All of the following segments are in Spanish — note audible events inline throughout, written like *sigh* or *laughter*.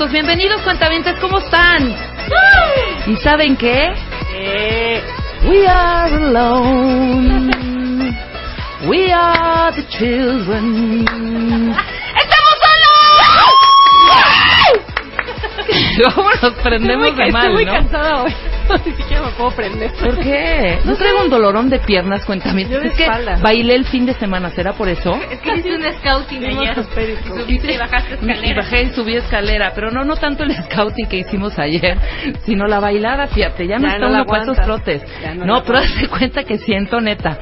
Minutos. Bienvenidos, cuentavientes, ¿cómo están? ¿Y saben qué? We are alone. We are the children. ¡Estamos solos! *laughs* ¿Cómo nos prendemos de mal, Estoy muy no? cansada hoy. *laughs* Ni siquiera me puedo prender. ¿Por qué? No traigo un dolorón de piernas, cuéntame. Yo de Es que bailé el fin de semana, ¿será por eso? Es que hiciste un scouting ayer. Subiste y bajaste Y escalera. bajé y subí escalera, pero no no tanto el *laughs* scouting que hicimos ayer, sino la bailada, fíjate, ya no Ya está no uno con esos trotes. Ya no pero *laughs* hazte cuenta que siento neta,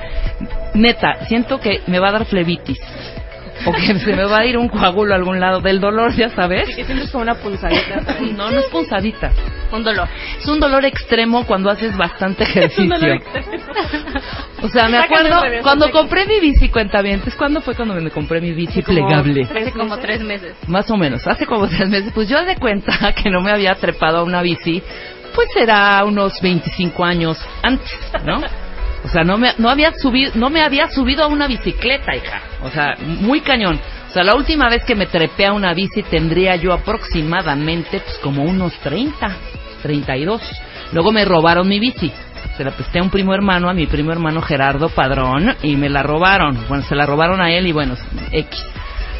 neta, siento que me va a dar flebitis. O que se me va a ir un coágulo a algún lado del dolor, ya sabes. Que sientes como una punzadita. *laughs* No, no es punzadita. Un dolor. Es un dolor extremo cuando haces bastante *laughs* ejercicio. Un dolor extremo. O sea, me acuerdo revés, cuando compré mi bici, cuenta bien. ¿Cuándo fue cuando me compré mi bici plegable? Hace como tres meses. Más o menos, hace como tres meses, pues yo de cuenta *laughs* que no me había trepado a una bici, pues será unos 25 años antes, ¿no? O sea, no me, no había subido, no me había subido a una bicicleta, hija. O sea, muy cañón. O sea, la última vez que me trepé a una bici tendría yo aproximadamente, pues como unos 30, 32. Luego me robaron mi bici. Se la presté a un primo hermano, a mi primo hermano Gerardo Padrón, y me la robaron. Bueno, se la robaron a él y bueno, X.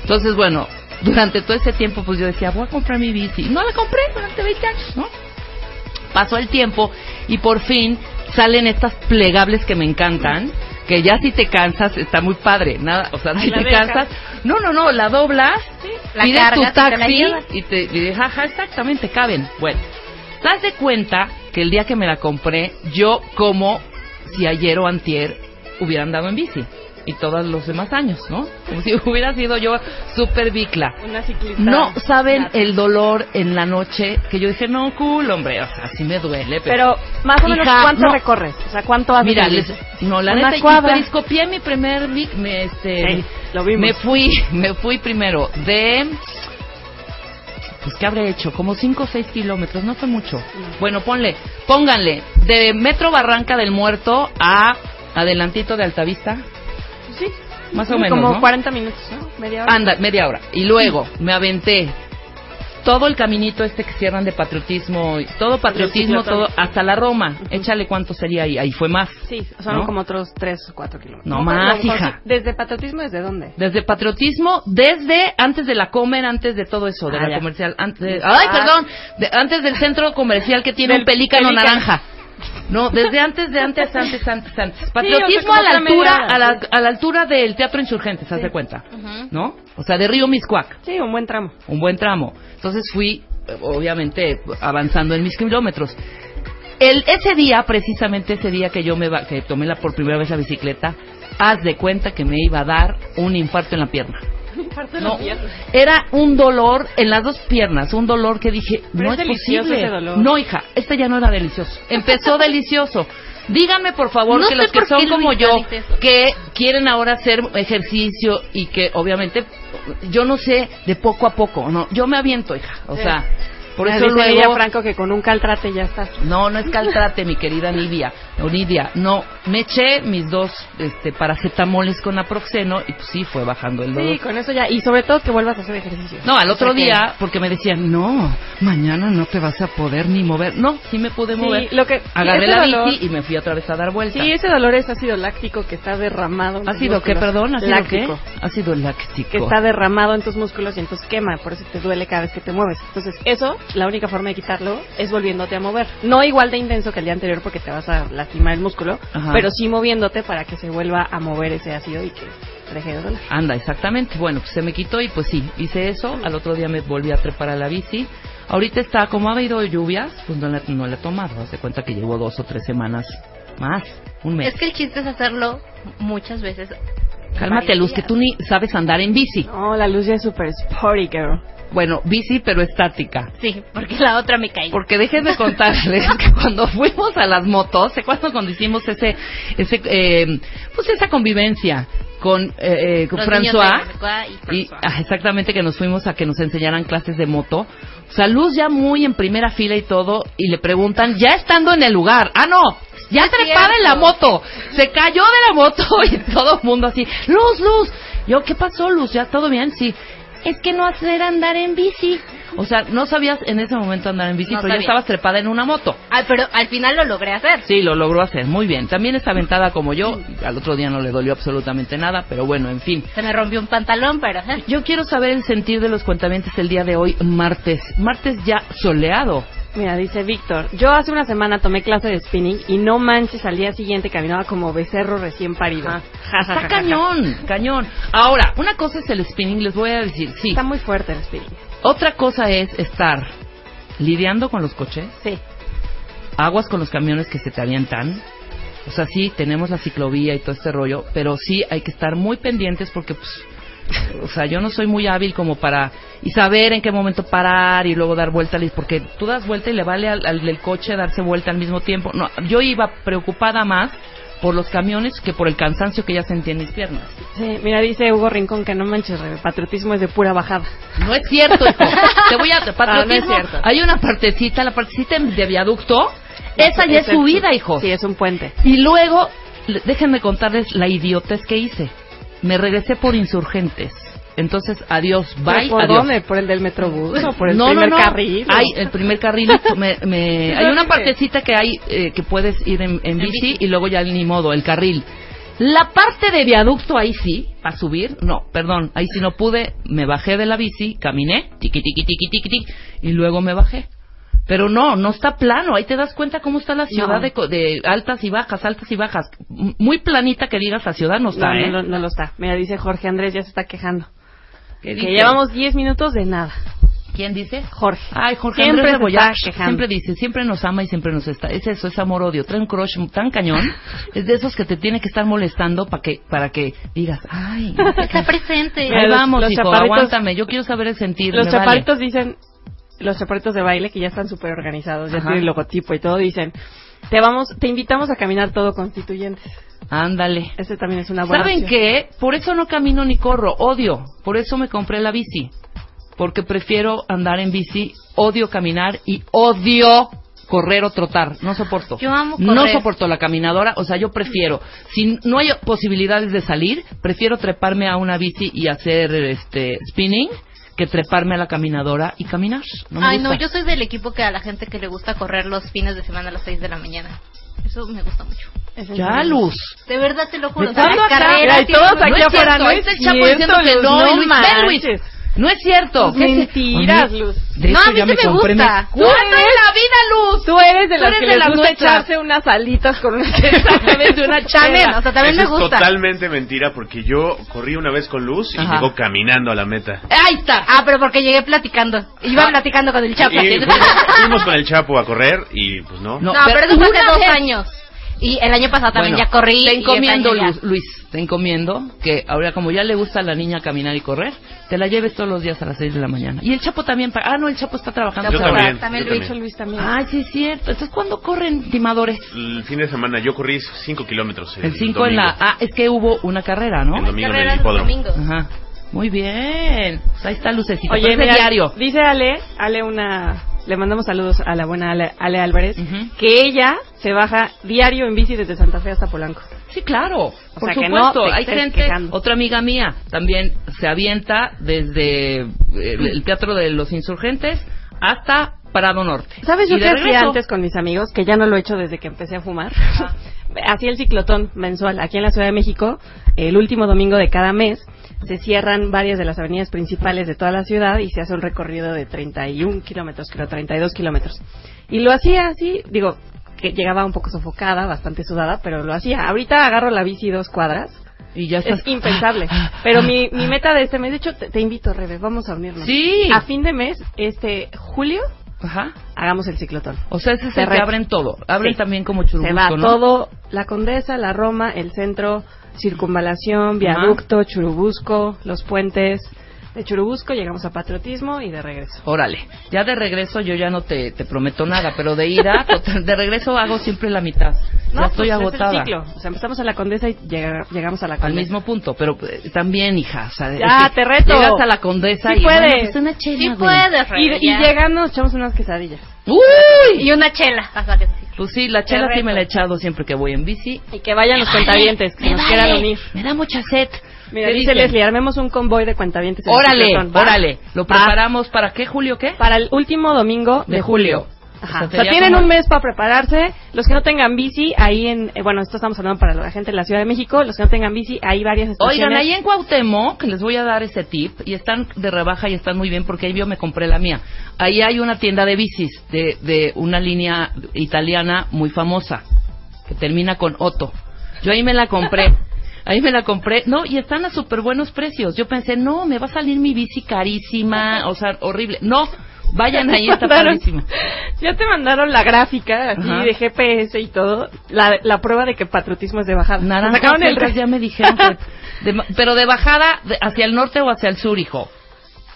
Entonces, bueno, durante todo ese tiempo, pues yo decía, voy a comprar mi bici. Y no la compré durante 20 años, ¿no? Pasó el tiempo y por fin salen estas plegables que me encantan. Que ya si te cansas, está muy padre. Nada, o sea, si te dejas. cansas, no, no, no, la doblas, La pides cargas tu te taxi y te y ajá, exactamente, caben. Bueno, te das de cuenta que el día que me la compré, yo como si ayer o antier hubiera andado en bici. Y todos los demás años, ¿no? Como si *laughs* hubiera sido yo super bicla. Una ciclista. No saben el dolor en la noche que yo dije, no, cool, hombre, o sea, sí me duele, pero... Pero, más o menos, Hija, ¿cuánto no. recorres? O sea, ¿cuánto haces? Mira, les- no, la neta, y cuadra. periscopié mi primer, vi- me, este, Sí, lo vimos. me fui, *laughs* me fui primero de, pues, ¿qué habré hecho? Como 5 o 6 kilómetros, no fue mucho. Bueno, ponle, pónganle, de Metro Barranca del Muerto a adelantito de Altavista. Más o menos, Como ¿no? 40 minutos, ¿no? Media hora. Anda, media hora. Y luego me aventé todo el caminito este que cierran de patriotismo, todo patriotismo, todo, hasta la Roma. Échale cuánto sería ahí, ahí fue más. Sí, son ¿no? como otros 3 o 4 kilómetros. No más, hija. ¿Desde patriotismo desde dónde? Desde patriotismo, desde antes de la comer, antes de todo eso, de Ah, la ya. comercial, antes de- ay, Ah. perdón, de- antes del centro comercial que tiene un pelícano pelícano. naranja. No, desde antes, de antes, antes, antes, antes. o sea, Patriotismo a la altura, a la, sí. a la altura del Teatro Insurgentes, ¿haz Sí. de cuenta? ¿No? O sea, de Río Miscuac. Sí, un buen tramo. un buen tramo. Entonces fui, obviamente, avanzando en mis kilómetros. El, ese día, precisamente ese día que yo me va- que tomé la, por primera vez la bicicleta, haz de cuenta que me iba a dar un infarto en la pierna. No, era un dolor en las dos piernas, un dolor que dije, Pero no es es, delicioso posible. ese dolor. No, hija, este ya no era delicioso. Empezó *laughs* delicioso. Díganme, por favor, No que los que son como yo, que quieren ahora hacer ejercicio y que obviamente, yo no sé, de poco a poco, no, yo me aviento, hija. O Sí. sea, por eso dice luego... Lidia Franco que con un caltrate ya estás. No, no es caltrate, mi querida Nidia. O Nidia, no. Me eché mis dos este, paracetamoles con naproxeno y pues sí, fue bajando el dolor. Sí, con eso ya. Y sobre todo que vuelvas a hacer ejercicio. No, al otro O sea que- día, porque me decían, no, mañana no te vas a poder ni mover. No, sí me pude Sí, mover. lo que- Agarré la dolor- bici y me fui otra vez a dar vuelta. Sí, ese dolor es ácido láctico que está derramado. ¿Ácido qué, perdón? ¿Ácido láctico. qué? Ácido láctico. Que está derramado en tus músculos y entonces quema, por eso te duele cada vez que te mueves. Entonces, eso, la única forma de quitarlo es volviéndote a mover. No igual de intenso que el día anterior porque te vas a lastimar el músculo, Ajá. pero sí moviéndote para que se vuelva a mover ese ácido y que deje de doler. Anda, exactamente. Bueno, pues se me quitó y pues sí, hice eso. Al otro día me volví a trepar a la bici. Ahorita está, como ha habido lluvias, pues no le, no he tomado. Haz de cuenta que llevo dos o tres semanas más, un mes. Es que el chiste es hacerlo muchas veces. Cálmate, Luz, que tú ni sabes andar en bici. No, la luz ya es super sporty, girl. Bueno, bici, pero estática. Sí, porque la otra me caí. Porque déjenme contarles *laughs* que cuando fuimos a las motos, ¿se acuerdan cuando hicimos ese, ese, eh, pues esa convivencia con, eh, eh, con François? de François y Y, ah, exactamente que nos fuimos a que nos enseñaran clases de moto. O sea, Luz ya muy en primera fila y todo, y le preguntan, ya estando en el lugar, ah, no, ya trepada en la moto, se cayó de la moto *laughs* y todo el mundo así, Luz, Luz. Yo, ¿qué pasó, Luz? ¿Ya todo bien? Sí. Es que no hacer andar en bici. O sea, no sabías en ese momento andar en bici, No pero ya sabía. estabas trepada en una moto. Ah, pero al final lo logré hacer. Sí, lo logró hacer, muy bien. También está aventada como yo, al otro día no le dolió absolutamente nada, pero bueno, en fin. Se me rompió un pantalón, pero... eh. Yo quiero saber el sentir de los cuentamientos el día de hoy, martes. Martes ya soleado. Mira, dice Víctor, yo hace una semana tomé clase de spinning y no manches, al día siguiente caminaba como becerro recién parido. *laughs* Ja, ja, Está ja, cañón, cañón. Ahora, una cosa es el spinning, les voy a decir, sí. Está muy fuerte el spinning. Otra cosa es estar lidiando con los coches, Sí. aguas con los camiones que se te avientan. O sea, sí, tenemos la ciclovía y todo este rollo, pero sí hay que estar muy pendientes porque, pues, o sea, yo no soy muy hábil como para y saber en qué momento parar y luego dar vuelta, porque tú das vuelta y le vale al, al del coche darse vuelta al mismo tiempo. No, yo iba preocupada más por los camiones que por el cansancio que ya sentía en mis piernas. Sí, mira, dice Hugo Rincón que no manches, el patriotismo es de pura bajada. No es cierto, hijo. Te voy a patriotismo. *laughs* Ah, no es cierto. Hay una partecita, la partecita de viaducto. Esa ya es subida, hijo. Sí, es un puente. Y luego, déjenme contarles la idiotez que hice. Me regresé por insurgentes. Entonces, adiós, bye, ¿Pero ¿Por adiós. dónde? ¿Por el del Metrobús o por el no, primer no, no. carril? Hay el primer carril. me- me- *laughs* hay una partecita que hay eh, que puedes ir en, en bici y luego ya ni modo, el carril. La parte de viaducto ahí sí, para subir, no, perdón, ahí sí no pude, me bajé de la bici, caminé, tiqui tiqui tiqui tiqui tiqui, y luego me bajé. Pero no, no está plano, ahí te das cuenta cómo está la ciudad No. de, de altas y bajas, altas y bajas. Muy planita que digas la ciudad no está, no, ¿eh? no, no lo está. Mira, dice Jorge Andrés, ya se está quejando. ¿Qué Que llevamos 10 minutos de nada. ¿Quién dice? Jorge. Ay, Jorge Siempre Andrés Rebollar está quejando. siempre dice, siempre nos ama y siempre nos está. Es eso, es amor-odio. Trae un crush tan cañón. *laughs* es de esos que te tiene que estar molestando para que, para que digas, ay, *laughs* Está presente. Ahí vamos, los hijo, aguántame. Yo quiero saber el sentir. Los vale. chaparritos dicen, los chaparritos de baile que ya están súper organizados, ya Ajá. tienen logotipo y todo, dicen, te vamos, te invitamos a caminar todo constituyentes. Ándale. Ese también es una buena ¿Saben opción. qué? Por eso no camino ni corro. Odio. Por eso me compré la bici. Porque prefiero andar en bici. Odio caminar y odio correr o trotar. No soporto. Yo amo No correr. soporto la caminadora. O sea, yo prefiero. Si no hay posibilidades de salir, prefiero treparme a una bici y hacer este spinning que treparme a la caminadora y caminar. No me Ay, no, yo soy del equipo que a la gente que le gusta correr los fines de semana a las 6 de la mañana. Eso me gusta mucho. Ya. Luz. De verdad te lo juro. ¿De o sea, acá? y todos aquí No es afuera, no es el Chapo diciendo que no, y no Luis, ven, Luis. manches. No es cierto. ¿Qué es- mentiras, Luz. De No, a mí sí me gusta. mi- ¿Cuándo en la vida, Luz? Tú eres de Tú las eres que de les gusta echarse unas alitas con una *laughs* Exactamente, una También, chela. o sea, también Eso me es gusta. totalmente mentira porque yo corrí una vez con Luz y Ajá. llegó caminando a la meta. Ahí está. Ah, pero porque llegué platicando. Iba Ah. platicando con el Chapo. Y fuimos, fuimos con el Chapo a correr y pues no. No, No, pero, eso fue hace dos vez- años. Y el año pasado también Bueno, ya corrí. Te y encomiendo, este año Lu- Luis, te encomiendo que ahora como ya le gusta a la niña caminar y correr, te la lleves todos los días a las 6 de la mañana. Y el Chapo también, ah, no, el Chapo está trabajando. Yo también. También yo lo Lo hizo también. Luis también. Ay, sí es cierto. Entonces, ¿cuándo corren timadores? El fin de semana yo corrí 5 kilómetros. El 5 en la... Ah, es que hubo una carrera, ¿no? El domingo en el domingos. Ajá. Muy bien. Pues ahí está Lucecita. Oye, mira, diario. dice Ale, Ale una, le mandamos saludos a la buena Ale, Ale Álvarez, que ella se baja diario en bici desde Santa Fe hasta Polanco. Sí, claro. O por sea, que no te Hay gente, quejando. otra amiga mía, también se avienta desde el, el Teatro de los Insurgentes hasta Parado Norte. ¿Sabes yo qué hacía antes con mis amigos? Que ya no lo he hecho desde que empecé a fumar. Hacía el ciclotón mensual aquí en la Ciudad de México. El último domingo de cada mes se cierran varias de las avenidas principales de toda la ciudad y se hace un recorrido de 31 kilómetros, creo 32 kilómetros. Y lo hacía así, digo, que llegaba un poco sofocada, bastante sudada, pero lo hacía. Ahorita agarro la bici dos cuadras. Y ya estás... Es impensable. *laughs* Pero mi, mi meta de este mes, de hecho, te, te invito, Rebe, vamos a unirnos. Sí. A fin de mes, este julio, Ajá. hagamos el ciclotón. O sea, ese es el que abren todo. Abren Sí. también como churubusco, Se va ¿no? todo, la Condesa, la Roma, el centro, circunvalación, viaducto, Churubusco, los puentes. De Churubusco llegamos a Patriotismo y de regreso. Órale, ya de regreso yo ya no te, te prometo nada, pero de ida, *laughs* de regreso hago siempre la mitad. ya estoy pues, agotada. Es el ciclo. O sea, empezamos a la Condesa y llega- llegamos a la Al Condesa. mismo punto, pero eh, también, hija. O sea, Ya, es que te reto. Llegas a la condesa Sí y puedes. bueno, pues una chela, Sí güey. puedes, Y, y llegando echamos unas quesadillas. ¡Uy! Y una chela. Pues sí, la chela sí me la he echado siempre que voy en bici. Y que vayan los Me vale, cuentavientes, que nos vale, quieran unir. Me da mucha sed. Mira, ¿Qué dice? Leslie, armemos un convoy de cuentavientes. en Órale, órale. Lo Va. preparamos para qué, Julio, qué? Para el último domingo de, De julio. Ajá. O sea, O sea, sería tienen como- un mes para prepararse. Los que no tengan bici, ahí en... eh, bueno, esto estamos hablando para la gente de la Ciudad de México. Los que no tengan bici, hay varias estaciones. Oigan, ahí en Cuauhtémoc, les voy a dar ese tip, y están de rebaja y están muy bien porque ahí yo me compré la mía. Ahí hay una tienda de bicis de, de una línea italiana muy famosa, que termina con Otto. Yo ahí me la compré. *laughs* Ahí me la compré, no, y están a súper buenos precios. Yo pensé, no, me va a salir mi bici carísima, o sea, horrible. No, vayan ahí, *laughs* está Mandaron- padrísimo. Ya te mandaron la gráfica, así, Ajá. de GPS y todo. La, la prueba de que patriotismo es de bajada. Naranja, Sacaron el ya me dijeron que... *laughs* de- pero de bajada de- hacia el norte o hacia el sur, hijo.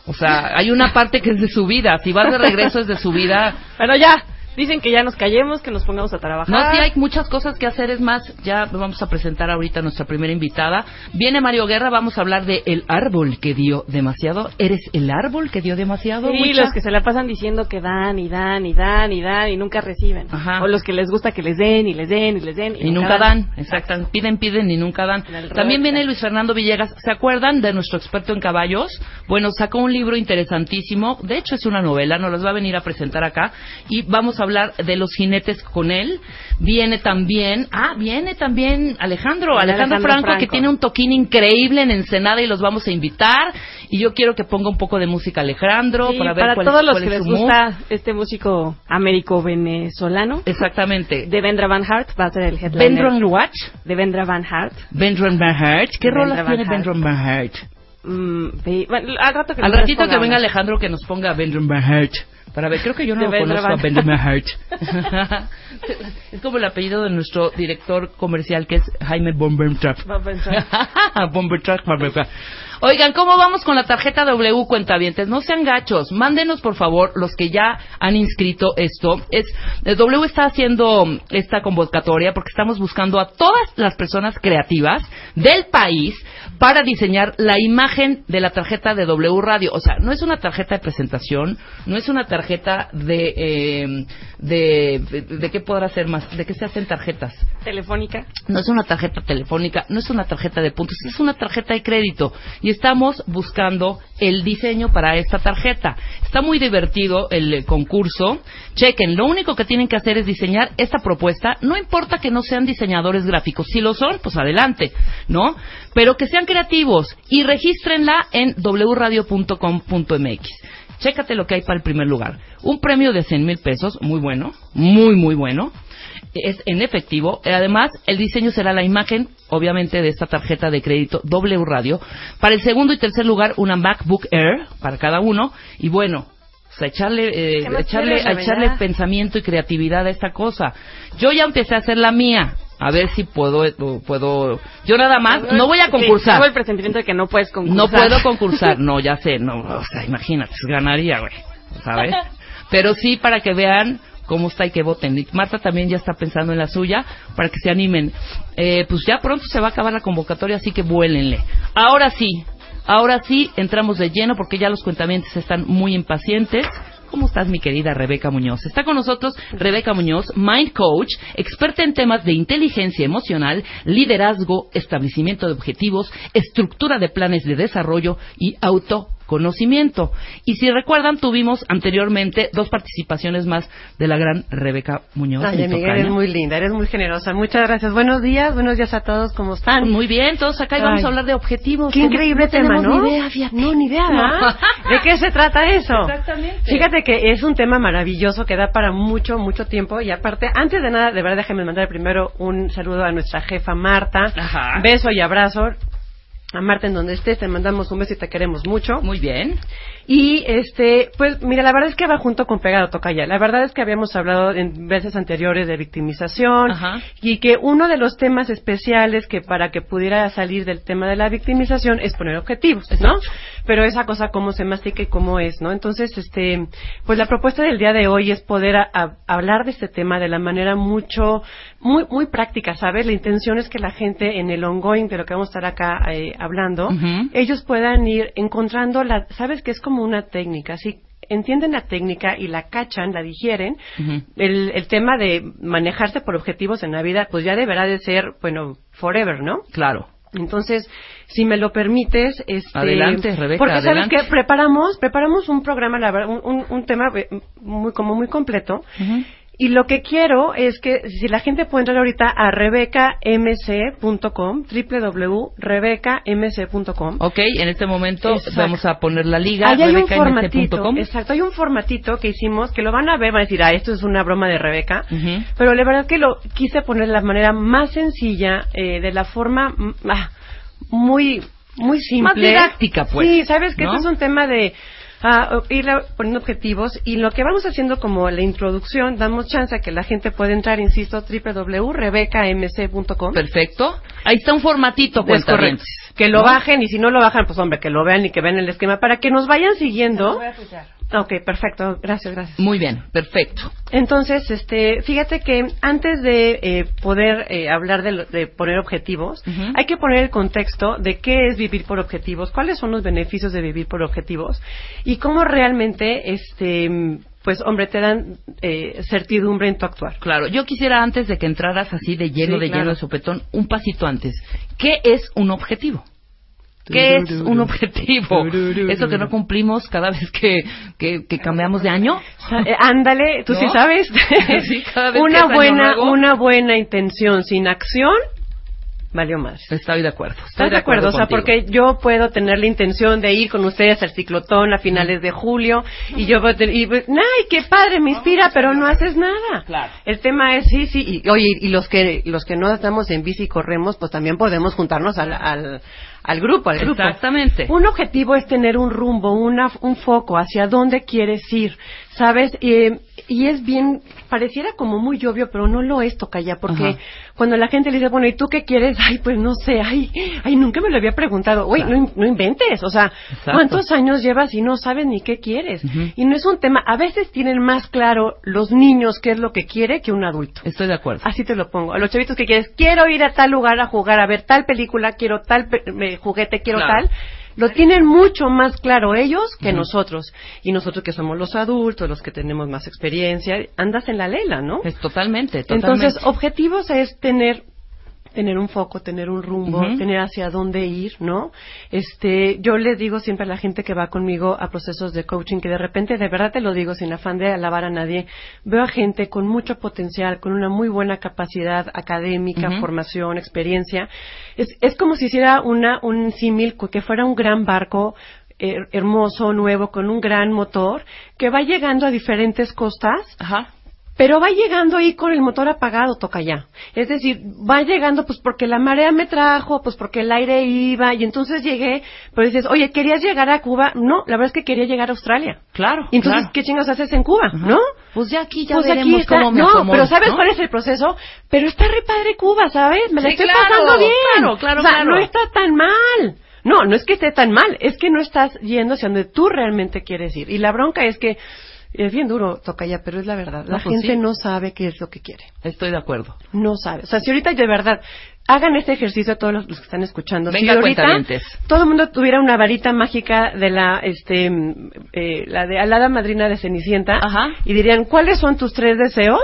O sea, hay una parte que es de subida. Si vas de regreso es de subida. Pero ya, dicen que ya nos callemos, que nos pongamos a trabajar. No, sí hay muchas cosas que hacer. Es más, ya vamos a presentar ahorita a nuestra primera invitada. Viene Mario Guerra, vamos a hablar de el árbol que dio demasiado. ¿Eres el árbol que dio demasiado? Sí, los que se la pasan diciendo que dan y dan y dan y dan y nunca reciben. Ajá. O los que les gusta que les den y les den y les den. Y nunca dan, exacto. Piden, piden y nunca dan. También viene. Luis Fernando Villegas. ¿Se acuerdan de nuestro experto en caballos? Bueno, sacó un libro interesantísimo. De hecho, es una novela. Nos las va a venir a presentar acá. Y vamos a hablar de los jinetes con él. Viene también, ah, viene también Alejandro. Alejandro, Alejandro Franco, Franco. que tiene un toquín increíble en Ensenada y los vamos a invitar. Y yo quiero que ponga un poco de música Alejandro Sí, para ver para cuál todos es, los cuál que es les mood. gusta este músico américo-venezolano, Exactamente. de Vendra Van Hart va a ser el headliner. Vendron Watch. De Vendra Van Hart. Vendron Van Hart. ¿Qué rolas tiene. Vendron Van Hart? Mm, bueno, al rato que Al ratito que venga. Alejandro que nos ponga Vendron Van Hart. Para ver, creo que yo no lo conozco a Van Hart. *laughs* es como el apellido de nuestro director comercial que es Jaime Bombentrap. Va a pensar. Bombentrap, Bombentrap. *laughs* Oigan, ¿cómo vamos con la tarjeta W cuentavientes? No sean gachos, mándenos por favor los que ya han inscrito esto. Es el W está haciendo esta convocatoria porque estamos buscando a todas las personas creativas del país para diseñar la imagen de la tarjeta de W Radio. O sea, no es una tarjeta de presentación, no es una tarjeta de eh, de, de, de qué podrá ser más, de qué se hacen tarjetas. Telefónica. No es una tarjeta telefónica, no es una tarjeta de puntos, es una tarjeta de crédito. Y estamos buscando el diseño para esta tarjeta. Está muy divertido el eh, concurso. Chequen, lo único que tienen que hacer es diseñar esta propuesta. No importa que no sean diseñadores gráficos. Si lo son, pues adelante, ¿no? Pero que sean creativos y regístrenla en wradio.com.mx. Chécate lo que hay para el primer lugar. Un premio de 100 mil pesos, muy bueno, muy, muy bueno es en efectivo. Además, el diseño será la imagen, obviamente, de esta tarjeta de crédito W Radio. Para el segundo y tercer lugar, una MacBook Air para cada uno. Y bueno, pues, a echarle, eh, ¿Qué más echarle, echarle pensamiento y creatividad a esta cosa. Yo ya empecé a hacer la mía. A ver si puedo, eh, puedo. Yo nada más, no voy a concursar. tengo el presentimiento de que no puedes concursar. No puedo concursar, no, ya sé, no, o sea, imagínate, ganaría, güey, ¿sabes? *laughs* Pero sí para que vean cómo está y que voten. Marta también ya está pensando en la suya para que se animen. Eh, pues ya pronto se va a acabar la convocatoria, así que vuélenle. Ahora sí, ahora sí entramos de lleno porque ya los cuentamientos están muy impacientes. ¿Cómo estás, mi querida Rebeca Muñoz? Está con nosotros Rebeca Muñoz, Mind Coach, experta en temas de inteligencia emocional, liderazgo, establecimiento de objetivos, estructura de planes de desarrollo y autoconocimiento. Y si recuerdan, tuvimos anteriormente dos participaciones más de la gran Rebeca Muñoz. Ay, mi amiga, eres muy linda, eres muy generosa. Muchas gracias. Buenos días, buenos días a todos. ¿Cómo están? Muy bien, todos acá y vamos Ay. a hablar de objetivos. Qué increíble no tema, ¿no? ni idea, fíjate. No, ni idea. *laughs* ¿De qué se trata eso? Exactamente. Fíjate que es un tema maravilloso que da para mucho, mucho tiempo. Y aparte, antes de nada, de verdad, déjenme mandar primero un saludo a nuestra jefa Marta. Ajá. Beso y abrazo. A Marta en donde estés, te mandamos un beso y te queremos mucho. Muy bien. Y este, pues mira, la verdad es que va junto con pegado Tocaya. La verdad es que habíamos hablado en veces anteriores de victimización Ajá. y que uno de los temas especiales que para que pudiera salir del tema de la victimización es poner objetivos, ¿no? Pero esa cosa cómo se mastica y cómo es, ¿no? Entonces, este, pues la propuesta del día de hoy es poder a- a- hablar de este tema de la manera mucho, muy, muy práctica, ¿sabes? La intención es que la gente en el ongoing de lo que vamos a estar acá eh, hablando, ellos puedan ir encontrando la, sabes que es como una técnica, si entienden la técnica y la cachan, la digieren, el, el tema de manejarse por objetivos en la vida, pues ya deberá de ser, bueno, forever, ¿no? Claro. Entonces, si me lo permites, este, Adelante, Rebeca, porque adelante. sabes que preparamos, preparamos un programa, la verdad, un, un- un tema eh, muy como muy completo. Y lo que quiero es que si la gente puede entrar ahorita a rebecamc.com, www.rebecamc.com. Ok, en este momento Exacto. vamos a poner la liga Ahí hay un formatito, exacto, hay un formatito que hicimos que lo van a ver, van a decir, ah, esto es una broma de Rebeca, Ujú. pero la verdad que lo quise poner de la manera más sencilla, eh, de la forma mm, ah, muy muy simple. Más didáctica, pues, Sí, sabes que ¿no? este es un tema de ah, ir a- poniendo objetivos y lo que vamos haciendo como la introducción, damos chance a que la gente pueda entrar, insisto, www.rebecamc.com. Perfecto. Ahí está un formatito, Es cuentavientes. correcto. Que lo ¿No? bajen y si no lo bajan, pues hombre, que lo vean y que vean el esquema para que nos vayan siguiendo. Ok, perfecto. Gracias, gracias. Muy bien, perfecto. Entonces, este, fíjate que antes de eh, poder eh, hablar de, de poner objetivos, hay que poner el contexto de qué es vivir por objetivos, cuáles son los beneficios de vivir por objetivos y cómo realmente, este, pues, hombre, te dan eh, certidumbre en tu actuar. Claro, yo quisiera antes de que entraras así de lleno, Sí, de claro. lleno de sopetón, un pasito antes. ¿Qué es un objetivo? ¿Qué es un objetivo? Eso que no cumplimos cada vez que, que, que cambiamos de año. Eh, ándale, tú ¿No? sí sabes. *laughs* Sí, cada vez que una año buena, una buena intención sin acción, valió más. Estoy de acuerdo. Estoy ¿Estás de acuerdo? O sea, porque yo puedo tener la intención de ir con ustedes al ciclotón a finales de julio y yo voy a tener- y, pues, ¡ay, qué padre! Me inspira, pero no haces nada. Claro. El tema es, sí, sí, y, oye, y los que, los que no estamos en bici y corremos, pues también podemos juntarnos al, al, al grupo, al grupo. Exactamente. Un objetivo es tener un rumbo, una, un foco hacia dónde quieres ir, ¿sabes? Eh, y es bien, pareciera como muy obvio, pero no lo es, Tocaya, porque Ajá. cuando la gente le dice, bueno, ¿y tú qué quieres? Ay, pues no sé, ay, ay, nunca me lo había preguntado. Oye, Claro. no, no inventes, o sea, Exacto. ¿cuántos años llevas y no sabes ni qué quieres? Y no es un tema, a veces tienen más claro los niños qué es lo que quiere que un adulto. Estoy de acuerdo. Así te lo pongo. A los chavitos que quieres, quiero ir a tal lugar a jugar, a ver tal película, quiero tal pe- juguete, quiero Claro. tal. Lo tienen mucho más claro ellos que nosotros. Y nosotros que somos los adultos, los que tenemos más experiencia, andas en la lela, ¿no? Es totalmente, totalmente. Entonces, objetivos es tener tener un foco, tener un rumbo, tener hacia dónde ir, ¿no? Este, yo les digo siempre a la gente que va conmigo a procesos de coaching que de repente, de verdad te lo digo sin afán de alabar a nadie, veo a gente con mucho potencial, con una muy buena capacidad académica, formación, experiencia. Es, es como si hiciera una, un símil, que fuera un gran barco her- hermoso, nuevo, con un gran motor, que va llegando a diferentes costas Ajá. Pero va llegando ahí con el motor apagado, toca ya. Es decir, va llegando pues porque la marea me trajo, pues porque el aire iba, y entonces llegué, pero dices, oye, ¿querías llegar a Cuba? No, la verdad es que quería llegar a Australia. Claro. Y entonces, claro. ¿qué chingas haces en Cuba? ¿No? Pues ya aquí ya Pues aquí veremos está. cómo me no, acomodo, pero ¿sabes ¿no? cuál es el proceso? Pero está re padre Cuba, ¿sabes? Me la Sí, estoy claro, pasando bien. claro, claro, o sea, claro. no está tan mal. No, no es que esté tan mal, es que no estás yendo hacia donde tú realmente quieres ir. Y la bronca es que es bien duro, Tocaya, pero es la verdad. La No, pues gente sí. no sabe qué es lo que quiere. Estoy de acuerdo. No sabe. O sea, si ahorita de verdad hagan este ejercicio a todos los, los que están escuchando. Venga, si ahorita todo el mundo tuviera una varita mágica de la, este, mm, eh, la de alada madrina de Cenicienta Ajá. y dirían, ¿cuáles son tus tres deseos?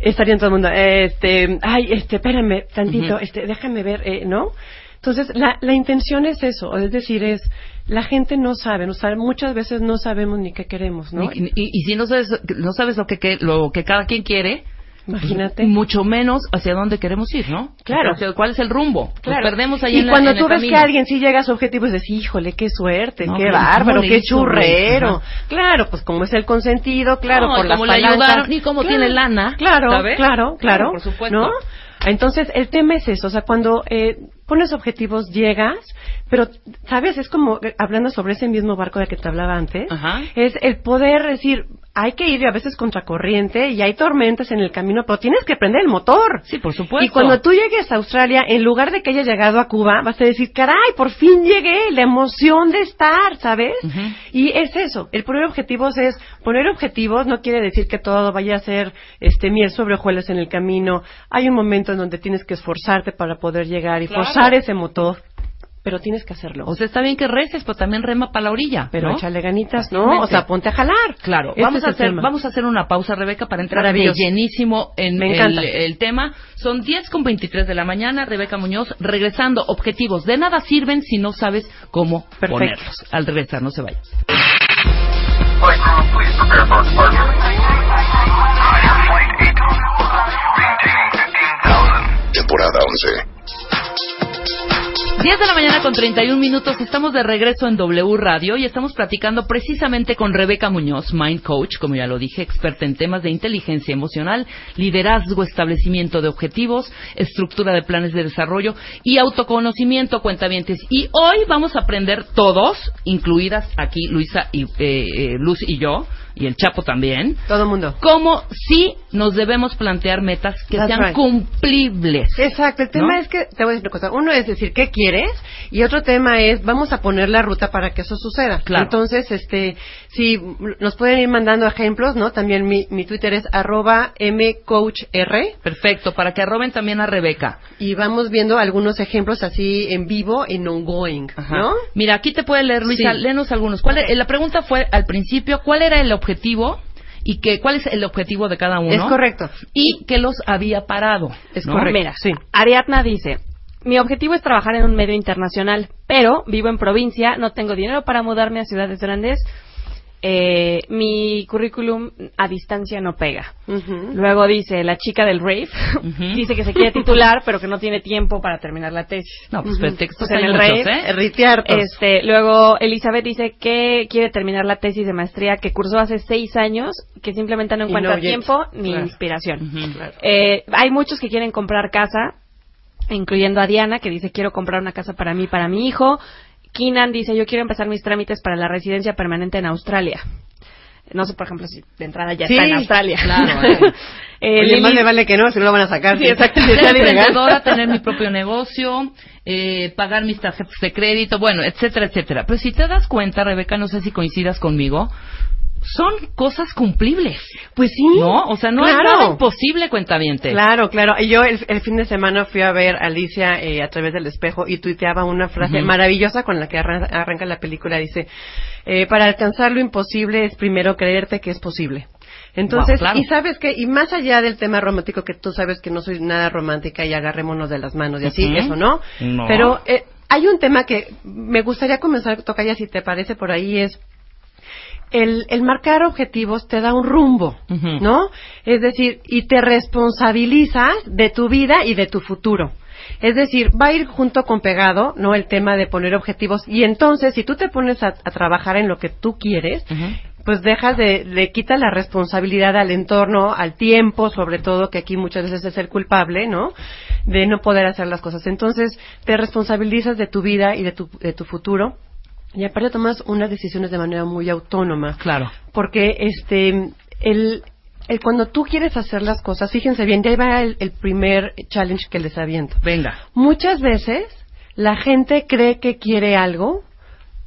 Estarían todo el mundo, eh, este, ay, este, espérame tantito, este, déjame ver, eh, ¿no? Entonces, la, la intención es eso, es decir, es, la gente no sabe, no sabe, muchas veces no sabemos ni qué queremos, ¿no? Y, y- y si no sabes, no sabes lo que, que- lo que cada quien quiere, Imagínate. pues, mucho menos hacia dónde queremos ir, ¿no? Claro. Hacia ¿Cuál es el rumbo? Nos Claro. perdemos ahí y en la- cuando en tú el ves camino. que alguien sí llega a su objetivo, dices, híjole, qué suerte, No, qué pero ¿cómo bárbaro, le qué churrero. Ajá. Claro, pues como es el consentido, claro, No, por las cómo le palancas. ayudaron, y cómo tiene lana, Claro, ¿sabes? claro, claro. Claro, por supuesto. ¿no? Entonces, el tema es eso, o sea, cuando eh, pones objetivos, llegas, pero, ¿sabes? Es como, eh, hablando sobre ese mismo barco del que te hablaba antes, Ajá. es el poder decir, hay que ir a veces contracorriente y hay tormentas en el camino, pero tienes que prender el motor. Sí, por supuesto. Y cuando tú llegues a Australia, en lugar de que hayas llegado a Cuba, vas a decir, caray, por fin llegué, la emoción de estar, ¿sabes? Y es eso, el poner objetivos es, poner objetivos no quiere decir que todo vaya a ser este miel sobre hojuelas en el camino. Hay un momento en donde tienes que esforzarte para poder llegar y Claro. forzar ese motor, pero tienes que hacerlo. O sea, está bien que reces, pero también rema para la orilla. Pero ¿no? échale ganitas, ¿no? O sea, ponte a jalar. Claro. Este vamos, a hacer, vamos a hacer una pausa, Rebeca, para entrar de llenísimo en el, tema. Son 10 con 23 de la mañana. Rebeca Muñoz, regresando. Objetivos. De nada sirven si no sabes cómo Perfecto. ponerlos. Al regresar, no se vayan. Temporada 11. 10 de la mañana con 31 minutos, estamos de regreso en W Radio y estamos platicando precisamente con Rebeca Muñoz, Mind Coach, como ya lo dije, experta en temas de inteligencia emocional, liderazgo, establecimiento de objetivos, estructura de planes de desarrollo y autoconocimiento, cuentavientes. Y hoy vamos a aprender todos, incluidas aquí Luisa y eh, eh, Luz y yo, y el Chapo también, Todo el mundo. cómo sí nos debemos plantear metas que That's sean right. cumplibles. Exacto, el tema ¿No? es que, te voy a decir una cosa, uno es decir qué quieres y otro tema es vamos a poner la ruta para que eso suceda. Claro. Entonces, este, si nos pueden ir mandando ejemplos, ¿no? También mi, mi Twitter es arroba mcoachr Perfecto, para que arroben también a Rebeca. y vamos viendo algunos ejemplos así en vivo, en ongoing, ¿no? Mira, aquí te puede leer, Luisa, Sí. léenos algunos. ¿Cuál la pregunta fue al principio, ¿cuál era el objetivo? Y que, ¿cuál es el objetivo de cada uno? Es correcto. Y qué los había parado. Es ¿no? correcto. Mira, sí. Ariadna dice, mi objetivo es trabajar en un medio internacional, pero vivo en provincia, no tengo dinero para mudarme a ciudades grandes, eh, mi currículum a distancia no pega. Luego dice la chica del rave, *laughs* dice que se quiere titular, pero que no tiene tiempo para terminar la tesis. No, pues Ujú. pretextos Pues en hay el muchos, rave, ¿eh? Riteartos. Este, luego Elizabeth dice que quiere terminar la tesis de maestría que cursó hace seis años, que simplemente no encuentra no tiempo ni Claro. inspiración. Eh, hay muchos que quieren comprar casa, incluyendo a Diana, que dice quiero comprar una casa para mí, para mi hijo. Kinan dice yo quiero empezar mis trámites para la residencia permanente en Australia. No sé, por ejemplo, si de entrada ya Sí, está en Australia. claro, *laughs* eh. Eh, Oye, Lili- más le vale que no, si no lo van a sacar. Sí, Diana. emprendedora, tener mi propio negocio, eh, pagar mis tarjetas de crédito, bueno, etcétera, etcétera. Pero si te das cuenta, Rebeca, no sé si coincidas conmigo, son cosas cumplibles. Pues sí. ¿No? O sea, no es Claro. nada imposible, cuentaviente. Claro, claro. Y yo el, el fin de semana fui a ver a Alicia eh, a través del espejo y tuiteaba una frase maravillosa con la que arran- arranca la película. Dice, eh, para alcanzar lo imposible es primero creerte que es posible. Entonces, Wow, claro. y sabes que, y más allá del tema romántico, que tú sabes que no soy nada romántica y agarrémonos de las manos y así, eso no. No. Pero eh, hay un tema que me gustaría comenzar, Tocaya, si te parece por ahí, es el, el marcar objetivos te da un rumbo. ¿no? Es decir, y te responsabilizas de tu vida y de tu futuro. Es decir, va a ir junto con pegado, ¿no? El tema de poner objetivos. Y entonces, si tú te pones a, a trabajar en lo que tú quieres, pues dejas de, le quitas la responsabilidad al entorno, al tiempo, sobre todo, que aquí muchas veces es el culpable, ¿no? De no poder hacer las cosas. Entonces, te responsabilizas de tu vida y de tu, de tu futuro. Y aparte tomas unas decisiones de manera muy autónoma. Claro. Porque, este, el, el cuando tú quieres hacer las cosas, fíjense bien, ya va el, el primer challenge que les aviento. Venga. Muchas veces la gente cree que quiere algo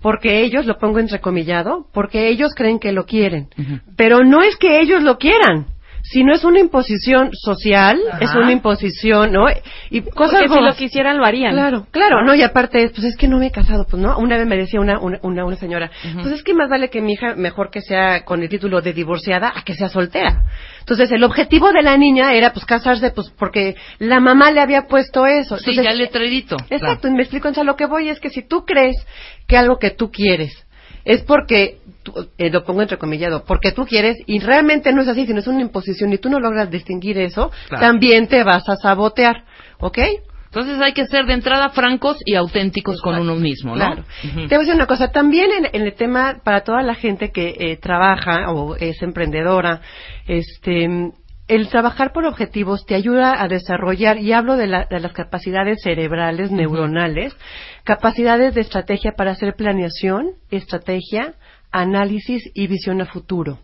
porque ellos, lo pongo entrecomillado, porque ellos creen que lo quieren. Pero no es que ellos lo quieran, sino es una imposición social, es una imposición, ¿no? Y cosas Porque si como- lo quisieran, lo harían. Claro, claro, no, y aparte, pues es que no me he casado, pues no. Una vez me decía una, una, una, una señora, pues es que más vale que mi hija, mejor que sea con el título de divorciada, a que sea soltera. Entonces, el objetivo de la niña era, pues, casarse, pues, porque la mamá le había puesto eso. Sí, Entonces, ya letrerito. Exacto, y me explico, o sea, lo que voy es que si tú crees que algo que tú quieres es porque, tú- eh, lo pongo entrecomillado, porque tú quieres y realmente no es así, sino es una imposición y tú no logras distinguir eso, Claro. también te vas a sabotear, ¿ok? Entonces hay que ser de entrada francos y auténticos con uno mismo, ¿no? Claro. Te voy a decir una cosa, también en, en el tema para toda la gente que eh, trabaja o es emprendedora, este, el trabajar por objetivos te ayuda a desarrollar, y hablo de, la- de las capacidades cerebrales, neuronales, capacidades de estrategia para hacer planeación, estrategia, análisis y visión a futuro.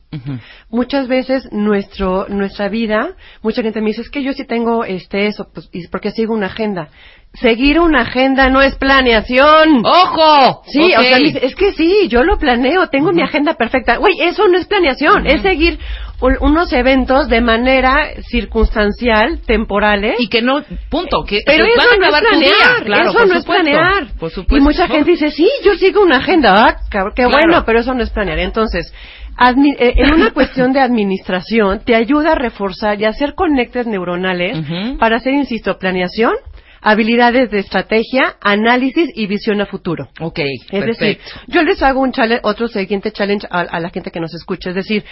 Muchas veces nuestro, nuestra vida, mucha gente me dice, es que yo sí tengo este eso, pues, porque sigo una agenda. Seguir una agenda no es planeación. ¡Ojo! Sí, o sea, es que sí, yo lo planeo, tengo mi agenda perfecta. Güey, eso no es planeación, es seguir un- unos eventos de manera circunstancial, temporales. Y que no, punto, que pero eso van a no es acabar tu día. planear, Claro, eso por no es planear. Por supuesto. Y mucha gente dice, sí, yo sigo una agenda, ah, qué Claro. bueno, pero eso no es planear. Entonces, admi- eh, en una cuestión de administración, te ayuda a reforzar y hacer conectes neuronales para hacer, insisto, planeación, habilidades de estrategia, análisis y visión a futuro. Ok, Es perfecto. decir, yo les hago un challenge, otro siguiente challenge a, a la gente que nos escucha. Es decir,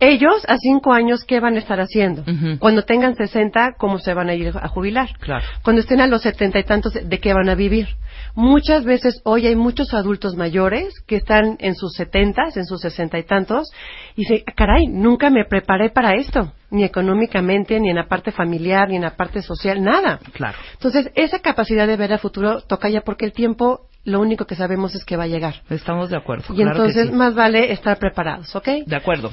ellos a cinco años, ¿qué van a estar haciendo? Cuando tengan 60, ¿cómo se van a ir a jubilar? Claro. Cuando estén a los setenta y tantos, ¿de qué van a vivir? Muchas veces hoy hay muchos adultos mayores que están en sus setentas, en sus sesenta y tantos, y dicen, "Ah, caray, nunca me preparé para esto, ni económicamente, ni en la parte familiar, ni en la parte social, nada. Claro. Entonces, esa capacidad de ver a futuro toca ya porque el tiempo, lo único que sabemos es que va a llegar. Estamos de acuerdo. Y claro que entonces sí. más vale estar preparados, ¿ok? De acuerdo.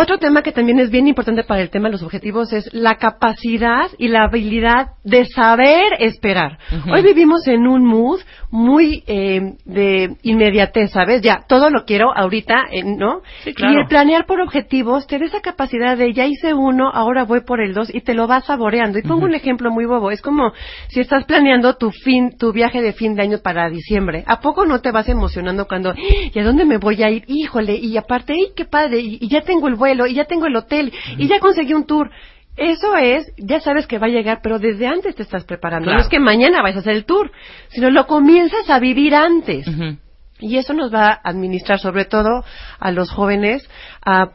Otro tema que también es bien importante para el tema de los objetivos es la capacidad y la habilidad de saber esperar. Hoy vivimos en un mood muy eh, de inmediatez, ¿sabes? Ya, todo lo quiero ahorita, eh, ¿no? Sí, claro. Y el planear por objetivos te da esa capacidad de ya hice uno, ahora voy por el dos y te lo vas saboreando. Y pongo un ejemplo muy bobo. Es como si estás planeando tu fin, tu viaje de fin de año para diciembre. ¿A poco no te vas emocionando cuando, "¡Ah! ¿y a dónde me voy a ir? Híjole, y aparte, ¡ay, qué padre! Y, y ya tengo el vuelo, y ya tengo el hotel, y ya conseguí un tour. Eso es, ya sabes que va a llegar, pero desde antes te estás preparando. Claro. No es que mañana vayas a hacer el tour, sino lo comienzas a vivir antes. Y eso nos va a administrar, sobre todo a los jóvenes, a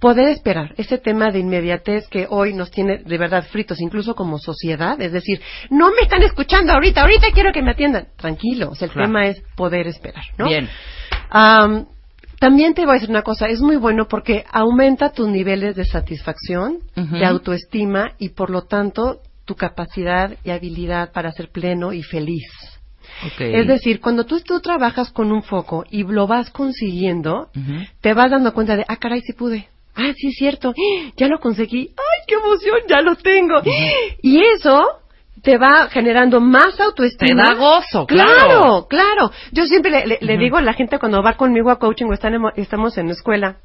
poder esperar ese tema de inmediatez que hoy nos tiene de verdad fritos, incluso como sociedad. Es decir, no me están escuchando ahorita, ahorita quiero que me atiendan. Tranquilos, el Claro. tema es poder esperar, ¿no? Bien. También te voy a decir una cosa, es muy bueno porque aumenta tus niveles de satisfacción, de autoestima y por lo tanto tu capacidad y habilidad para ser pleno y feliz. Es decir, cuando tú, tú trabajas con un foco y lo vas consiguiendo, te vas dando cuenta de, ah, caray, sí pude. Ah, sí es cierto. ¡Ah! *gasps* Ya lo conseguí. ¡Ay, qué emoción! Ya lo tengo. Y eso te va generando más autoestima. Te da gozo, claro. claro. Claro, Yo siempre le, le- le digo a la gente cuando va conmigo a coaching o están en- estamos en la escuela,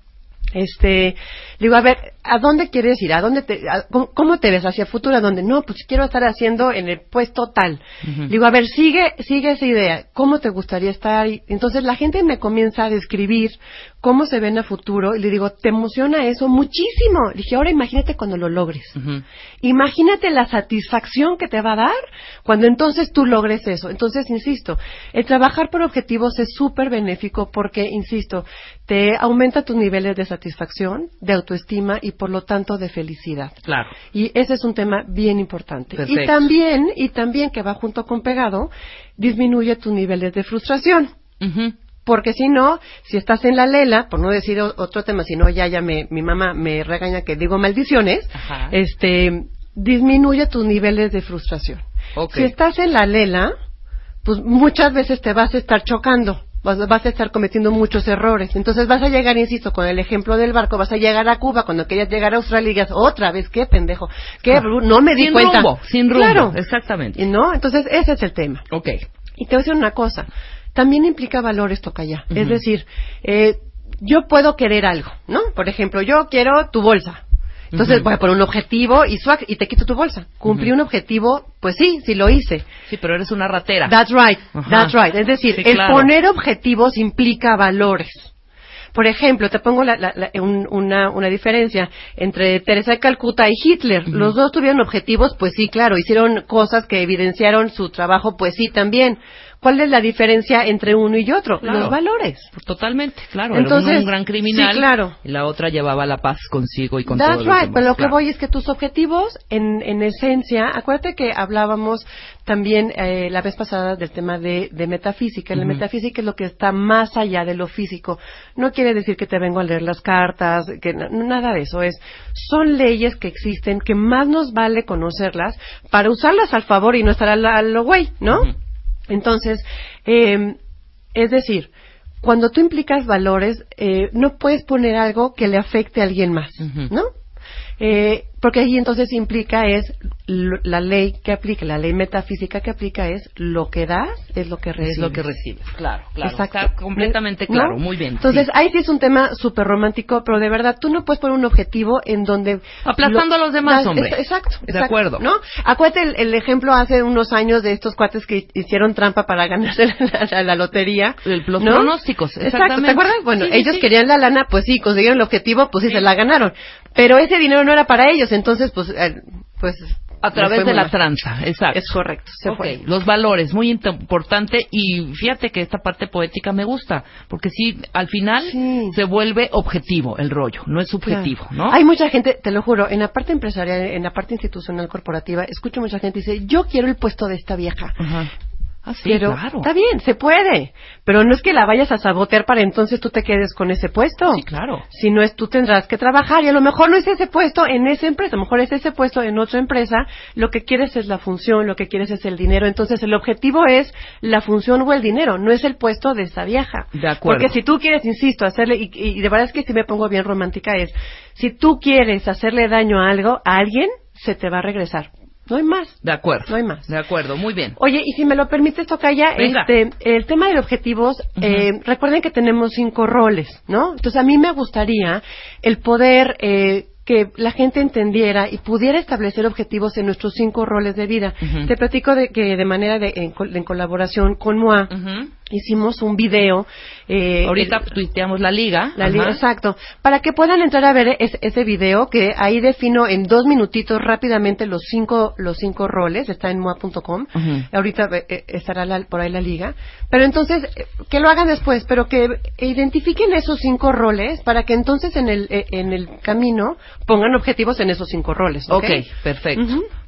este, le digo, a ver, ¿a dónde quieres ir? ¿A dónde te, a- cómo, cómo te ves hacia el futuro? ¿A dónde? No, pues quiero estar haciendo en el puesto tal. Le digo, a ver, sigue, sigue esa idea. ¿Cómo te gustaría estar? Y entonces la gente me comienza a describir cómo se ven a futuro y le digo, ¿te emociona eso? Muchísimo. Le dije, ahora imagínate cuando lo logres. Imagínate la satisfacción que te va a dar cuando entonces tú logres eso. Entonces, insisto, el trabajar por objetivos es súper benéfico porque, insisto, te aumenta tus niveles de satisfacción, de autoestima y por lo tanto de felicidad. Claro. Y ese es un tema bien importante. Perfecto. Y también, y también que va junto con pegado, disminuye tus niveles de frustración. Ujú. Porque si no, si estás en la lela, por no decir otro tema, si no ya ya me, mi mamá me regaña que digo maldiciones, Ajá. este disminuye tus niveles de frustración. Si estás en la lela, pues muchas veces te vas a estar chocando, vas, vas a estar cometiendo muchos errores. Entonces vas a llegar, insisto, con el ejemplo del barco, vas a llegar a Cuba cuando querías llegar a Australia y digas, otra vez, qué pendejo, qué bru- no me di sin cuenta. rumbo, sin rumbo. Claro. Exactamente. Y no, entonces ese es el tema. Ok. Y te voy a decir una cosa, también implica valores tocaya. Es Ujú. decir, eh, yo puedo querer algo, ¿no? Por ejemplo, yo quiero tu bolsa. Entonces voy a poner un objetivo y swag y te quito tu bolsa. Cumplí un objetivo, pues sí, sí lo hice. Sí, pero eres una ratera. That's right, Ajá. that's right. Es decir, Sí, el claro. poner objetivos implica valores. Por ejemplo, te pongo la- la- la- un- una, una diferencia entre Teresa de Calcuta y Hitler. Los dos tuvieron objetivos, pues sí, claro, hicieron cosas que evidenciaron su trabajo, pues sí, también. ¿Cuál es la diferencia entre uno y otro? Claro. Los valores. Totalmente, claro. Entonces, uno un gran criminal. sí, claro. Y la otra llevaba la paz consigo y con That's todos los right, demás, pero lo que voy es que tus objetivos, en, en esencia, acuérdate que hablábamos también eh, la vez pasada del tema de, de metafísica. La metafísica es lo que está más allá de lo físico. No quiere decir que te vengo a leer las cartas, que nada de eso es. Son leyes que existen que más nos vale conocerlas para usarlas al favor y no estar a, la- a lo güey, ¿no? Entonces, eh, es decir, cuando tú implicas valores, eh, no puedes poner algo que le afecte a alguien más. ¿no? Eh, porque ahí entonces implica es la ley que aplica, la ley metafísica que aplica es lo que das es lo que recibes. Es lo que recibes. Claro, claro. Exacto. Está completamente ¿No? claro. Muy bien. Entonces, sí. ahí sí es un tema súper romántico, pero de verdad, tú no puedes poner un objetivo en donde... Aplastando a los demás, das- hombre. es- Exacto, De exacto, acuerdo. ¿no? Acuérdate el, el ejemplo hace unos años de estos cuates que hicieron trampa para ganarse la, la- la lotería. El- los ¿no? pronósticos, Exacto, exactamente. ¿te acuerdas? Bueno, sí, ellos sí. querían la lana, pues sí, consiguieron el objetivo, pues sí, se la ganaron. Pero ese dinero no era para ellos, entonces, pues... eh, pues A través de la mal. tranza, exacto. Es correcto, se Ok, fue. los valores, muy importante y fíjate que esta parte poética me gusta, porque sí, al final Sí. se vuelve objetivo el rollo, no es subjetivo, Claro. ¿no? Hay mucha gente, te lo juro, en la parte empresarial, en la parte institucional corporativa, escucho mucha gente dice, yo quiero el puesto de esta vieja. Ah, sí, pero claro. está bien, se puede. Pero no es que la vayas a sabotear para entonces tú te quedes con ese puesto. Sí, claro. Si no es, tú tendrás que trabajar y a lo mejor no es ese puesto en esa empresa, a lo mejor es ese puesto en otra empresa. Lo que quieres es la función, lo que quieres es el dinero. Entonces el objetivo es la función o el dinero, no es el puesto de esa vieja. De acuerdo. Porque si tú quieres, insisto, hacerle, y, y de verdad es que si me pongo bien romántica es, si tú quieres hacerle daño a algo, a alguien, se te va a regresar. No hay más. De acuerdo. No hay más. De acuerdo, muy bien. Oye, y si me lo permites, Tocaya, Venga. este, el tema de objetivos, eh, recuerden que tenemos cinco roles, ¿no? Entonces, a mí me gustaría el poder eh, que la gente entendiera y pudiera establecer objetivos en nuestros cinco roles de vida. Te platico de que de manera de, en, en colaboración con MOA. Hicimos un video. eh, Ahorita el- tuiteamos la liga. la Ajá. liga, exacto. Para que puedan entrar a ver es- ese video, que ahí defino en dos minutitos rápidamente los cinco, los cinco roles, está en moa.com. Ujú. Ahorita eh, eh, estará la- por ahí la liga. Pero entonces, eh, que lo hagan después, pero que identifiquen esos cinco roles para que entonces en el, eh, en el camino pongan objetivos en esos cinco roles. ¿ok? Ok, perfecto.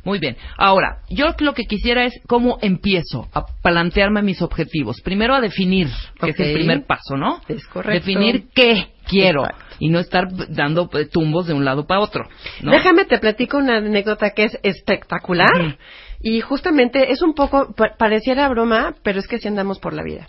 Muy bien. Ahora, yo lo que quisiera es cómo empiezo a plantearme mis objetivos. Primero a definir, que es el primer paso, ¿no? Es correcto. Definir qué quiero Exacto. y no estar dando eh, tumbos de un lado para otro. ¿no? Déjame te platico una anécdota que es espectacular y justamente es un poco pa- pareciera broma, pero es que sí andamos por la vida.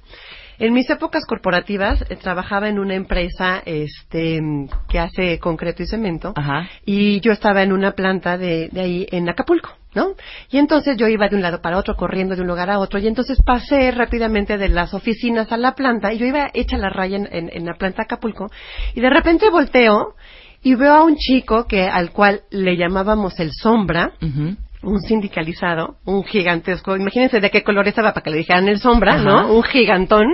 En mis épocas corporativas eh, trabajaba en una empresa este que hace concreto y cemento Ajá. y yo estaba en una planta de, de ahí en Acapulco, ¿no? Y entonces yo iba de un lado para otro, corriendo de un lugar a otro, y entonces pasé rápidamente de las oficinas a la planta, y yo iba hecha la raya en, en- en la planta Acapulco, y de repente volteo y veo a un chico que al cual le llamábamos el sombra. Un sindicalizado, un gigantesco, imagínense de qué color estaba para que le dijeran el sombra, Ajá. ¿no? Un gigantón.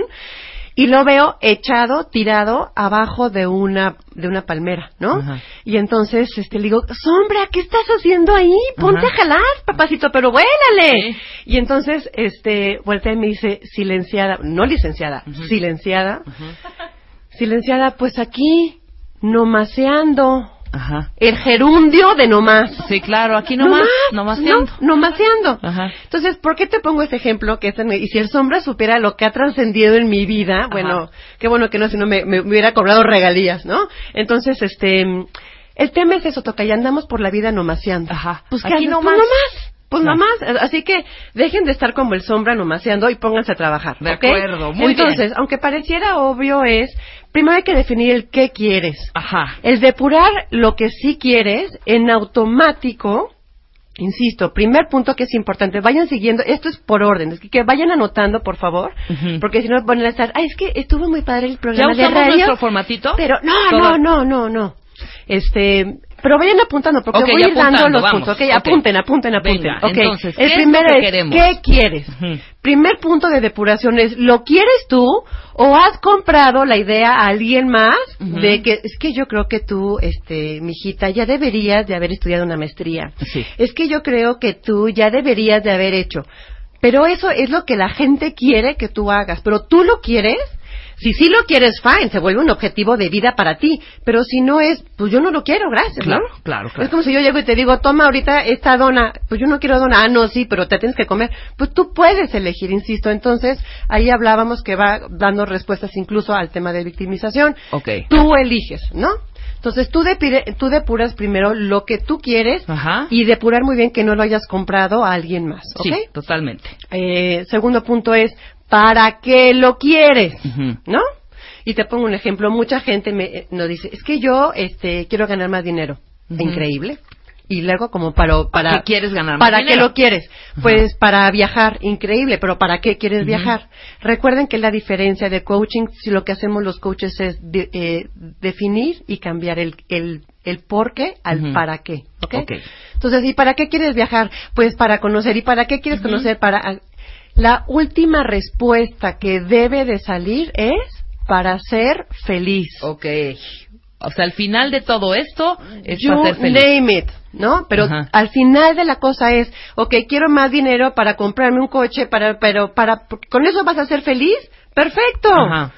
Y lo veo echado, tirado abajo de una de una palmera, ¿no? Ajá. Y entonces este le digo, "Sombra, ¿qué estás haciendo ahí? Ponte Ajá. a jalar, papacito, pero vuélale." Sí. Y entonces este voltea y me dice, "Silenciada, no licenciada, silenciada." Silenciada, pues aquí nomaseando. Ajá. El gerundio de nomás. Sí, claro, aquí nomás, nomaseando. No, nomaseando. Ajá. Entonces, ¿por qué te pongo ese ejemplo? Que es en- y si el sombra supiera lo que ha trascendido en mi vida, bueno, qué bueno que no, si no me, me hubiera cobrado regalías, ¿no? Entonces, este, el tema es eso, toca, y andamos por la vida nomaseando. Ajá. Pues, ¿qué Aquí nomás. Pues nomás. Pues No. nomás. Así que dejen de estar como el sombra nomaseando y pónganse a trabajar. De acuerdo, muy Entonces, bien. aunque pareciera obvio es, primero hay que definir el qué quieres. Ajá. El depurar lo que sí quieres en automático, insisto, primer punto que es importante, vayan siguiendo, esto es por orden, es que, que vayan anotando, por favor, porque si no van a estar, ay, es que estuvo muy padre el ¿Ya programa de usamos radio, nuestro formatito? pero no, no, no, no, no. Este, pero vayan apuntando porque voy a ir dando los vamos. puntos, ¿ok? Ok. Apunten, apunten, apunten. Venga, entonces, ¿qué el es primero que es, queremos? ¿qué quieres? Primer punto de depuración es, ¿lo quieres tú o has comprado la idea a alguien más de que es que yo creo que tú, este, mijita, ya deberías de haber estudiado una maestría? Sí. Es que yo creo que tú ya deberías de haber hecho. Pero eso es lo que la gente quiere que tú hagas. Pero tú lo quieres. Si sí lo quieres, fine, se vuelve un objetivo de vida para ti. Pero si no es, pues yo no lo quiero, gracias, Claro, ¿no? claro, claro. Es como si yo llego y te digo, toma ahorita esta dona. Pues yo no quiero dona. Ah, no, sí, pero te tienes que comer. Pues tú puedes elegir, insisto. Entonces, ahí hablábamos que va dando respuestas incluso al tema de victimización. Ok. Tú eliges, ¿no? Entonces tú, depuras primero lo que tú quieres Ajá. y depurar muy bien que no lo hayas comprado a alguien más, ¿ok? Sí, totalmente. Eh, segundo punto es, ¿para qué lo quieres? ¿No? Y te pongo un ejemplo. Mucha gente me eh, nos dice, es que yo este, quiero ganar más dinero. Increíble. Y luego como para... para qué quieres ganar más ¿Para qué lo quieres? Pues para viajar. Increíble. Pero ¿para qué quieres viajar? Recuerden que la diferencia de coaching, si lo que hacemos los coaches es de- eh, definir y cambiar el, el, el por qué al para qué. ¿ok? Ok. Entonces, ¿y para qué quieres viajar? Pues para conocer. ¿Y para qué quieres conocer? Para la última respuesta que debe de salir es para ser feliz. Ok. O sea, al final de todo esto es You para ser feliz. name it, ¿no? Pero Ajá. al final de la cosa es, ok, quiero más dinero para comprarme un coche, para, pero para, con eso vas a ser feliz, perfecto. Ajá.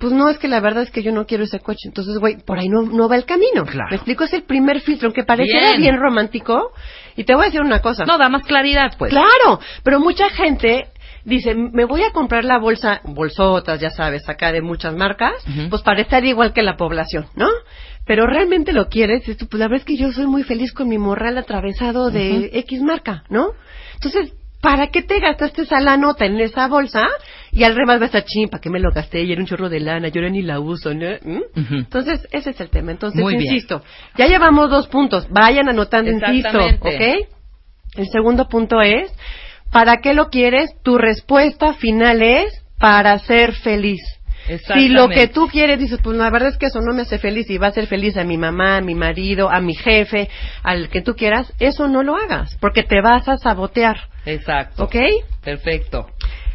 Pues no, es que la verdad es que yo no quiero ese coche. Entonces, güey, por ahí no, no va el camino. Claro. Me explico, es el primer filtro, aunque pareciera Bien. bien, romántico. Y te voy a decir una cosa. No, da más claridad, pues. Claro, pero mucha gente dice, me voy a comprar la bolsa, bolsotas, ya sabes, acá de muchas marcas, pues para estar igual que la población, ¿no? Pero realmente lo quieres, pues la verdad es que yo soy muy feliz con mi morral atravesado de X marca, ¿no? Entonces, ¿para qué te gastaste esa la nota en esa bolsa? Y al revés va a estar ching, ¿para qué me lo gasté? Y era un chorro de lana, yo ahora ni la uso, ¿no? ¿Mm? Entonces, ese es el tema. Entonces, Muy bien. insisto, ya llevamos dos puntos. Vayan anotando, insisto. ¿ok? El segundo punto es, ¿para qué lo quieres? Tu respuesta final es para ser feliz. Si lo que tú quieres dices, pues la verdad es que eso no me hace feliz y va a hacer feliz a mi mamá, a mi marido, a mi jefe, al que tú quieras, eso no lo hagas, porque te vas a sabotear, Exacto. ¿ok? Perfecto.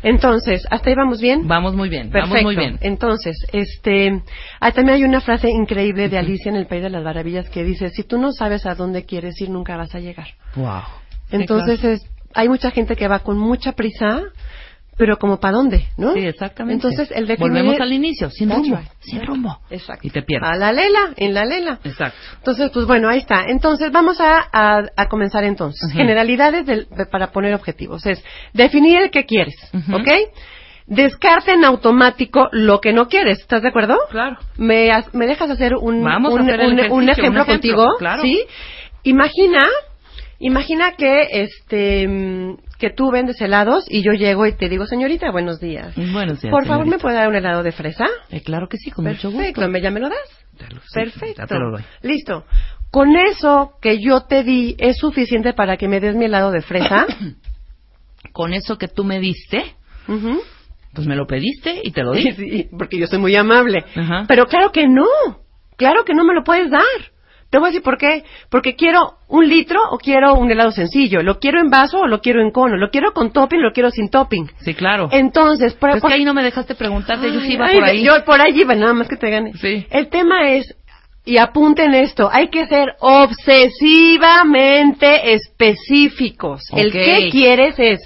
Entonces, ¿hasta ahí vamos bien? Vamos muy bien. Perfecto. Vamos muy bien. Entonces, este, ah, también hay una frase increíble de Alicia en el País de las Maravillas que dice, si tú no sabes a dónde quieres ir, nunca vas a llegar. Wow. Entonces, es, hay mucha gente que va con mucha prisa, pero como para dónde, ¿no? Sí, exactamente. Entonces, el definir... Volvemos al inicio, sin rumbo. right. Sin rumbo. Exacto. Y te pierdes. A la lela, en la lela. Exacto. Entonces, pues bueno, ahí está. Entonces, vamos a, a, a comenzar entonces. Generalidades del- de- para poner objetivos. Es definir el que quieres, Ujú. ¿ok? Descarta en automático lo que no quieres. ¿Estás de acuerdo? Claro. ¿Me, me dejas hacer un, Vamos a un, hacer el un- ejemplo ejemplo, contigo? claro. ¿Sí? Imagina, imagina que este mm, que tú vendes helados y yo llego y te digo, señorita, buenos días. Buenos días. Por favor, ¿me puede dar un helado de fresa? Eh, claro que sí, con mucho Perfecto, gusto. ¿me ya me lo das? Sí, Perfecto. ya te lo doy. Listo. Con eso que yo te di, ¿es suficiente para que me des mi helado de fresa? *coughs* Con eso que tú me diste, pues me lo pediste y te lo di. *laughs* Sí, porque yo soy muy amable. Ajá. Pero claro que no. Claro que no me lo puedes dar. Te voy a decir por qué. Porque quiero un litro o quiero un helado sencillo. ¿Lo quiero en vaso o lo quiero en cono? ¿Lo quiero con topping o lo quiero sin topping? Sí, claro. Entonces, por, que ahí no me dejaste preguntarte, yo sí iba ay, por ahí. Yo por ahí iba, nada más que te gane. Sí. El tema es, y apunten esto, hay que ser obsesivamente específicos. El que quieres es,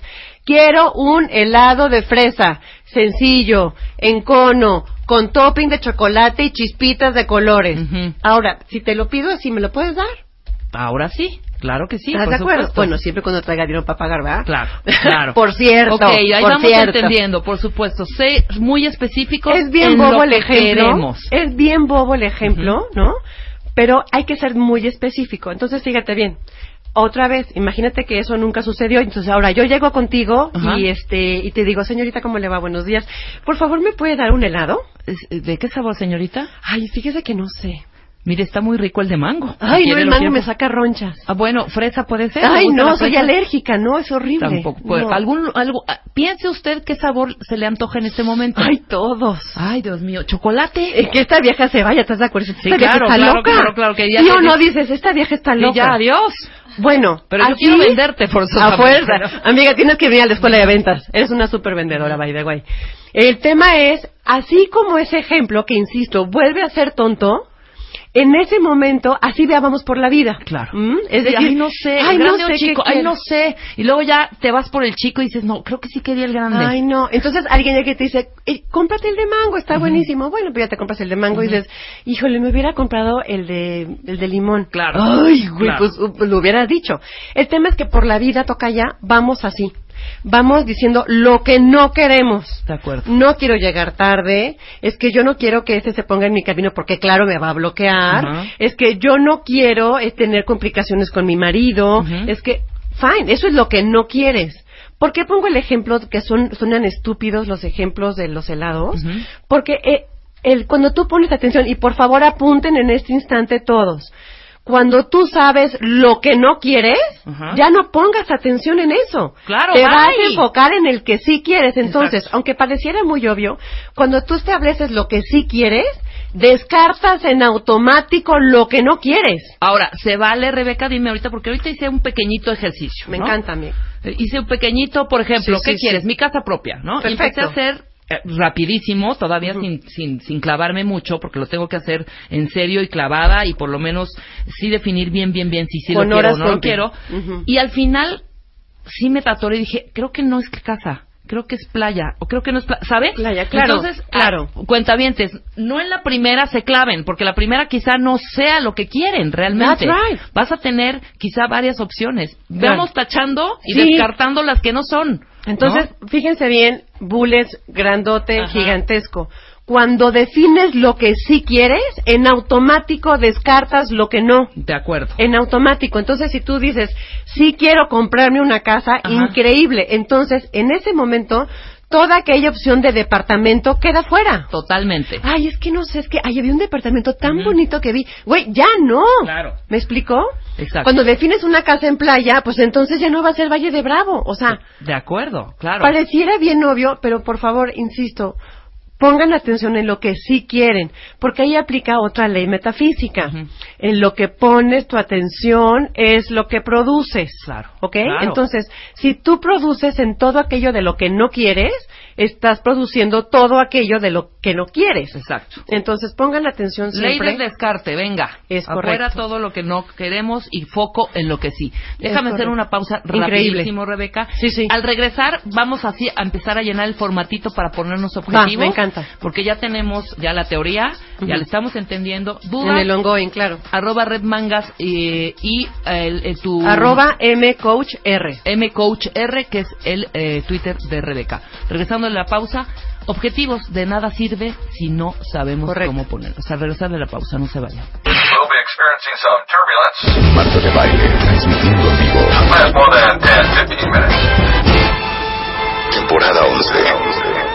quiero un helado de fresa. Sencillo, en cono, con topping de chocolate y chispitas de colores. Ujú. Ahora, si te lo pido así, ¿me lo puedes dar? Ahora sí, claro que sí. ¿Estás por de acuerdo? supuesto. Bueno, siempre cuando traiga dinero para pagar, ¿verdad? Claro, *laughs* claro. por cierto. Ok, ahí por vamos cierto. entendiendo, por supuesto. Sé muy específicos Es bien en bobo el que ejemplo. queremos. Es bien bobo el ejemplo, ¿no? Pero hay que ser muy específico. Entonces, fíjate bien. Otra vez, imagínate que eso nunca sucedió. Entonces, ahora yo llego contigo Ajá. y este y te digo, señorita, ¿cómo le va? Buenos días. Por favor, ¿me puede dar un helado? ¿De qué sabor, señorita? Ay, fíjese que no sé. Mire, está muy rico el de mango. Ay, no, ¿Quiere el mango me saca ronchas. Ah, bueno, fresa puede ser. ¿Le Ay, no, soy alérgica, no, es horrible. Tampoco. puede- No. ¿Algún, algo, ah, piense usted qué sabor se le antoja en este momento. Ay, todos. Ay, Dios mío, chocolate. Eh, que esta vieja se vaya, ¿estás de acuerdo? Esta vieja claro, está claro, loca. claro, claro, que ya ¿Sí o te- no dices, esta vieja está Y loca? ya, adiós. Bueno, Pero yo quiero venderte forzosamente, A fuerza. Amiga, tienes que venir a la escuela de ventas. Eres una super vendedora, by the way. El tema es, así como ese ejemplo, que insisto, vuelve a ser tonto, en ese momento, así veábamos por la vida. Claro. ¿Mm? Es Sí, decir, ay, no sé, ay, no o sé chico, ay, no sé. Y luego ya te vas por el chico y dices, no, creo que sí quería el grande. Ay, no. Entonces alguien llega y te dice, eh, cómprate el de mango, está buenísimo. Bueno, pues ya te compras el de mango y dices, híjole, me hubiera comprado el de, el de limón. Claro. Ay, güey, Claro. pues uh, lo hubieras dicho. El tema es que por la vida toca ya, vamos así. Vamos diciendo lo que no queremos. De acuerdo. No quiero llegar tarde, es que yo no quiero que este se ponga en mi camino porque claro me va a bloquear, es que yo no quiero eh, tener complicaciones con mi marido, es que, fine, eso es lo que no quieres. ¿Por qué pongo el ejemplo que son suenan estúpidos los ejemplos de los helados? Porque eh, el, cuando tú pones atención, y por favor apunten en este instante todos, cuando tú sabes lo que no quieres, ya no pongas atención en eso. Claro, Te bye. vas a enfocar en el que sí quieres. Entonces, Exacto. aunque pareciera muy obvio, cuando tú estableces lo que sí quieres, descartas en automático lo que no quieres. Ahora, se vale, Rebeca, dime ahorita, porque ahorita hice un pequeñito ejercicio. Me ¿no? encanta a mí. Eh, Hice un pequeñito, por ejemplo, Sí, ¿qué sí, quieres? sí. Mi casa propia, ¿no? Perfecto. Empecé a hacer eh, rapidísimo, todavía sin, sin, sin clavarme mucho, porque lo tengo que hacer en serio y clavada y por lo menos sí definir bien, bien, bien si sí lo quiero o no lo quiero. Y al final sí me tatoré y dije, creo que no es casa. Creo que es playa, o creo que no es playa, ¿sabes? Playa, claro, Entonces, claro. ah, cuentavientes, no en la primera se claven, porque la primera quizá no sea lo que quieren realmente. That's right. Vas a tener quizá varias opciones. Claro. Vamos tachando y Sí. descartando las que no son. Entonces, fíjense bien, bullets grandote, Ajá. gigantesco. Cuando defines lo que sí quieres, en automático descartas lo que no. ¿no? De acuerdo. En automático. Entonces, si tú dices, sí quiero comprarme una casa, Ajá. increíble. Entonces, en ese momento, toda aquella opción de departamento queda fuera. Totalmente. Ay, es que no sé, es que ay, había un departamento tan Ujú. bonito que vi. Güey, ya no. Claro. ¿Me explicó? Exacto. Cuando defines una casa en playa, pues entonces ya no va a ser Valle de Bravo. O sea, De acuerdo, claro. Pareciera bien obvio, pero por favor, insisto, pongan atención en lo que sí quieren, porque ahí aplica otra ley metafísica. En lo que pones tu atención es lo que produces. Claro, ¿Ok? claro. Entonces, si tú produces en todo aquello de lo que no quieres, estás produciendo todo aquello de lo que no quieres. Exacto. Entonces, pongan atención Ley siempre. del descarte, venga. Es Afuera correcto. todo lo que no queremos y foco en lo que sí. Déjame hacer una pausa Increíble. rapidísimo, Rebeca. Sí, sí. Al regresar, vamos así a empezar a llenar el formatito para ponernos objetivos. me encanta. Porque ya tenemos ya la teoría, ya Ujú. le estamos entendiendo. en Dudas, el ongoing, claro. arroba redmangas eh, y el, el- tu... Arroba mcoachr. mcoachr, que es el eh, Twitter de Rebeca. Regresando de la pausa, objetivos de nada sirve si no sabemos Correcto. cómo ponerlos. Al regresar de la pausa, no se turbulence. Marta de Baile, transmitiendo en vivo. Last more than 10, 15 minutes. Temporada 11.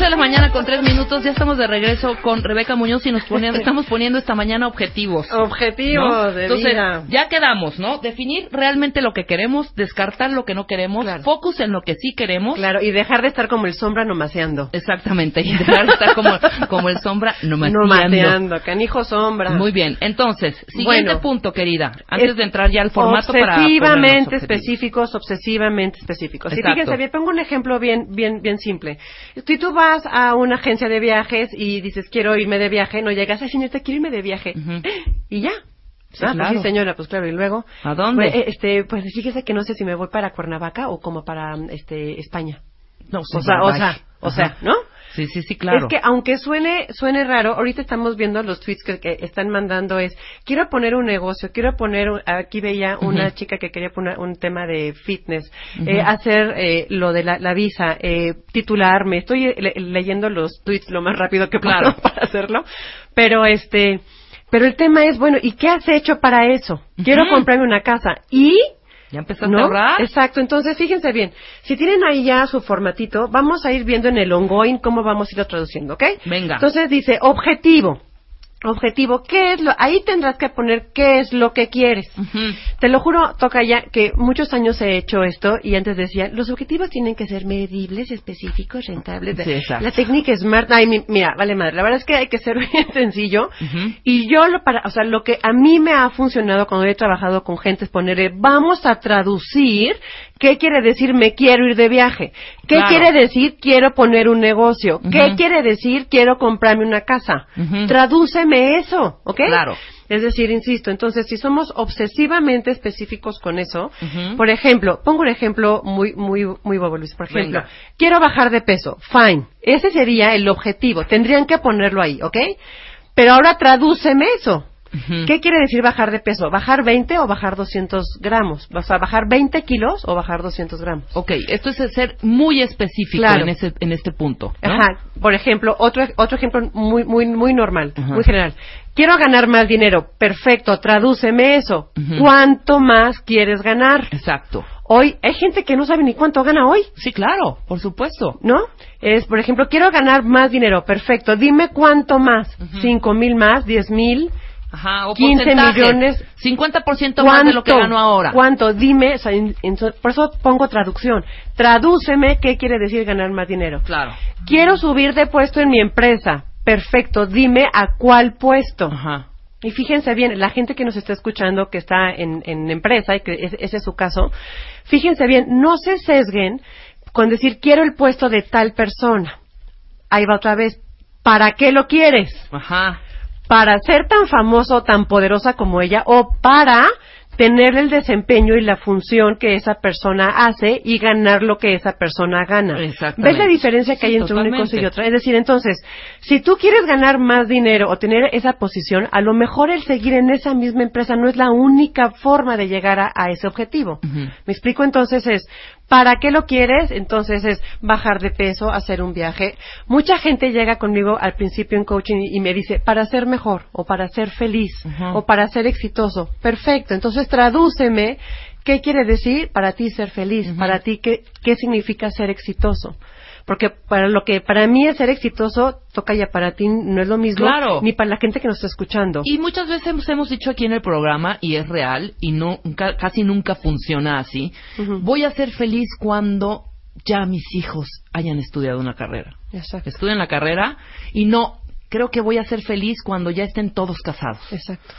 De la mañana con tres minutos, ya estamos de regreso con Rebeca Muñoz y nos ponían- *laughs* estamos poniendo esta mañana objetivos. Objetivos ¿no? de Entonces, vida. ya quedamos, ¿no? Definir realmente lo que queremos, descartar lo que no queremos, Claro. focus en lo que sí queremos. Claro, y dejar de estar como el sombra nomaseando. Exactamente, y *laughs* dejar de estar como, como el sombra nomateando. Nomateando, canijo sombra. Muy bien, entonces, siguiente Bueno, punto, querida, antes Es de entrar ya al formato para obsesivamente objetivos. específicos, obsesivamente específicos. Y Exacto. fíjense bien, pongo un ejemplo bien, bien, bien simple. Si tú vas a una agencia de viajes y dices quiero irme de viaje, no llegas, ay señorita, quiero irme de viaje. Ujú. Y ya. Sí, ah, pues claro. sí, señora, pues claro, y luego. ¿A dónde? Pues, este, pues fíjese que no sé si me voy para Cuernavaca o como para este España. No, O sea, o sea, o sea, ¿no? Sí, sí, sí, claro. Es que aunque suene suene raro, ahorita estamos viendo los tweets que, que están mandando es quiero poner un negocio, quiero poner un- aquí veía una chica que quería poner un tema de fitness, eh, hacer eh, lo de la, la visa, eh, titularme, estoy le- leyendo los tweets lo más rápido que puedo Claro. *laughs* para hacerlo, pero este pero el tema es bueno, ¿y qué has hecho para eso? Quiero comprarme una casa y ¿Ya empezaste ¿no? a ahorrar? Exacto, entonces fíjense bien, si tienen ahí ya su formatito, vamos a ir viendo en el ongoing cómo vamos a irlo traduciendo, ¿ok? Venga. Entonces dice, objetivo. Objetivo, ¿qué es lo? Ahí tendrás que poner qué es lo que quieres. Te lo juro, toca ya que muchos años he hecho esto y antes decía, los objetivos tienen que ser medibles, específicos, rentables. Sí. La técnica SMART, ay, mi- mira, vale madre, la verdad es que hay que ser *laughs* bien sencillo y yo lo para, o sea, lo que a mí me ha funcionado cuando he trabajado con gente es ponerle, vamos a traducir qué quiere decir me quiero ir de viaje, qué Claro. quiere decir quiero poner un negocio, qué quiere decir quiero comprarme una casa. Tradúceme eso, ¿ok? Claro. Es decir, insisto, entonces si somos obsesivamente específicos con eso, por ejemplo, pongo un ejemplo muy muy muy bobo Luis, por ejemplo, Venga. quiero bajar de peso, fine, ese sería el objetivo, tendrían que ponerlo ahí, ¿ok? Pero ahora tradúceme eso. ¿Qué quiere decir bajar de peso? ¿Bajar 20 o bajar 200 gramos? ¿Vas a bajar 20 kilos o bajar 200 gramos? Ok, esto es ser muy específico Claro. en, ese, en este punto. ¿no? Ajá. Por ejemplo, otro, otro ejemplo muy, muy, muy normal, muy general. Quiero ganar más dinero. Perfecto, tradúceme eso. ¿Cuánto más quieres ganar? Exacto. Hoy, hay gente que no sabe ni cuánto gana hoy. Sí, claro, por supuesto. ¿No? Es, por ejemplo, quiero ganar más dinero. Perfecto. Dime cuánto más. ¿Cinco mil más? ¿Diez mil? Ajá, o 15 porcentaje. millones. 50% más de lo que gano ahora. ¿Cuánto? Dime, o sea, en- en- por eso pongo traducción. Tradúceme qué quiere decir ganar más dinero. Claro. Quiero subir de puesto en mi empresa. Perfecto, dime a cuál puesto. Ajá. Y fíjense bien, la gente que nos está escuchando, que está en, en empresa, y que es- ese es su caso, fíjense bien, no se sesguen con decir quiero el puesto de tal persona. Ahí va otra vez. ¿Para qué lo quieres? Ajá. Para ser tan famoso o tan poderosa como ella o para tener el desempeño y la función que esa persona hace y ganar lo que esa persona gana. ¿Ves la diferencia que Sí, hay entre una cosa y otra? Es decir, entonces, si tú quieres ganar más dinero o tener esa posición, a lo mejor el seguir en esa misma empresa no es la única forma de llegar a, a ese objetivo. Me explico entonces es, ¿para qué lo quieres? Entonces es bajar de peso, hacer un viaje. Mucha gente llega conmigo al principio en coaching y, me dice, para ser mejor, o para ser feliz, o para ser exitoso. Perfecto, entonces tradúceme qué quiere decir para ti ser feliz, para ti qué, qué significa ser exitoso. Porque para lo que para mí es ser exitoso, toca ya para ti no es lo mismo, Claro. ni para la gente que nos está escuchando. Y muchas veces hemos, hemos dicho aquí en el programa, y es real, y no, nunca- casi nunca funciona así, voy a ser feliz cuando ya mis hijos hayan estudiado una carrera. Exacto. Estudien la carrera y no, creo que voy a ser feliz cuando ya estén todos casados. Exacto.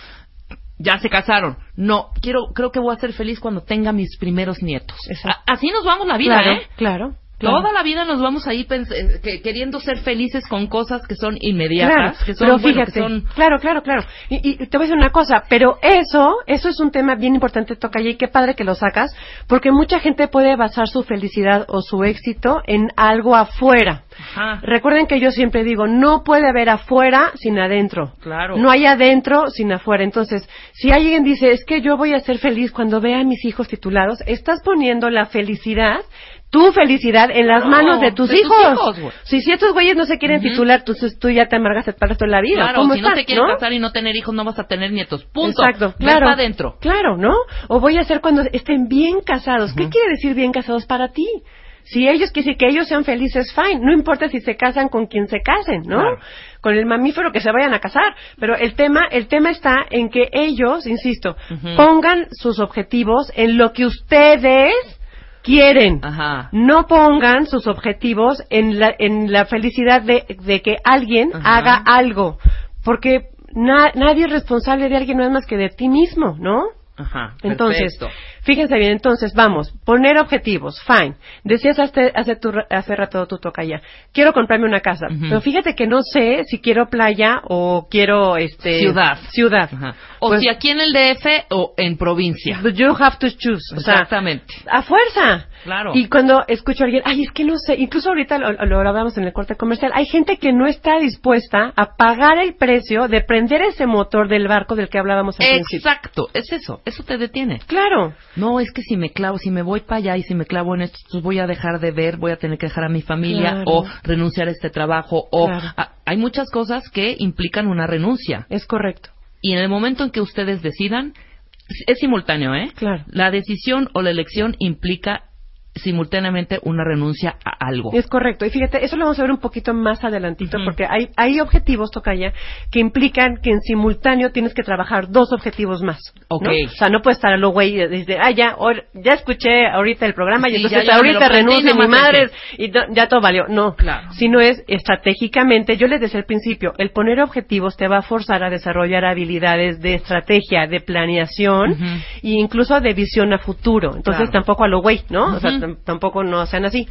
Ya se casaron. No, quiero, creo que voy a ser feliz cuando tenga mis primeros nietos. Exacto. Así nos vamos la vida, claro, ¿eh? claro. Claro. Toda la vida nos vamos ahí eh, que- queriendo ser felices con cosas que son inmediatas, Claro, que son, pero bueno, fíjate, que son claro, claro, claro. Y, y te voy a decir una cosa, pero eso, eso es un tema bien importante, toca y qué padre que lo sacas, porque mucha gente puede basar su felicidad o su éxito en algo afuera. Ajá. Recuerden que yo siempre digo, no puede haber afuera sin adentro. Claro. No hay adentro sin afuera. Entonces, si alguien dice, es que yo voy a ser feliz cuando vea a mis hijos titulados, estás poniendo la felicidad, tu felicidad, en las manos de tus de tus hijos. si, si estos güeyes no se quieren titular, entonces tú ya te amargas el para de la vida. Claro, ¿Cómo si no estás, te quieres no? casar y no tener hijos, no vas a tener nietos. Punto. Exacto, claro. adentro. Claro, ¿no? O voy a hacer cuando estén bien casados. ¿Qué quiere decir bien casados para ti? Si ellos quieren que ellos sean felices, fine. No importa si se casan con quien se casen, ¿no? Claro. Con el mamífero que se vayan a casar. Pero el tema, el tema está en que ellos, insisto, pongan sus objetivos en lo que ustedes quieren. Ajá. No pongan sus objetivos en la, en la felicidad de, de que alguien Ajá. haga algo. Porque na- nadie es responsable de alguien, no es más que de ti mismo, ¿no? Ajá. Entonces, perfecto. fíjense bien, entonces vamos, poner objetivos, fine. Decías hace, hace, tu- hace rato tu tocaya, quiero comprarme una casa, pero fíjate que no sé si quiero playa o quiero este Ciudad. Ciudad. Ajá. O Pues, si aquí en el DF o en provincia. you have to choose, o sea, Exactamente. a fuerza. Claro. Y cuando escucho a alguien, ay, es que no sé, incluso ahorita lo, lo hablamos en el corte comercial, hay gente que no está dispuesta a pagar el precio de prender ese motor del barco del que hablábamos al principio. Exacto, es eso, eso te detiene. Claro. No, es que si me clavo, si me voy para allá y si me clavo en esto, pues voy a dejar de ver, voy a tener que dejar a mi familia Claro. o renunciar a este trabajo o Claro. a- hay muchas cosas que implican una renuncia. Es correcto. Y en el momento en que ustedes decidan, es- simultáneo, ¿eh? Claro. La decisión o la elección implica simultáneamente una renuncia a algo. Es correcto. Y fíjate, eso lo vamos a ver un poquito más adelantito, porque hay, hay objetivos, Tocaya, que implican que en simultáneo tienes que trabajar dos objetivos más. ¿no? Ok. O sea, no puedes estar a lo güey y decir, ah, ya, ahor- ya escuché ahorita el programa y entonces ya- ya me ahorita renuncio a mi madre y no- ya todo valió. No. Claro. Sino es estratégicamente, yo les decía al principio, el poner objetivos te va a forzar a desarrollar habilidades de estrategia, de planeación Ujú. e incluso de visión a futuro. Entonces Claro. tampoco a lo güey, ¿no? O sea, tampoco no sean así.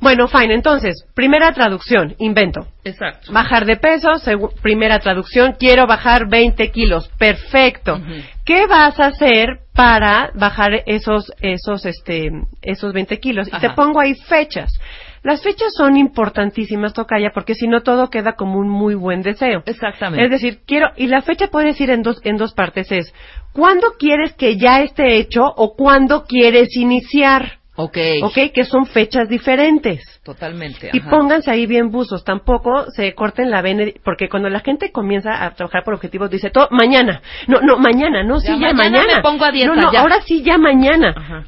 Bueno, fine. Entonces, primera traducción, invento. exacto. Bajar de peso, primera traducción, quiero bajar 20 kilos. Perfecto. ¿Qué vas a hacer para bajar esos, esos, este, esos 20 kilos? Y te pongo ahí fechas. Las fechas son importantísimas, Tocaya, porque si no todo queda como un muy buen deseo. Exactamente. Es decir, quiero, y la fecha puede decir en dos, en dos partes, es, ¿cuándo quieres que ya esté hecho o cuándo quieres iniciar? Ok, ¿Ok? Que son fechas diferentes. totalmente. Y ajá. pónganse ahí bien buzos, tampoco se corten la vena, porque cuando la gente comienza a trabajar por objetivos dice, todo mañana, no, no, mañana, no, sí, Ya ya, mañana me pongo a dieta, no, no, ya. ahora sí, ya mañana. Ajá.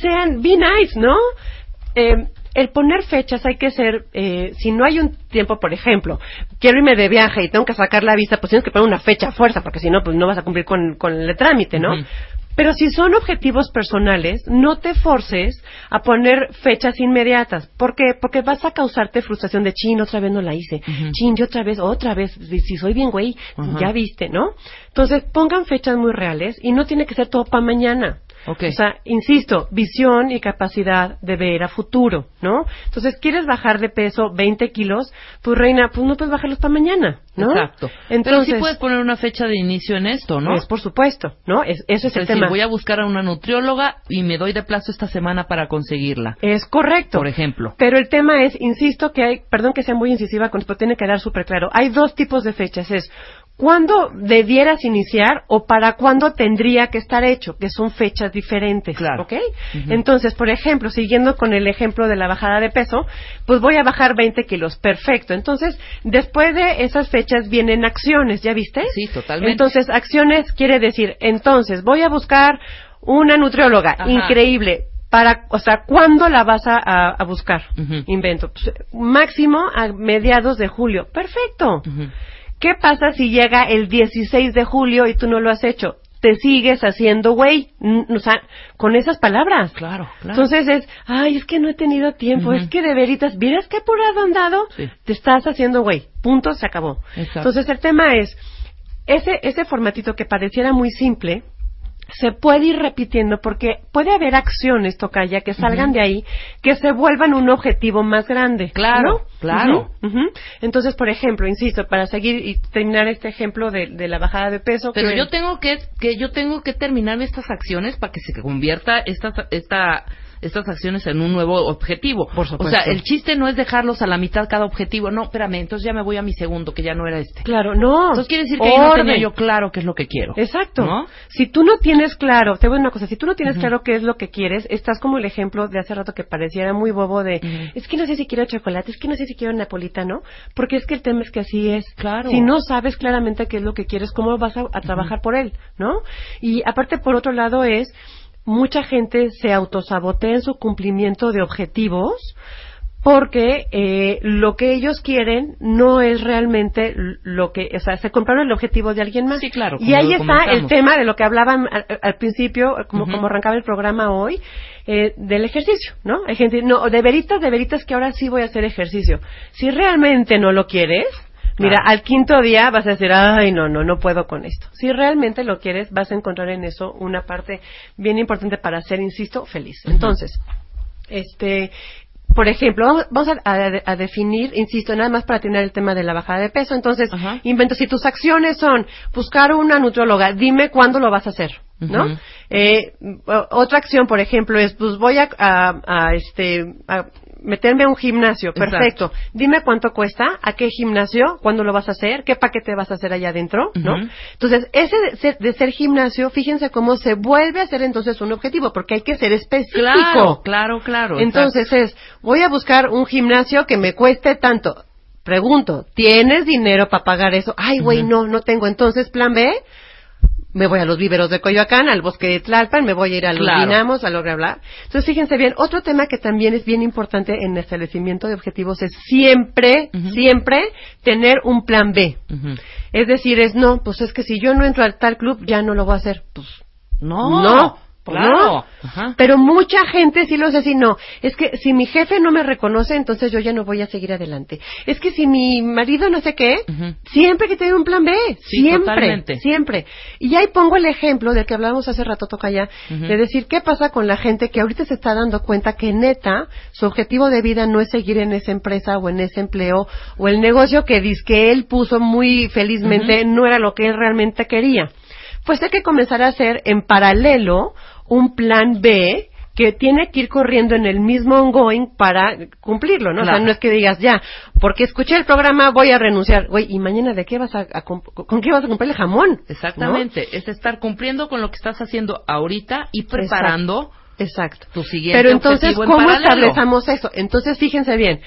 Sean, be nice, ¿no? Eh, el poner fechas hay que ser, eh, si no hay un tiempo, por ejemplo, quiero irme de viaje y tengo que sacar la visa, pues tienes que poner una fecha a fuerza, porque si no, pues no vas a cumplir con, con el trámite, ¿no? Ujú. Pero si son objetivos personales, no te forces a poner fechas inmediatas. ¿Por qué? Porque vas a causarte frustración de, chin, otra vez no la hice. Ujú. Chin, yo otra vez, otra vez. Si soy bien güey, ya viste, ¿no? Entonces, pongan fechas muy reales y no tiene que ser todo para mañana. Ok. O sea, insisto, visión y capacidad de ver a futuro, ¿no? Entonces, ¿quieres bajar de peso 20 kilos? Pues, reina, pues no puedes bajarlos para mañana, ¿no? Exacto. Pero Entonces, sí puedes poner una fecha de inicio en esto, ¿no? es por supuesto, ¿no? Es, ese es Es el decir, tema. voy a buscar a una nutrióloga y me doy de plazo esta semana para conseguirla. Es correcto. Por ejemplo. Pero el tema es, insisto que hay, perdón que sea muy incisiva con esto, tiene que quedar súper claro. Hay dos tipos de fechas. Es cuándo debieras iniciar o para cuándo tendría que estar hecho, que son fechas diferentes. Claro. ¿Ok? Entonces, por ejemplo, siguiendo con el ejemplo de la bajada de peso, pues voy a bajar 20 kilos. Perfecto. Entonces, después de esas fechas vienen acciones, ¿ya viste? Sí, totalmente. Entonces, acciones quiere decir, entonces, voy a buscar una nutrióloga. Ajá. Increíble para, o sea, ¿cuándo la vas a, a- a buscar? Invento. Pues, máximo a mediados de julio. Perfecto. ¿Qué pasa si llega el 16 de julio y tú no lo has hecho? Te sigues haciendo güey. O sea, con esas palabras. Claro, claro. Entonces es, ay, es que no he tenido tiempo, es que de veritas, ¿vieras qué apurado han dado? Sí. Te estás haciendo güey. Punto, se acabó. Exacto. Entonces el tema es, ese, ese formatito que pareciera muy simple, se puede ir repitiendo porque puede haber acciones, Tocaya, que salgan de ahí, que se vuelvan un objetivo más grande. Claro, ¿no? claro. Ujú. Entonces, por ejemplo, insisto, para seguir y terminar este ejemplo de, de la bajada de peso. Pero que- yo tengo que, que yo tengo que terminar estas acciones para que se convierta estas esta estas acciones en un nuevo objetivo. Por O supuesto. sea, el chiste no es dejarlos a la mitad cada objetivo. No, espérame, entonces ya me voy a mi segundo, que ya no era este. Claro, no. Entonces quiere decir que ahí no tenía yo claro qué es lo que quiero. Exacto. ¿No? Si tú no tienes claro, te voy a decir una cosa, si tú no tienes claro qué es lo que quieres, estás como el ejemplo de hace rato que pareciera muy bobo de, es que no sé si quiero chocolate, es que no sé si quiero napolitano, porque es que el tema es que así es. Claro. Si no sabes claramente qué es lo que quieres, ¿cómo vas a, a trabajar por él? ¿No? Y aparte, por otro lado, es, mucha gente se autosabotea en su cumplimiento de objetivos porque eh, lo que ellos quieren no es realmente lo que, o sea, se compraron el objetivo de alguien más. Sí, claro, Y ahí está el tema de lo que hablaban al, al principio, como, como arrancaba el programa hoy, eh, del ejercicio, ¿no? Hay gente, no, de veritas, de veritas que ahora sí voy a hacer ejercicio. Si realmente no lo quieres, mira, al quinto día vas a decir, ay, no, no, no puedo con esto. Si realmente lo quieres, vas a encontrar en eso una parte bien importante para ser, insisto, feliz. Entonces, este, por ejemplo, vamos- vamos a, a- a definir, insisto, nada más para tener el tema de la bajada de peso. Entonces, Ajá. invento, si tus acciones son buscar una nutrióloga, dime cuándo lo vas a hacer, ¿no? Eh, otra acción, por ejemplo, es, pues voy a, a- a, este, a meterme a un gimnasio. Exacto. Perfecto. Dime cuánto cuesta, a qué gimnasio, cuándo lo vas a hacer, qué paquete vas a hacer allá adentro, ¿no? Entonces, ese de ser, de ser gimnasio, fíjense cómo se vuelve a ser entonces un objetivo, porque hay que ser específico. Claro, claro, claro. Entonces es, voy a buscar un gimnasio que me cueste tanto. Pregunto, ¿tienes dinero para pagar eso? Ay, güey, no, no tengo. Entonces, plan B, me voy a los viveros de Coyoacán, al bosque de Tlalpan, me voy a ir a los Claro. dinamos, a lo hablar. Entonces, fíjense bien, otro tema que también es bien importante en el establecimiento de objetivos es siempre, siempre tener un plan B. Es decir, es no, pues es que si yo no entro al tal club, ya no lo voy a hacer. Pues No, no, claro. no. Pero mucha gente sí lo hace no. Es que si mi jefe no me reconoce, entonces yo ya no voy a seguir adelante. Es que si mi marido no sé qué, siempre que tener un plan B. Sí, siempre, totalmente. siempre. Y ahí pongo el ejemplo del que hablábamos hace rato, toca ya, de decir qué pasa con la gente que ahorita se está dando cuenta que neta, su objetivo de vida no es seguir en esa empresa o en ese empleo o el negocio que dice que él puso muy felizmente no era lo que él realmente quería pues hay que comenzar a hacer en paralelo un plan B que tiene que ir corriendo en el mismo ongoing para cumplirlo, ¿no? O sea, no es que digas, ya, porque escuché el programa voy a renunciar. Güey, ¿y mañana de qué vas a, con qué vas a comprar el jamón? Exactamente. Es estar cumpliendo con lo que estás haciendo ahorita y preparando. Exacto. tu siguiente Pero entonces, objetivo en ¿cómo paralelo. establecemos eso? Entonces, fíjense bien,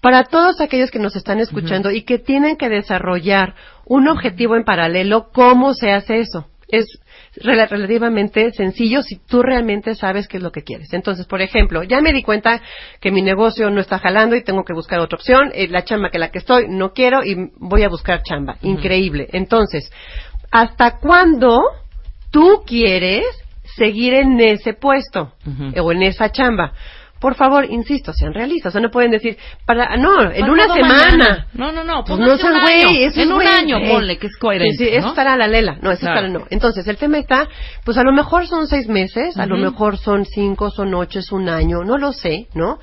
para todos aquellos que nos están escuchando y que tienen que desarrollar un objetivo en paralelo, ¿cómo se hace eso? Es rela- relativamente sencillo si tú realmente sabes qué es lo que quieres. Entonces, por ejemplo, ya me di cuenta que mi negocio no está jalando y tengo que buscar otra opción. eh, la chamba que la que estoy no quiero y voy a buscar chamba. Increíble. Entonces, ¿hasta cuándo tú quieres seguir en ese puesto o en esa chamba? Por favor, insisto, sean realistas. O sea, no pueden decir, para, no, en una Pasado semana. mañana. No, no, no. Pues no sean un güey, En un año, Eh, ponle que es coherente. Sí, sí, eso ¿no? estará a la lela. No, eso Claro. estará no. Entonces, el tema está, pues a lo mejor son seis meses, a lo mejor son cinco, son ocho, es un año, no lo sé, ¿no?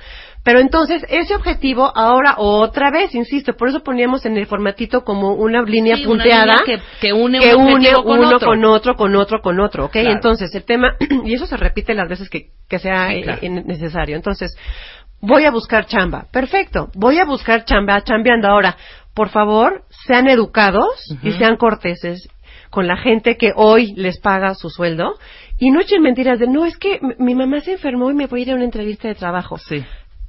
Pero entonces, ese objetivo ahora otra vez, insisto, por eso poníamos en el formatito como una línea Sí, una punteada línea que, que une que un une objetivo con uno otro. con otro, con otro, con otro, ¿ok? Claro. Entonces, el tema, *clears throat* y eso se repite las veces que, que sea Sí, eh, claro. necesario. Entonces, voy a buscar chamba. Perfecto. Voy a buscar chamba, chambeando. Ahora, por favor, sean educados y sean corteses con la gente que hoy les paga su sueldo y no echen mentiras de, no, es que mi mamá se enfermó y me voy a ir a una entrevista de trabajo. Sí.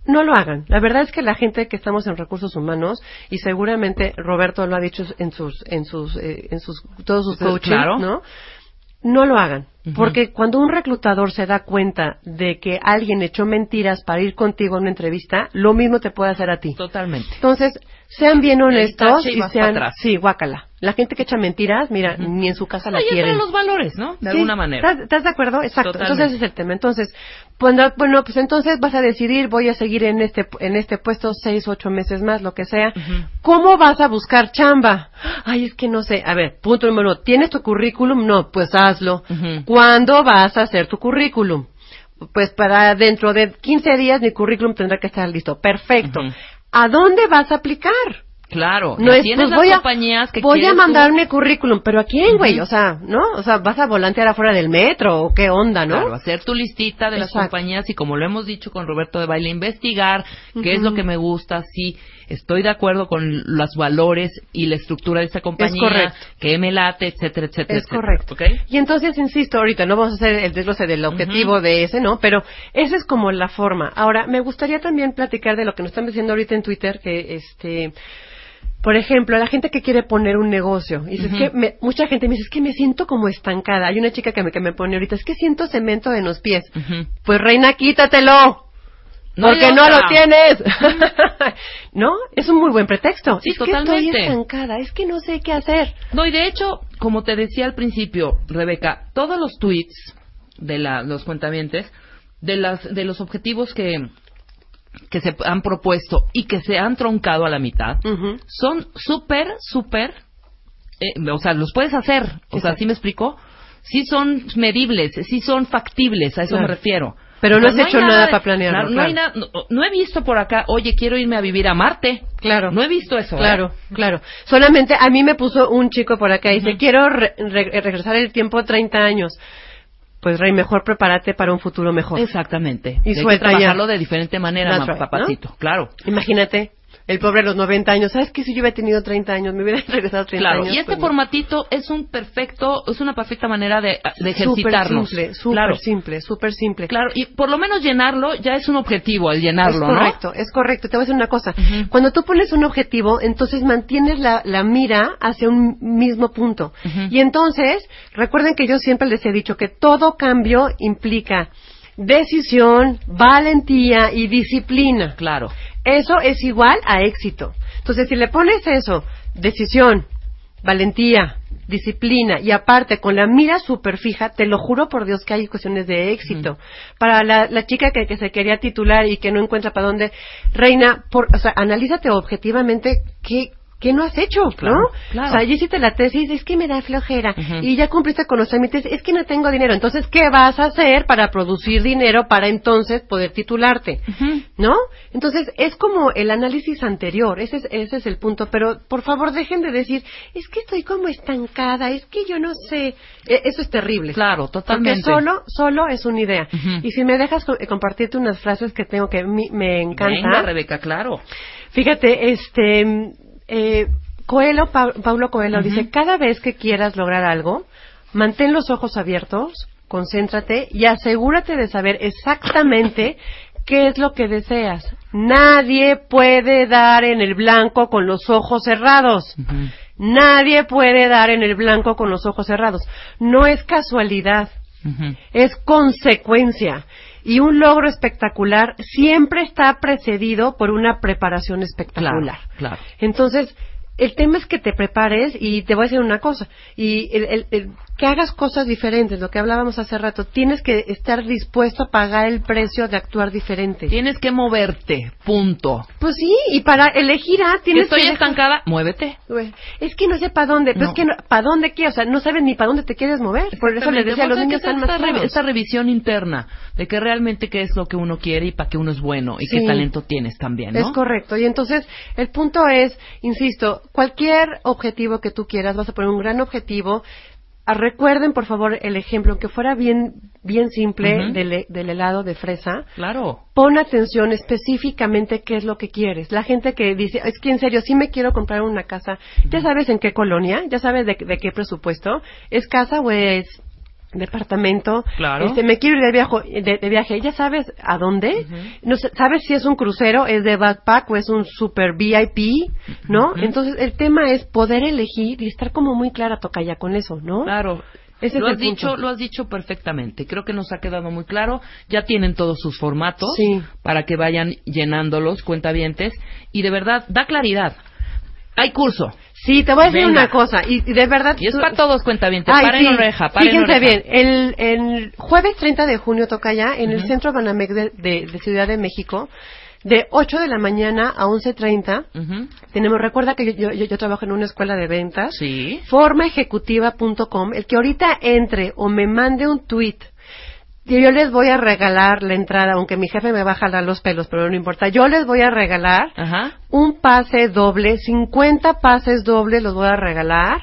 No lo hagan. La verdad es que la gente que estamos en recursos humanos y seguramente Roberto lo ha dicho en sus en sus eh, en sus todos sus coaching, claro. ¿no? No lo hagan, porque cuando un reclutador se da cuenta de que alguien echó mentiras para ir contigo a una entrevista, lo mismo te puede hacer a ti. Totalmente. Entonces, sean bien honestos y sean atrás. sí, guácala. La gente que echa mentiras, mira, ni en su casa la Ahí quieren. los valores, ¿no? De Sí, alguna manera. ¿Estás, de acuerdo? Exacto. Totalmente. Entonces ese es el tema. Entonces, bueno, bueno, pues entonces vas a decidir, voy a seguir en este, en este puesto seis, ocho meses más, lo que sea. ¿Cómo vas a buscar chamba? Ay, es que no sé. A ver, punto número uno. ¿Tienes tu currículum? No, pues hazlo. ¿Cuándo vas a hacer tu currículum? Pues para dentro de 15 días mi currículum tendrá que estar listo. Perfecto. ¿A dónde vas a aplicar? Claro. No es, tienes pues las voy a, compañías que voy a quieres mandar tú- currículum, pero ¿a quién, güey? O sea, ¿no? O sea, vas a volantear afuera del metro o qué onda, ¿no? Claro, hacer tu listita de las compañías y como lo hemos dicho con Roberto de Baile, investigar qué es lo que me gusta, si estoy de acuerdo con los valores y la estructura de esta compañía, correcto. que me late, etcétera, etcétera. Es etcétera, correcto. ¿ok? Y entonces, insisto, ahorita no vamos a hacer el desglose del objetivo de ese, ¿no? Pero esa es como la forma. Ahora, me gustaría también platicar de lo que nos están diciendo ahorita en Twitter, que este Por ejemplo, la gente que quiere poner un negocio. Y es que me- mucha gente me dice, es que me siento como estancada. Hay una chica que me, que me pone ahorita, es que siento cemento en los pies. Pues reina, quítatelo. No porque no lo tienes. *laughs* ¿No? Es un muy buen pretexto. Sí, es que totalmente. estoy estancada, es que no sé qué hacer. No, y de hecho, como te decía al principio, Rebeca, todos los tweets de la, los cuentamientos, de, las, de los objetivos que, que se han propuesto y que se han troncado a la mitad, son súper, súper, eh, o sea, los puedes hacer, o sea. ¿sí me explico? Sí son medibles, sí son factibles, a eso Claro. me refiero. Pero no has hecho nada de- para planearlo, No, no hay claro. nada- no- no he visto por acá, oye, quiero irme a vivir a Marte. Claro. No he visto eso. ¿eh? Claro, claro. Solamente a mí me puso un chico por acá y dice, quiero re- re- regresar el tiempo 30 años. Pues, Rey, mejor prepárate para un futuro mejor. Exactamente. Y suelta ya. trabajarlo de diferente manera, right, papacito. Claro. Imagínate, el pobre a los 90 años. ¿Sabes qué? Si yo hubiera tenido 30 años, me hubiera *laughs* regresado 30 Claro, años. y este pues formatito es un perfecto, es una perfecta manera de, de Súper ejercitarnos. simple, súper claro, simple, súper simple. claro, y por lo menos llenarlo ya es un objetivo, el llenarlo, es correcto, es correcto. Te voy a decir una cosa. Cuando tú pones un objetivo, entonces mantienes la, la mira hacia un mismo punto. Y entonces, recuerden que yo siempre les he dicho que todo cambio implica decisión, valentía y disciplina. Claro. Eso es igual a éxito. Entonces, si le pones eso, decisión, valentía, disciplina y aparte con la mira súper fija, te lo juro por Dios que hay cuestiones de éxito. Para la, la chica que, que se quería titular y que no encuentra para dónde, Reina, por, o sea, analízate objetivamente qué, qué no has hecho, Claro, ¿no? claro. O sea, ya hiciste la tesis, es que me da flojera. Y ya cumpliste con los trámites, es que no tengo dinero. Entonces, ¿qué vas a hacer para producir dinero para entonces poder titularte? ¿No? Entonces, es como el análisis anterior, ese es, ese es el punto, pero por favor dejen de decir, es que estoy como estancada, es que yo no sé, E- eso es terrible. Claro, totalmente. Porque solo, solo es una idea. Y si me dejas co- eh, compartirte unas frases que tengo que mi- me encanta. Venga, Rebeca, claro. Fíjate, este, eh, Coelho, Pa- Paulo Coelho dice, cada vez que quieras lograr algo, mantén los ojos abiertos, concéntrate y asegúrate de saber exactamente qué es lo que deseas. Nadie puede dar en el blanco con los ojos cerrados. Nadie puede dar en el blanco con los ojos cerrados. No es casualidad es consecuencia. Y un logro espectacular siempre está precedido por una preparación espectacular. Claro, claro. Entonces, el tema es que te prepares y te voy a decir una cosa. Y el, el- el- que hagas cosas diferentes, lo que hablábamos hace rato. Tienes que estar dispuesto a pagar el precio de actuar diferente. Tienes que moverte, punto. Pues sí, y para elegir A Que tienes estoy que dejar- estancada, muévete. Güey, Es que no sé para dónde, pero No. es que para dónde quieres, o sea, no sabes ni para dónde te quieres mover. Por eso les decía, los que niños están más esta, revisión interna de que realmente qué es lo que uno quiere y para qué uno es bueno y qué talento tienes también, ¿no? Es correcto. Y entonces, el punto es, insisto, cualquier objetivo que tú quieras, vas a poner un gran objetivo. Ah, Recuerden, por favor, el ejemplo, que fuera bien, bien simple del helado de fresa. Claro. Pon atención específicamente qué es lo que quieres. La gente que dice, es que en serio, sí me quiero comprar una casa. ¿Ya sabes en qué colonia? ¿Ya sabes de, de qué presupuesto? ¿Es casa o es departamento? Claro. Este, me quiero ir de, viajo- de, de viaje. ¿Ya sabes a dónde? no sé, ¿Sabes si es un crucero, es de backpack o es un super VIP? ¿No? Entonces, el tema es poder elegir y estar como muy clara, toca ya con eso, ¿no? Claro. Ese lo has dicho, punto. lo has dicho perfectamente. Creo que nos ha quedado muy claro. Ya tienen todos sus formatos Sí. para que vayan llenándolos, cuentavientes, y de verdad da claridad. Hay curso Sí, te voy a decir Venga. una cosa, y, y de verdad... y es tú- para todos cuentavientes. Ay, paren sí. oreja, paren Fíjense oreja. bien, el, el jueves 30 de junio toca ya en el Ujú. Centro Banamex de, de- de Ciudad de México, de 8 de la mañana a 11.30. Ujú. Tenemos, recuerda que yo, yo, yo trabajo en una escuela de ventas. Sí. formaejecutiva.com, el que ahorita entre o me mande un tweet, yo les voy a regalar la entrada, aunque mi jefe me va a jalar los pelos, pero no importa, yo les voy a regalar Ajá. un pase doble, 50 pases dobles los voy a regalar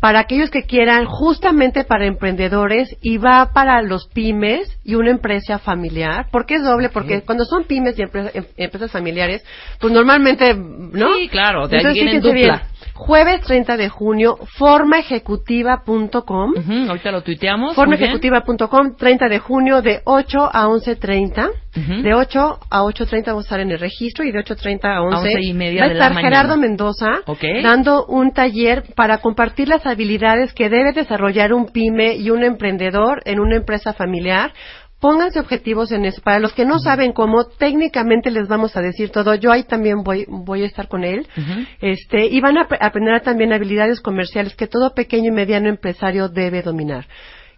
para aquellos que quieran, justamente para emprendedores y va para los pymes y una empresa familiar. ¿Por qué es doble? Porque cuando son pymes y empresas, em- empresas familiares, pues normalmente, ¿no? Sí, claro, de ahí vienen dupla. bien, Jueves 30 de junio, formaejecutiva.com. Ujú, ahorita lo tuiteamos. Formaejecutiva.com, 30 de junio, de 8 a 11.30. Ujú. De 8 a 8.30 vamos a estar en el registro y de 8.30 a 11. A 11 y media va a de la estar mañana. Gerardo Mendoza Ok. dando un taller para compartir las habilidades que debe desarrollar un pyme y un emprendedor en una empresa familiar. Pónganse objetivos en eso. Para los que no saben cómo, técnicamente les vamos a decir todo. Yo ahí también voy, voy a estar con él. Este, y van a ap- aprender también habilidades comerciales que todo pequeño y mediano empresario debe dominar.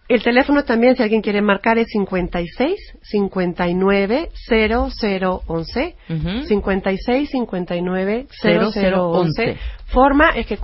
El teléfono también, si alguien quiere marcar, es 56 59 0011. Ujú. 56 59 0011. 0011.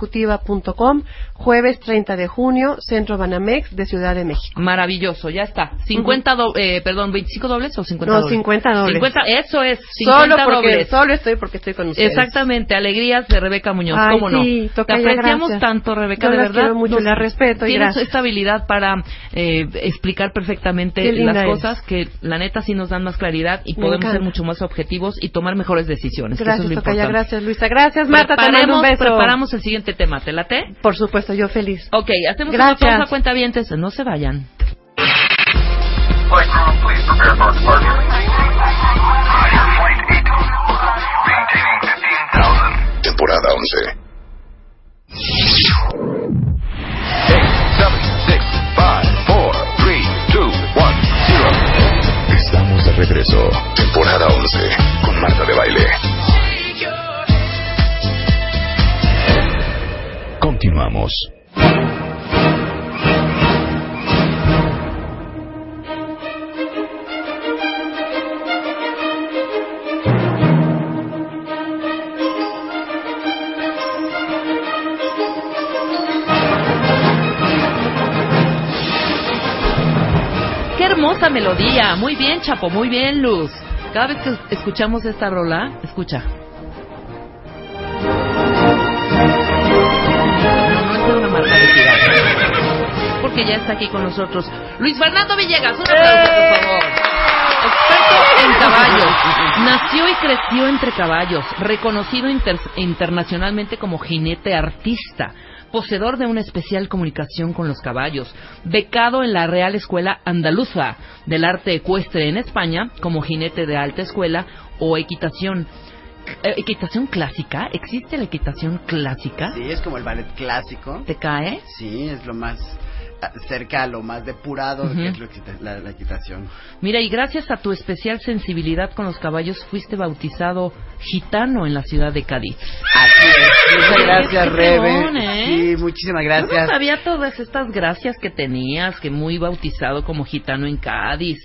Formaejecutiva.com, jueves 30 de junio, Centro Banamex de Ciudad de México. Maravilloso, ya está. 50 do- eh, perdón, 25 dobles o 50 No, dobles? 50 dobles. 50, eso es, 50 Solo porque, dobles. solo estoy porque estoy con ustedes. Exactamente, alegrías de Rebeca Muñoz, Ay, ¿cómo no? sí, Te apreciamos gracias. tanto, Rebeca, Yo de verdad. quiero mucho, la respeto y Tienes gracias. esta habilidad para eh, explicar perfectamente las cosas que la neta sí nos dan más claridad y Me podemos encanta. ser mucho más objetivos y tomar mejores decisiones. que eso Gracias, es lo Tocaya, importante. gracias, Luisa. Gracias, Marta, te mando un beso. Preparamos el siguiente tema, ¿te late? Por supuesto, yo feliz. Ok, hacemos Gracias. una pausa, cuenta no se vayan. Flight crew, please prepare for departure. Flight 8. Maintaining 15,000. Temporada 11. 8, 7, 6, 5, 4, 3, 2, 1, 0. Estamos de regreso. Temporada 11. Con Marta de Baile. Continuamos. Qué hermosa melodía. Muy bien, Chapo, muy bien, Luz. Cada vez que escuchamos esta rola, escucha. Ya está aquí con nosotros. Luis Fernando Villegas, un aplauso, por favor. Experto en caballos. Nació y creció entre caballos. Reconocido inter- internacionalmente como jinete artista. Poseedor de una especial comunicación con los caballos. Becado en la Real Escuela Andaluza del Arte Ecuestre en España como jinete de alta escuela o equitación. Eh, ¿Equitación clásica? ¿Existe la equitación clásica? Sí, es como el ballet clásico. ¿Te cae? Sí, es lo más cerca a lo más depurado Ujú. que es lo equita- la, la equitación. Mira, y gracias a tu especial sensibilidad con los caballos, fuiste bautizado gitano en la ciudad de Cádiz. Así es. Muchas gracias, Rebe. ¿eh? Sí, muchísimas Yo gracias. no sabía todas estas gracias que tenías, que muy bautizado como gitano en Cádiz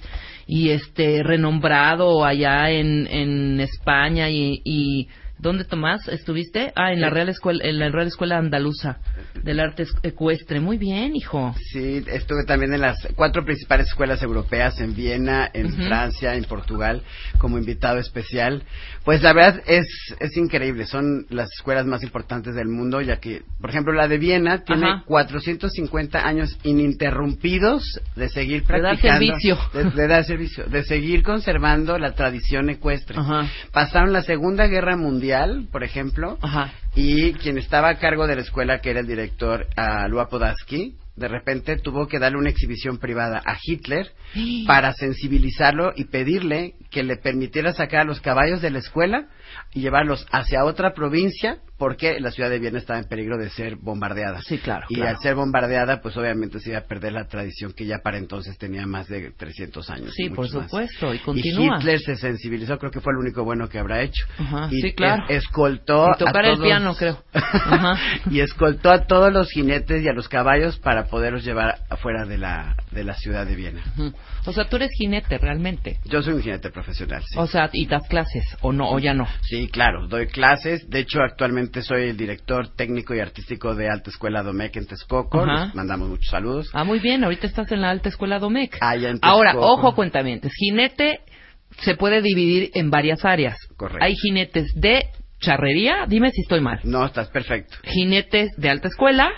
y este renombrado allá en, en España y, y ¿dónde Tomás estuviste? Ah, en la Real Escuela en la Real Escuela Andaluza del Arte Es- Ecuestre. Muy bien, hijo. Sí, estuve también en las cuatro principales escuelas europeas, en Viena, en. Francia, en Portugal, como invitado especial. Pues la verdad es, es increíble, son las escuelas más importantes del mundo, ya que, por ejemplo, la de Viena tiene Ajá. 450 años ininterrumpidos de seguir De dar practicando. servicio. De, de dar servicio, de seguir conservando la tradición ecuestre. Ajá. Pasaron la Segunda Guerra Mundial, por ejemplo, Ajá. y quien estaba a cargo de la escuela, que era el director uh, Lua Podaski, de repente tuvo que darle una exhibición privada a Hitler *gasps* para sensibilizarlo y pedirle que le permitiera sacar a los caballos de la escuela y llevarlos hacia otra provincia porque la ciudad de Viena estaba en peligro de ser bombardeada. Sí, claro. Y claro. al ser bombardeada, pues obviamente se iba a perder la tradición que ya para entonces tenía más de 300 años. Sí, y por más. supuesto, y. Hitler se sensibilizó, creo que fue lo único bueno que habrá hecho. Ajá, y sí, claro. es- escoltó Y tocar a el todos- piano, creo. *laughs* Ajá. y escoltó a todos los jinetes y a los caballos para poderlos llevar afuera de la, de la ciudad de Viena. O sea, tú eres jinete realmente. Yo soy un jinete profesional, sí. O sea, y das clases, o no, o ya no. Sí, claro, doy clases. De hecho, actualmente soy el director técnico y artístico de Alta Escuela Domecq en Texcoco. Ajá. Les mandamos muchos saludos. Ah, muy bien, ahorita estás en la alta escuela Domecq. Allá en Ahora, Texcoco. ojo, cuentamientos. Jinete se puede dividir en varias áreas. Correcto. Hay jinetes de charrería, dime si estoy mal. No, estás perfecto. Jinetes de alta escuela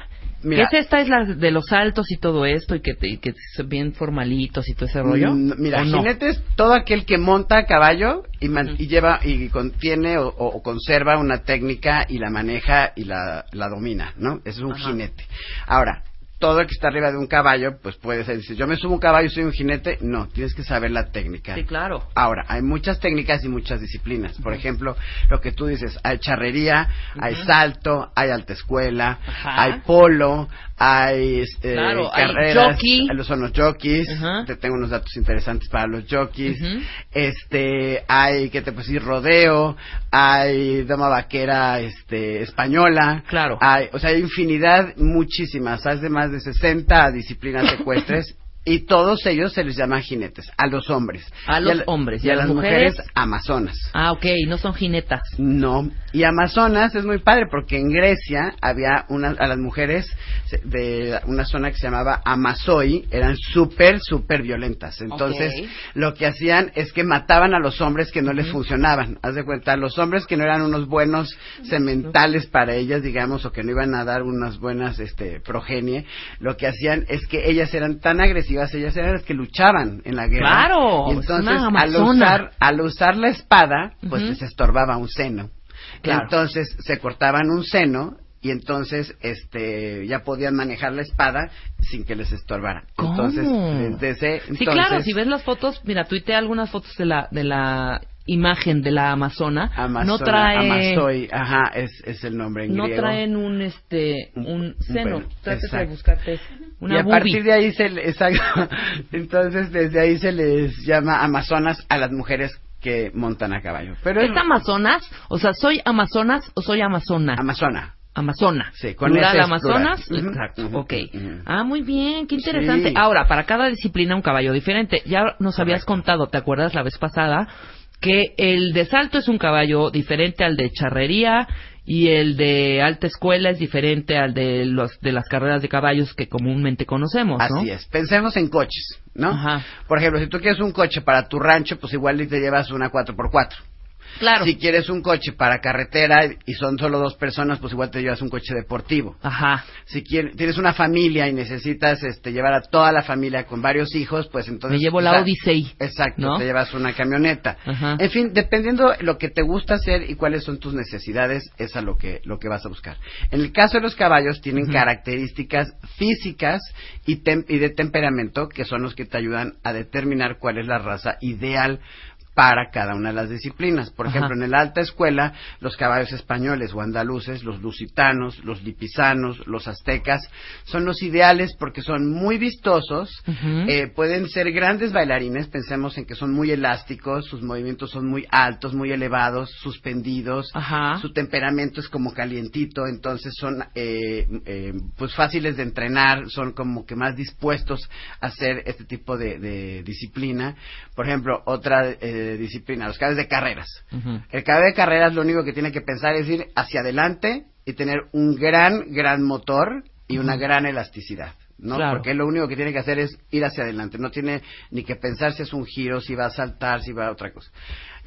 Mira, ¿Es esta es la de los saltos y todo esto y que, y que son bien formalitos y todo ese rollo? Mm, Mira, ¿O no? jinete es todo aquel que monta a caballo y, man- y lleva y contiene o, o conserva una técnica y la maneja y la, la domina, ¿no? Ese es un jinete. Ahora, todo el que está arriba de un caballo, pues puede ser, dice, yo me subo a un caballo y soy un jinete. No, tienes que saber la técnica. Sí, claro. Ahora, hay muchas técnicas y muchas disciplinas. Por ejemplo, lo que tú dices, hay charrería, hay salto, hay alta escuela, hay polo, hay este, Claro, carreras, hay- son los jockeys. Te tengo unos datos interesantes para los jockeys. Este, hay, ¿qué te puedo decir? Rodeo, hay dama vaquera, este, española. Claro. Hay, o sea, hay infinidad, muchísimas, hay de más de 60 disciplinas *coughs* ecuestres. Y todos ellos se les llama jinetes, a los hombres. A Y los la- hombres. Y a las mujeres, mujeres? amazonas. Ah, ok, no son jinetas. No, y Amazonas es muy padre porque en Grecia había una, a las mujeres de una zona que se llamaba Amazoi, eran súper, súper violentas. Entonces, lo que hacían es que mataban a los hombres que no les funcionaban. Haz de cuenta, los hombres que no eran unos buenos sementales para ellas, digamos, o que no iban a dar unas buenas este, progenie, lo que hacían es que ellas eran tan agresivas, ellas eran las que luchaban en la guerra. Claro, y entonces, al usar, al usar la espada, pues les estorbaba un seno. Claro. Entonces se cortaban un seno y entonces este ya podían manejar la espada sin que les estorbara. ¿Cómo? Entonces, desde ese Sí, claro, si ves las fotos, mira, tuiteé algunas fotos de la, de la imagen de la Amazona. Amazona, no trae... Amazoi, ajá, es, es el nombre en no griego. traen un este Un- seno. Trates de buscarte una y a boobie. partir de ahí se le- exacto. *laughs* entonces desde ahí se les llama amazonas a las mujeres que montan a caballo. Pero ¿Es Amazonas? O sea, ¿soy Amazonas o soy Amazona? Amazona. Amazona. Sí, con Plural ese es Amazonas. plural. Exacto. ok. Ah, muy bien, qué interesante. Sí. Ahora, para cada disciplina un caballo diferente. Ya nos habías contado, ¿te acuerdas la vez pasada? Que el de salto es un caballo diferente al de charrería y el de alta escuela es diferente al de los de las carreras de caballos que comúnmente conocemos, ¿no? Así es. Pensemos en coches, ¿no? Ajá. Por ejemplo, si tú quieres un coche para tu rancho, pues igual te llevas una 4x4. Claro. Si quieres un coche para carretera y son solo dos personas, pues igual te llevas un coche deportivo. Ajá. Si quieres, tienes una familia y necesitas este, llevar a toda la familia con varios hijos, pues entonces... Me llevo la Odyssey. Exacto, ¿no? te llevas una camioneta. Ajá. En fin, dependiendo lo que te gusta hacer y cuáles son tus necesidades, es a lo que, lo que vas a buscar. En el caso de los caballos, tienen características físicas y, y de temperamento que son los que te ayudan a determinar cuál es la raza ideal para cada una de las disciplinas. Por Ajá. ejemplo, en la alta escuela, los caballos españoles o andaluces, los lusitanos, los lipizanos, los aztecas, son los ideales porque son muy vistosos, eh, pueden ser grandes bailarines, pensemos en que son muy elásticos, sus movimientos son muy altos, muy elevados, suspendidos, Ajá. su temperamento es como calientito, entonces son eh, eh, pues fáciles de entrenar, son como que más dispuestos a hacer este tipo de, de disciplina. Por ejemplo, otra eh, disciplina, los caballos de carreras. El caballo de carreras lo único que tiene que pensar es ir hacia adelante y tener un gran, gran motor y una gran elasticidad. ¿no? Claro. Porque lo único que tiene que hacer es ir hacia adelante. No tiene ni que pensar si es un giro, si va a saltar, si va a otra cosa.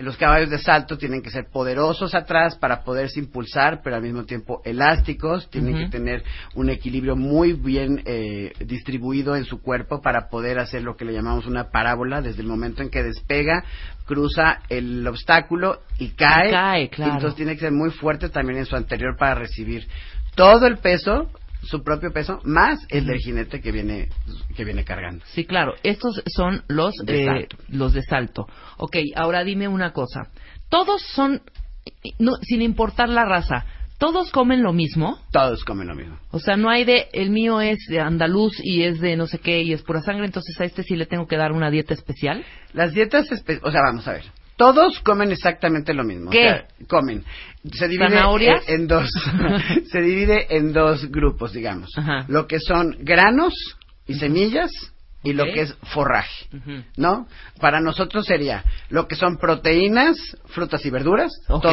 Los caballos de salto tienen que ser poderosos atrás para poderse impulsar, pero al mismo tiempo elásticos. Tienen que tener un equilibrio muy bien eh, distribuido en su cuerpo para poder hacer lo que le llamamos una parábola desde el momento en que despega, cruza el obstáculo y cae. Y cae, claro. Entonces tiene que ser muy fuerte también en su anterior para recibir todo el peso, su propio peso, más el del jinete que viene, que viene cargando. Sí, claro. Estos son los De eh, salto. los de salto. Ok, ahora dime una cosa. Todos son, no, sin importar la raza, todos comen lo mismo. Todos comen lo mismo. O sea, no hay de, el mío es de andaluz y es de no sé qué y es pura sangre, entonces a este sí le tengo que dar una dieta especial. Las dietas, espe- o sea, vamos a ver. Todos comen exactamente lo mismo. o ¿Qué? sea, comen. Se divide ¿Zanahorias? en, en dos. *laughs* se divide en dos grupos, digamos. Ajá. Lo que son granos y semillas y lo que es forraje. ¿No? Para nosotros sería lo que son proteínas, frutas y verduras, todo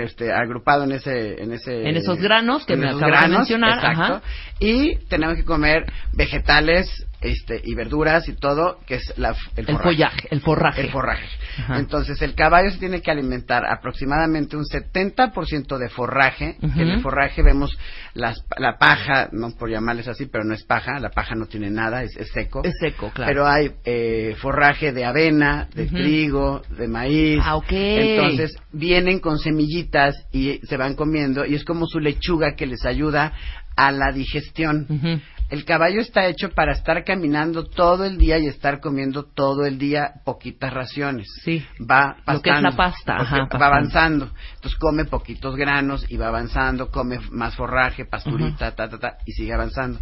este, agrupado en ese, en ese, En esos granos que me acabas de mencionar, exacto. ajá. Y tenemos que comer vegetales este y verduras y todo, que es la, el, El forraje. follaje, el forraje. El forraje. Ajá. Entonces, el caballo se tiene que alimentar aproximadamente un 70% de forraje. En el forraje vemos las, la paja, no por llamarles así, pero no es paja, la paja no tiene nada, es, es seco. Es seco, claro. Pero hay eh, forraje de avena, de trigo, de maíz. Ah, ok. Entonces vienen con semillitas y se van comiendo y es como su lechuga que les ayuda a la digestión. Ujú. El caballo está hecho para estar caminando todo el día y estar comiendo todo el día poquitas raciones. Sí. Va Lo que es la pasta, ajá, va avanzando. Entonces come poquitos granos y va avanzando, come más forraje, pasturita, ta, ta, ta, y sigue avanzando.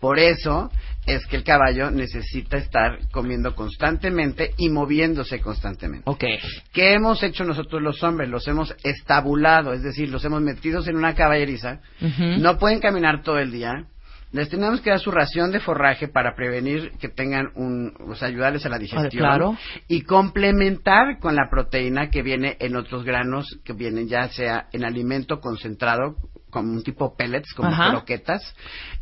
Por eso es que el caballo necesita estar comiendo constantemente y moviéndose constantemente. Ok. ¿Qué hemos hecho nosotros los hombres? Los hemos estabulado, es decir, los hemos metidos en una caballeriza. No pueden caminar todo el día. Les tenemos que dar su ración de forraje para prevenir que tengan un, o sea, ayudarles a la digestión. claro. Y complementar con la proteína que viene en otros granos, que vienen ya sea en alimento concentrado, como un tipo pellets, como Ajá. croquetas,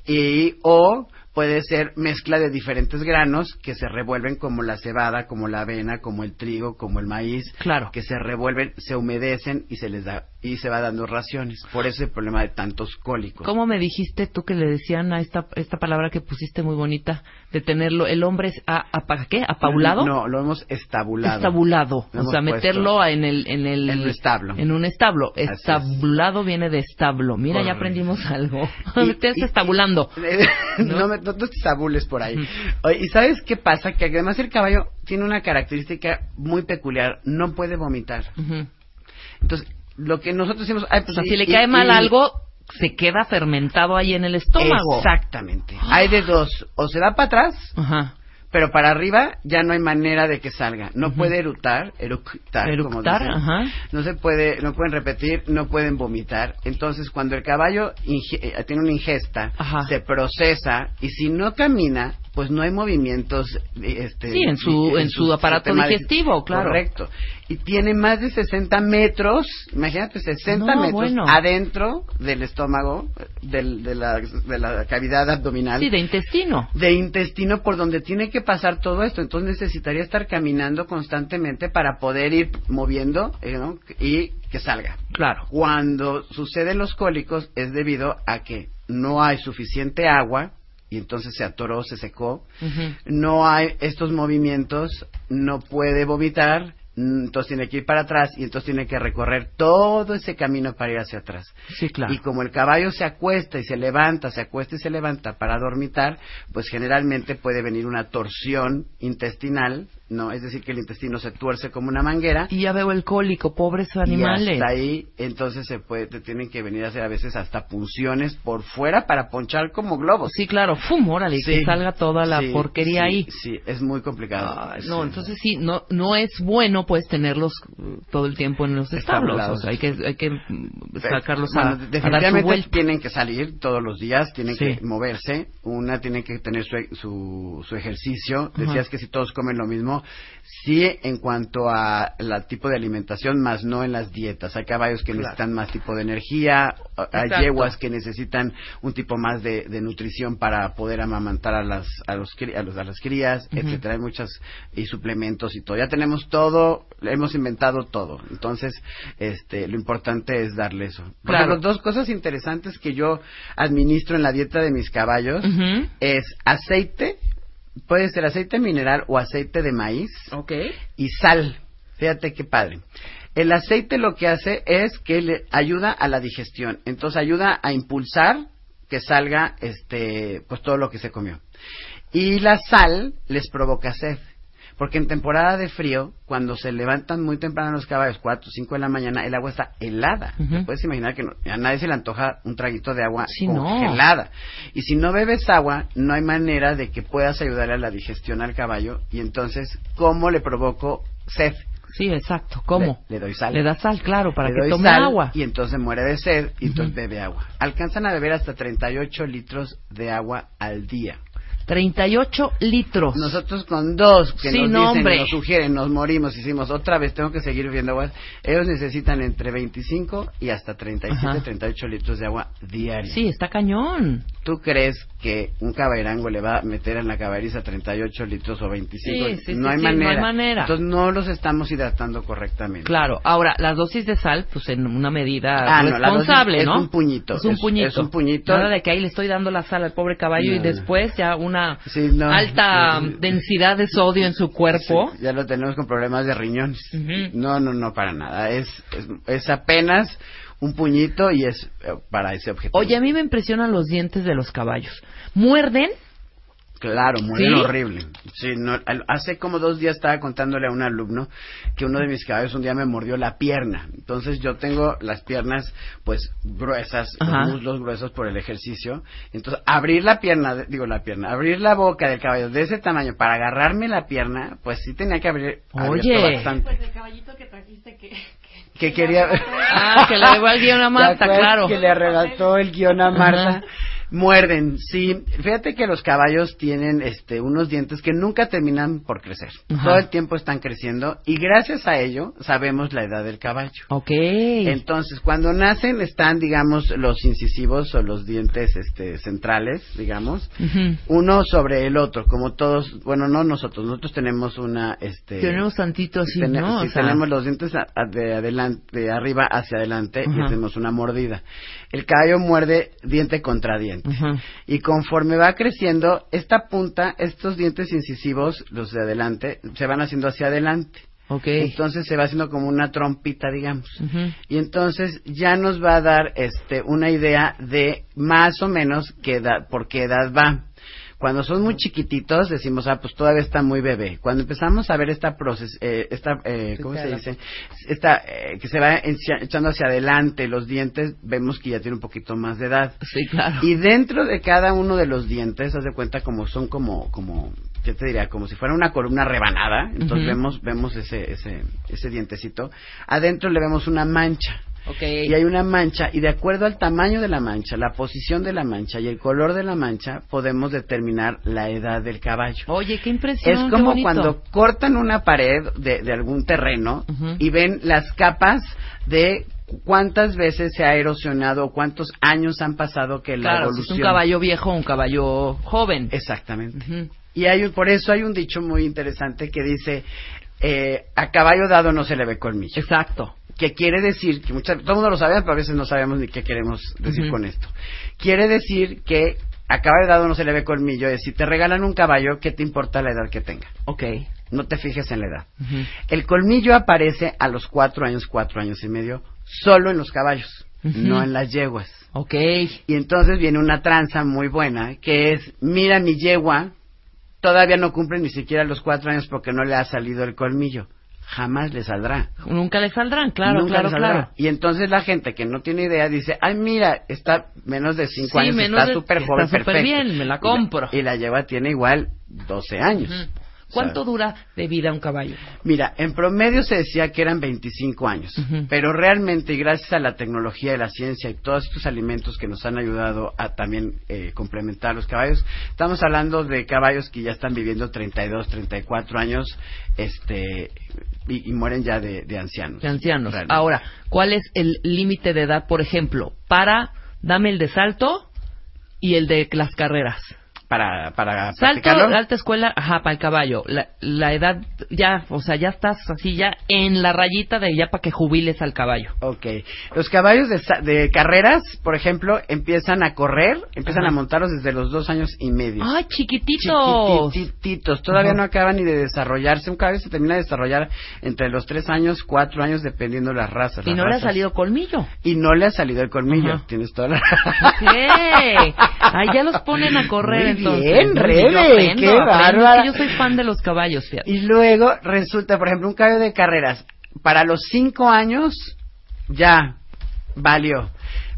y, o puede ser mezcla de diferentes granos que se revuelven como la cebada, como la avena, como el trigo, como el maíz, Claro. que se revuelven, se humedecen y se les da y se va dando raciones. Por eso el problema de tantos cólicos. ¿Cómo me dijiste tú que le decían a esta, esta palabra que pusiste muy bonita de tenerlo, el hombre es a, apa- ¿qué? ¿Apaulado? No, lo hemos estabulado. Estabulado. Lo O sea, meterlo en el, en el... en un establo. En un establo. es. Estabulado viene de establo. Mira, ya Correcto. aprendimos *laughs* algo. Y- *laughs* Me estás estabulando. *laughs* no, me, no te tabules por ahí. Oye, ¿Y sabes qué pasa? Que además el caballo tiene una característica muy peculiar. No puede vomitar. Ujú. Entonces, lo que nosotros decimos... ay, O pues, sea, y- si le y- cae mal y- algo, se queda fermentado ahí en el estómago. Exactamente. Hay de dos. O se va para atrás, Ajá. pero para arriba ya no hay manera de que salga. No puede eructar, eructar, como Eructar, ajá. No se puede, no pueden repetir, no pueden vomitar. Entonces, cuando el caballo inge- eh, tiene una ingesta, se procesa y si no camina, pues no hay movimientos. Este, Sí, en su- en su aparato digestivo, claro. Correcto. Y tiene más de 60 metros, imagínate, 60 No, metros bueno. adentro del estómago, del- de, la, de la cavidad abdominal Sí, de intestino. de intestino por donde tiene que pasar todo esto. Entonces necesitaría estar caminando constantemente para poder ir moviendo eh, ¿no? y que salga. Claro. Cuando suceden los cólicos es debido a que no hay suficiente agua y entonces se atoró, se secó. No hay estos movimientos, no puede vomitar, entonces tiene que ir para atrás y entonces tiene que recorrer todo ese camino para ir hacia atrás. Sí, claro. Y como el caballo se acuesta y se levanta, se acuesta y se levanta para dormitar, pues generalmente puede venir una torsión intestinal, ¿no? Es decir, que el intestino se tuerce como una manguera. Y ya veo el cólico, pobres Y animales. hasta ahí, entonces se puede, te tienen que venir a hacer a veces hasta punciones por fuera para ponchar como globos. Sí, claro, fum, órale, Sí. que salga toda la Sí, porquería sí, ahí. Sí, es muy complicado. No, entonces sí, no no es bueno pues tenerlos eh, todo el tiempo en los establos, Estabulados. o sea, hay que hay que mm, sacarlos Bueno, a, a dar su definitivamente tienen que salir todos los días, tienen que moverse, una tiene que tener su, su, su ejercicio. Decías que si todos comen lo mismo, sí en cuanto a la tipo de alimentación, más no en las dietas. Hay caballos que Claro. necesitan más tipo de energía, hay yeguas que necesitan un tipo más de, de nutrición para poder amamantar a las a los, a, los- a las crías, Ujú. etcétera. Hay muchas y suplementos y todo. Ya tenemos todo, hemos inventado todo. Entonces, este, lo importante es darle eso. Por Claro. ejemplo, dos cosas interesantes que yo administro en la dieta de mis caballos Ujú. es aceite, puede ser aceite mineral o aceite de maíz Ok. y sal. Fíjate qué padre. El aceite lo que hace es que le ayuda a la digestión, entonces ayuda a impulsar que salga este pues todo lo que se comió. Y la sal les provoca sed. Porque en temporada de frío, cuando se levantan muy temprano los caballos, 4 o 5 de la mañana, el agua está helada. Te puedes imaginar que no- a nadie se le antoja un traguito de agua Sí, no. congelada. Y si no bebes agua, no hay manera de que puedas ayudar a la digestión al caballo. Y entonces, ¿cómo le provoco sed? Sí, exacto. ¿Cómo? Le, le doy sal. Le da sal, claro, para Le que doy tome sal agua. Y entonces muere de sed y entonces bebe agua. Alcanzan a beber hasta 38 litros de agua al día. 38 litros. Nosotros con dos que Sí, nos no, dicen, hombre. nos sugieren, nos morimos, hicimos otra vez, tengo que seguir bebiendo agua. Ellos necesitan entre 25 y hasta 37, Ajá. 38 litros de agua diaria. Sí, está cañón. ¿tú crees que un caballerango le va a meter en la caballeriza 38 litros o 25? Sí, sí, no, sí, hay sí, no hay manera. manera. Entonces no los estamos hidratando correctamente. Claro, ahora, las dosis de sal, pues en una medida Ah, no, la responsable, dosis ¿no? es un puñito, Es un es- puñito. es un puñito. Nada de que ahí le estoy dando la sal al pobre caballo y No, no. después ya una Sí, no. alta Sí, sí. densidad de sodio en su cuerpo. Sí, ya lo tenemos con problemas de riñones. No, no, no, para nada. Es, es, es apenas un puñito y es eh, para ese objetivo. Oye, a mí me impresionan los dientes de los caballos. Muerden Claro, mueren ¿Sí? horrible. Sí, no, al- hace como dos días estaba contándole a un alumno que uno de mis caballos un día me mordió la pierna. Entonces yo tengo las piernas pues gruesas, Ajá. los muslos gruesos por el ejercicio. Entonces abrir la pierna, digo la pierna, abrir la boca del caballo de ese tamaño para agarrarme la pierna, pues sí tenía que abrir Oye. bastante. Pues el caballito que trajiste que... Que quería... *laughs* Ah, que le llevó el guion a Marta, ¿Te acuerdas claro. Que le arrebató el guion a Marta. Ajá. Muerden, sí. Fíjate que los caballos tienen este, unos dientes que nunca terminan por crecer. Ajá. Todo el tiempo están creciendo y gracias a ello sabemos la edad del caballo. Ok. Entonces, cuando nacen están, digamos, los incisivos o los dientes este, centrales, digamos, uno sobre el otro, como todos, bueno, no nosotros, nosotros tenemos una, este... Tenemos tantito así, Tene- ¿no? sí, O sea, tenemos los dientes a- a- de adelante, de arriba hacia adelante y hacemos una mordida. El caballo muerde diente contra diente. Y conforme va creciendo, esta punta, estos dientes incisivos, los de adelante, se van haciendo hacia adelante. Ok. Entonces se va haciendo como una trompita, digamos. Y entonces ya nos va a dar este una idea de más o menos qué edad, por qué edad va. Cuando son muy chiquititos decimos, ah, pues todavía está muy bebé. Cuando empezamos a ver esta proces, eh, esta, eh, ¿cómo se dice? Esta, eh, que se va echando hacia adelante los dientes, vemos que ya tiene un poquito más de edad. Sí, claro. Y dentro de cada uno de los dientes, haz de cuenta como son como, como, ¿qué te diría? Como si fuera una columna rebanada. Entonces vemos, vemos ese, ese, ese dientecito. Adentro le vemos una mancha. Y hay una mancha, y de acuerdo al tamaño de la mancha, la posición de la mancha y el color de la mancha, podemos determinar la edad del caballo. Oye, qué impresión. Es como cuando cortan una pared de, de algún terreno y ven las capas de cuántas veces se ha erosionado o cuántos años han pasado que la Claro, si es un caballo viejo o un caballo joven. Exactamente. Y hay un- por eso hay un dicho muy interesante que dice eh, a caballo dado no se le ve colmillo. Exacto. Que quiere decir que muchas, todo el mundo lo sabe, pero a veces no sabemos ni qué queremos decir con esto. Quiere decir que a caballo dado no se le ve colmillo. Es si te regalan un caballo, ¿qué te importa la edad que tenga? Ok. No te fijes en la edad. El colmillo aparece a los cuatro años, cuatro años y medio, solo en los caballos, no en las yeguas. Ok. Y entonces viene una tranza muy buena, que es, mira mi yegua, todavía no cumple ni siquiera los cuatro años porque no le ha salido el colmillo. Jamás le saldrá. Nunca le saldrán, claro, Nunca claro, saldrá. claro. Y entonces la gente que no tiene idea dice, ay, mira, está menos de cinco Sí, años, menos está súper joven, perfecto. bien, me la Y compro. Y la yegua tiene igual 12 años. ¿Cuánto dura de vida un caballo? Mira, en promedio se decía que eran 25 años, pero realmente gracias a la tecnología y la ciencia y todos estos alimentos que nos han ayudado a también eh, complementar los caballos, estamos hablando de caballos que ya están viviendo 32, 34 años, este, y, y mueren ya de, de ancianos. De ancianos. Realmente. Ahora, ¿cuál es el límite de edad, por ejemplo, para dame el de salto y el de las carreras? Para para Salto, alta escuela, ajá, para el caballo. La, la edad, ya, o sea, ya estás así, ya en la rayita de ya para que jubiles al caballo. Ok. Los caballos de, de carreras, por ejemplo, empiezan a correr, empiezan Ajá. a montarlos desde los dos años y medio. ¡Ay, chiquititos! Chiquititos, todavía Ajá. no acaban ni de desarrollarse. Un caballo se termina de desarrollar entre los tres años, cuatro años, dependiendo de las razas. Y las no le ha salido colmillo. Y no le ha salido el colmillo. Ajá. Tienes toda la Ok. Ahí ya los ponen a *laughs* correr entonces. bien, Rebe, qué bárbara. yo soy fan de los caballos, fíjate. Y luego resulta, por ejemplo, un caballo de carreras, para los cinco años, ya, valió.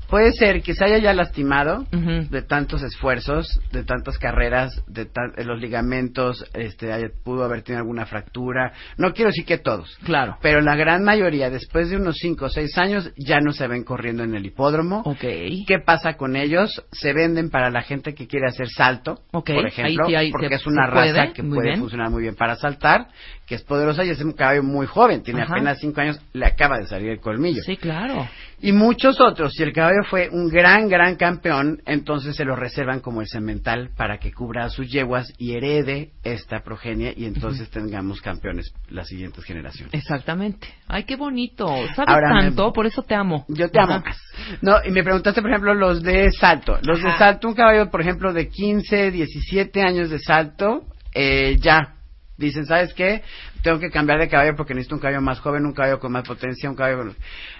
Puede ser que se haya ya lastimado de tantos esfuerzos, de tantas carreras, de, tan- de los ligamentos, este, haya- pudo haber tenido alguna fractura. No quiero decir que todos, Claro. pero la gran mayoría, después de unos cinco o seis años, ya no se ven corriendo en el hipódromo. Ok. ¿Qué pasa con ellos? Se venden para la gente que quiere hacer salto, Ok, por ahí ejemplo, sí hay- porque se- es una puede, raza que puede bien. funcionar muy bien para saltar, que es poderosa y es un caballo muy joven, tiene Ajá. apenas cinco años, le acaba de salir el colmillo. Sí, claro. Y muchos otros, si el caballo fue un gran, gran campeón, entonces se lo reservan como el semental para que cubra a sus yeguas y herede esta progenie y entonces tengamos campeones las siguientes generaciones. Exactamente. Ay, qué bonito. ¿Sabes Ahora me- tanto? Por eso te amo. Yo te amo más. No, y me preguntaste, por ejemplo, los de salto. Los de salto, un caballo, por ejemplo, de 15, 17 años de salto, eh, ya. Dicen, ¿sabes qué? Tengo que cambiar de caballo porque necesito un caballo más joven, un caballo con más potencia, un caballo con...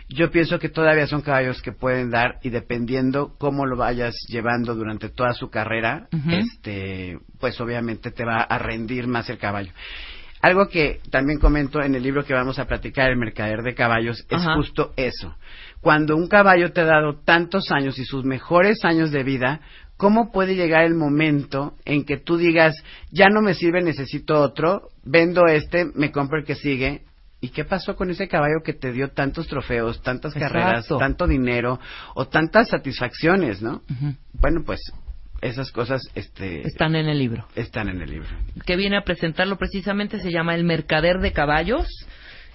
Yo pienso que todavía son caballos que pueden dar y dependiendo cómo lo vayas llevando durante toda su carrera, este, pues obviamente te va a rendir más el caballo. Algo que también comento en el libro que vamos a platicar, El Mercader de Caballos, es Ajá. justo eso. Cuando un caballo te ha dado tantos años y sus mejores años de vida, ¿cómo puede llegar el momento en que tú digas, ya no me sirve, necesito otro, vendo este, me compro el que sigue? ¿Y qué pasó con ese caballo que te dio tantos trofeos, tantas carreras, tanto dinero o tantas satisfacciones, no? Bueno, pues esas cosas este, Están en el libro. están en el libro. que viene a presentarlo precisamente se llama El Mercader de Caballos,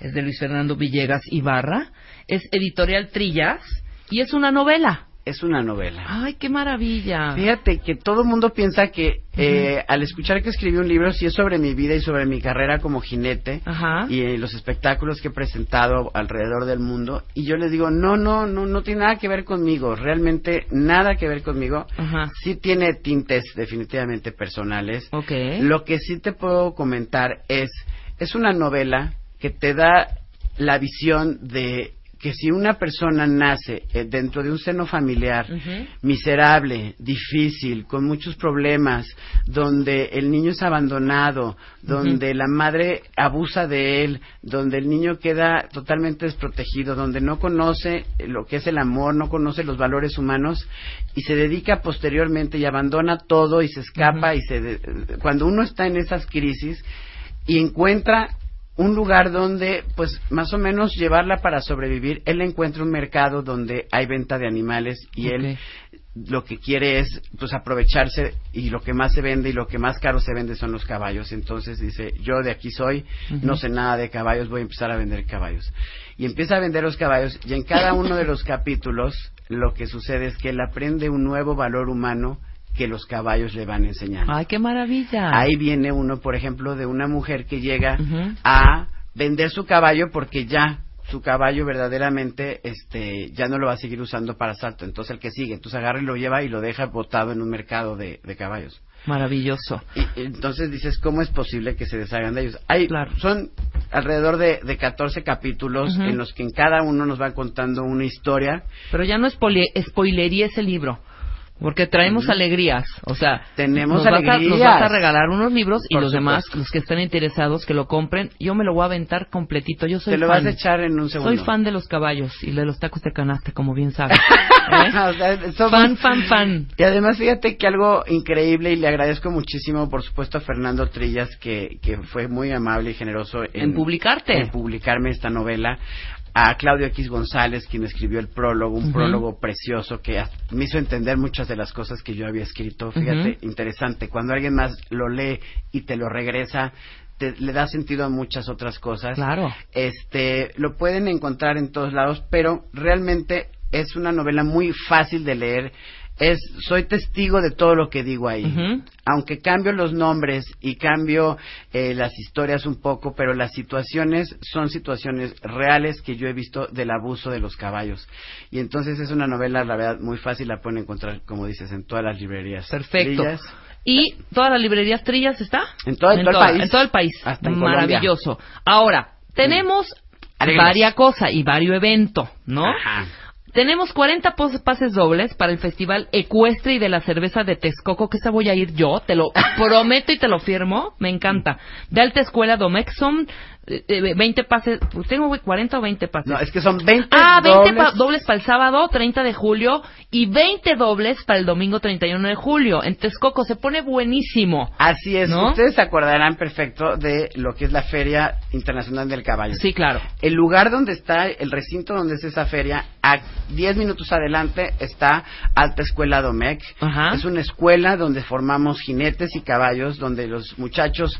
es de Luis Fernando Villegas Ibarra, es editorial Trillas y es una novela. Es una novela. Ay, qué maravilla. Fíjate que todo el mundo piensa que eh, al escuchar que escribí un libro, si es sobre mi vida y sobre mi carrera como jinete Ajá. y eh, los espectáculos que he presentado alrededor del mundo, y yo les digo, no, no, no, no tiene nada que ver conmigo, realmente nada que ver conmigo. Ajá. Sí tiene tintes definitivamente personales. Ok. Lo que sí te puedo comentar es, es una novela que te da la visión de que si una persona nace eh, dentro de un seno familiar miserable, difícil, con muchos problemas, donde el niño es abandonado, donde la madre abusa de él, donde el niño queda totalmente desprotegido, donde no conoce lo que es el amor, no conoce los valores humanos y se dedica posteriormente y abandona todo y se escapa y se de- cuando uno está en esas crisis y encuentra un lugar donde, pues, más o menos llevarla para sobrevivir. Él encuentra un mercado donde hay venta de animales y él lo que quiere es, pues, aprovecharse y lo que más se vende y lo que más caro se vende son los caballos. Entonces dice, yo de aquí soy, no sé nada de caballos, voy a empezar a vender caballos. Y empieza a vender los caballos y en cada uno de los capítulos lo que sucede es que él aprende un nuevo valor humano que los caballos le van enseñando. Ay, qué maravilla. Ahí viene uno, por ejemplo, de una mujer que llega a vender su caballo porque ya su caballo verdaderamente este ya no lo va a seguir usando para salto. Entonces el que sigue, entonces agarra y lo lleva y lo deja botado en un mercado de, de caballos. Maravilloso. Y entonces dices, ¿cómo es posible que se deshagan de ellos? Hay, Claro. Son alrededor de, de 14 capítulos en los que en cada uno nos va contando una historia. Pero ya no spoile- spoilería ese libro. Porque traemos alegrías, o sea, Tenemos nos vas, a, nos alegrías. vas a regalar unos libros y Por los demás, los que estén interesados, que lo compren. Yo me lo voy a aventar completito. Yo soy Te lo fan. vas a echar en un segundo. Soy fan de los caballos y de los tacos de canasta, como bien *laughs* sabes. ¿Eh? O sea, somos- Fan, fan, fan. Y además, fíjate que algo increíble y le agradezco muchísimo, por supuesto, a Fernando Trillas, que, que fue muy amable y generoso En publicarte. en publicarme esta novela. A Claudio X González, quien escribió el prólogo, un prólogo precioso que me hizo entender muchas de las cosas que yo había escrito. Fíjate, interesante. Cuando alguien más lo lee y te lo regresa, te- le da sentido a muchas otras cosas. Claro. Este, lo pueden encontrar en todos lados, pero realmente es una novela muy fácil de leer. Es, soy testigo de todo lo que digo ahí. Aunque cambio los nombres y cambio eh, las historias un poco, pero las situaciones son situaciones reales que yo he visto del abuso de los caballos. Y entonces es una novela, la verdad, muy fácil, la pueden encontrar, como dices, en todas las librerías. Perfecto. Trillas. ¿Y todas las librerías Trillas está? En todo- en todo el país. En todo el país. Hasta en Colombia. Maravilloso. Ahora, tenemos Alegrías. varias cosas y varios eventos, ¿no? Ajá. Tenemos 40 pos- pases dobles para el Festival Ecuestre y de la Cerveza de Texcoco, que esa voy a ir yo, te lo *laughs* prometo y te lo firmo, me encanta. De alta escuela Domexon, 20 pases, pues tengo güey, 40 o 20 pases. No, es que son 20 Ah, 20 pa- dobles. dobles para el sábado 30 de julio y 20 dobles para el domingo 31 de julio. En Texcoco se pone buenísimo. Así es, ¿No? ustedes se acordarán perfecto de lo que es la Feria Internacional del Caballo. Sí, claro. El lugar donde está, el recinto donde es esa feria, a 10 minutos adelante está Alta Escuela Domecq. Ajá. Es una escuela donde formamos jinetes y caballos, donde los muchachos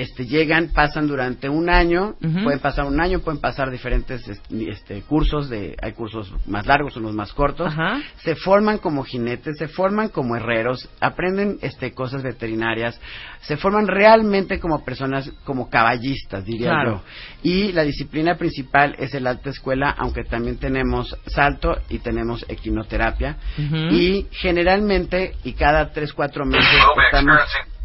este, llegan, pasan durante un año, pueden pasar un año, pueden pasar diferentes este, este, cursos, de, hay cursos más largos, unos más cortos. Ajá. Se forman como jinetes, se forman como herreros, aprenden este, cosas veterinarias, se forman realmente como personas, como caballistas, diría Claro. yo. Y la disciplina principal es el alta escuela, aunque también tenemos salto y tenemos equinoterapia. Y generalmente, y cada tres, cuatro meses, estamos,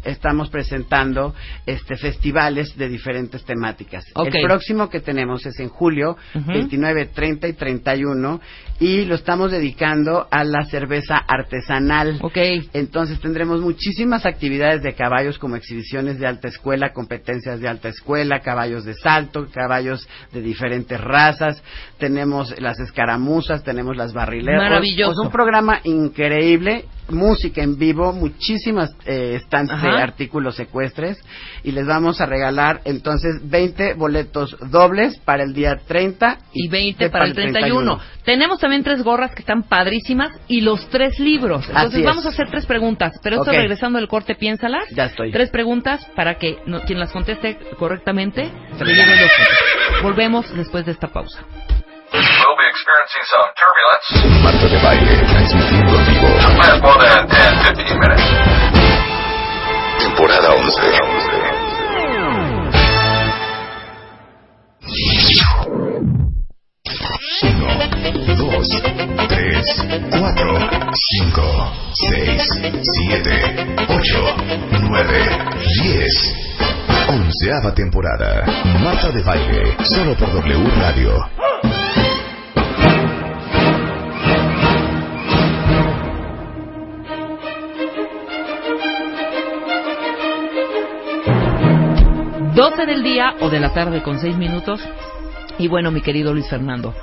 estamos presentando este festivales de diferentes temáticas. El próximo que tenemos es en julio, Ujú. 29, 30 y 31, y lo estamos dedicando a la cerveza artesanal. Ok. Entonces tendremos muchísimas actividades de caballos como exhibiciones de alta escuela, competencias de alta escuela, caballos de salto, caballos de diferentes razas, tenemos las escaramuzas, tenemos las barrileras. Maravilloso. Pues un programa increíble, música en vivo, muchísimas eh, Ajá. De artículos secuestres y les vamos a regalar entonces 20 boletos dobles para el día 30 y 20 para el 31. Tenemos también tres gorras que están padrísimas y los tres libros. Entonces Así es. vamos a hacer tres preguntas, pero esto Ok. regresando del corte, piénsalas. Ya estoy. Tres preguntas para que no- quien las conteste correctamente se lleve los. Volvemos después de esta pausa. We'll be experiencing some turbulence. Marta de Baile, transmitiendo en vivo. Last more than 10, 15 minutes. Temporada 11. Uno, dos, tres, cuatro, cinco, seis, siete, ocho, nueve, diez. Onceava temporada. Marta de Baile, solo por W Radio. Doce del día o de la tarde con seis minutos. Y bueno, mi querido Luis Fernando,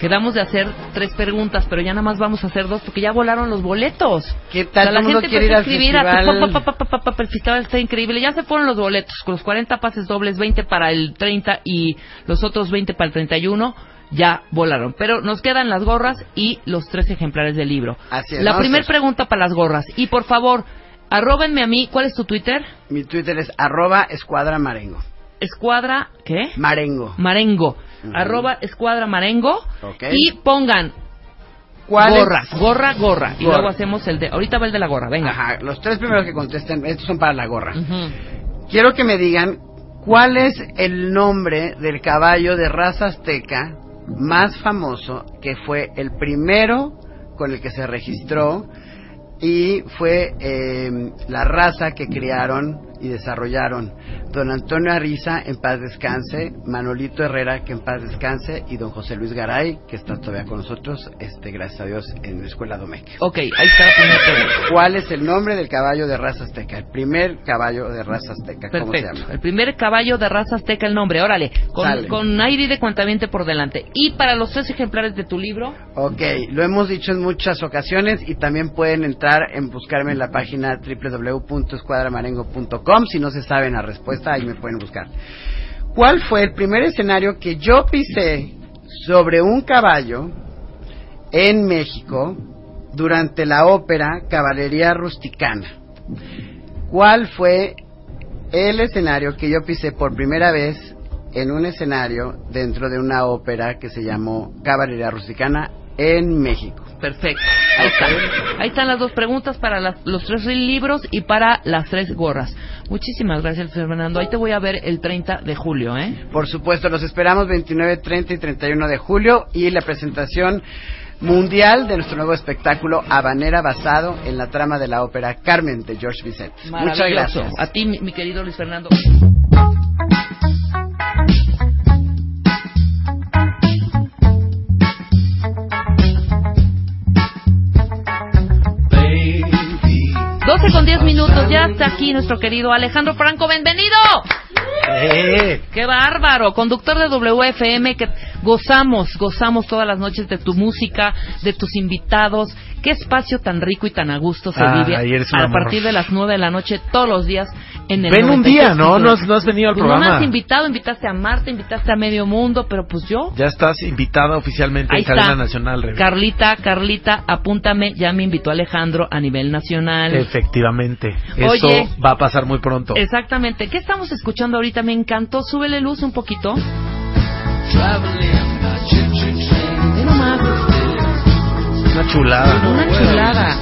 quedamos de hacer tres preguntas, pero ya nada más vamos a hacer dos porque ya volaron los boletos. ¿Qué tal? O sea, la gente quiere ir al a festival. el festival está increíble. Ya se fueron los boletos con los 40 pases dobles, 20 para el 30 y los otros 20 para el 31. Ya volaron. Pero nos quedan las gorras y los tres ejemplares del libro. Así es, La primera pregunta para las gorras. Y por favor, arróbenme a mí. ¿Cuál es tu Twitter? Mi Twitter es arroba escuadra marengo. Escuadra, ¿qué? Marengo. Marengo. Ujú. Arroba escuadra marengo. Y pongan ¿Cuál es- gorras, gorra, gorra. Y Gorra. luego hacemos el de. Ahorita va el de la gorra, venga. Ajá, los tres primeros que contesten, estos son para la gorra. Quiero que me digan cuál es el nombre del caballo de raza azteca más famoso que fue el primero con el que se registró y fue eh, la raza que crearon y desarrollaron don Antonio Ariza, en paz descanse, Manolito Herrera, que en paz descanse, y don José Luis Garay, que está todavía con nosotros, este, gracias a Dios, en la Escuela Domecq. Ok, ahí está. ¿Cuál es el nombre del caballo de raza azteca? El primer caballo de raza azteca, ¿cómo se Perfecto. llama? El primer caballo de raza azteca, el nombre. Órale, con, Sale. con ID de cuentamiento por delante. Y para los tres ejemplares de tu libro, Ok, lo hemos dicho en muchas ocasiones y también pueden entrar en buscarme en la página www.escuadramarengo.com si no se saben la respuesta, ahí me pueden buscar. ¿Cuál fue el primer escenario que yo pisé sobre un caballo en México durante la ópera Caballería Rusticana? ¿Cuál fue el escenario que yo pisé por primera vez en un escenario dentro de una ópera que se llamó Caballería Rusticana en México? Perfecto. Ahí está. Ahí están las dos preguntas para las- los tres libros y para las tres gorras. Muchísimas gracias, Fernando. Ahí te voy a ver el 30 de julio, ¿eh? Por supuesto, los esperamos 29, 30 y 31 de julio y la presentación mundial de nuestro nuevo espectáculo Habanera basado en la trama de la ópera Carmen de George Bizet. Muchas gracias. A ti, mi querido Luis Fernando. 12 con 10 minutos, ya está aquí nuestro querido Alejandro Franco, bienvenido. ¡Qué bárbaro! Conductor de WFM, que gozamos, gozamos todas las noches de tu música, de tus invitados. Qué espacio tan rico y tan a gusto se Ah, vive a amor. partir de las 9 de la noche todos los días En el Ven un día, 96.5. ¿no? No has, no has venido al Pues no me programa. has invitado, invitaste a Marta, invitaste a Medio Mundo, pero pues yo. Ya estás invitada oficialmente Ahí en cadena nacional. Rebe. Carlita, Carlita, apúntame, ya me invitó Alejandro a nivel nacional. Efectivamente. Eso Oye. va a pasar muy pronto. Exactamente. ¿Qué estamos escuchando ahorita? Me encantó. Súbele luz un poquito. Una chulada. Una chulada.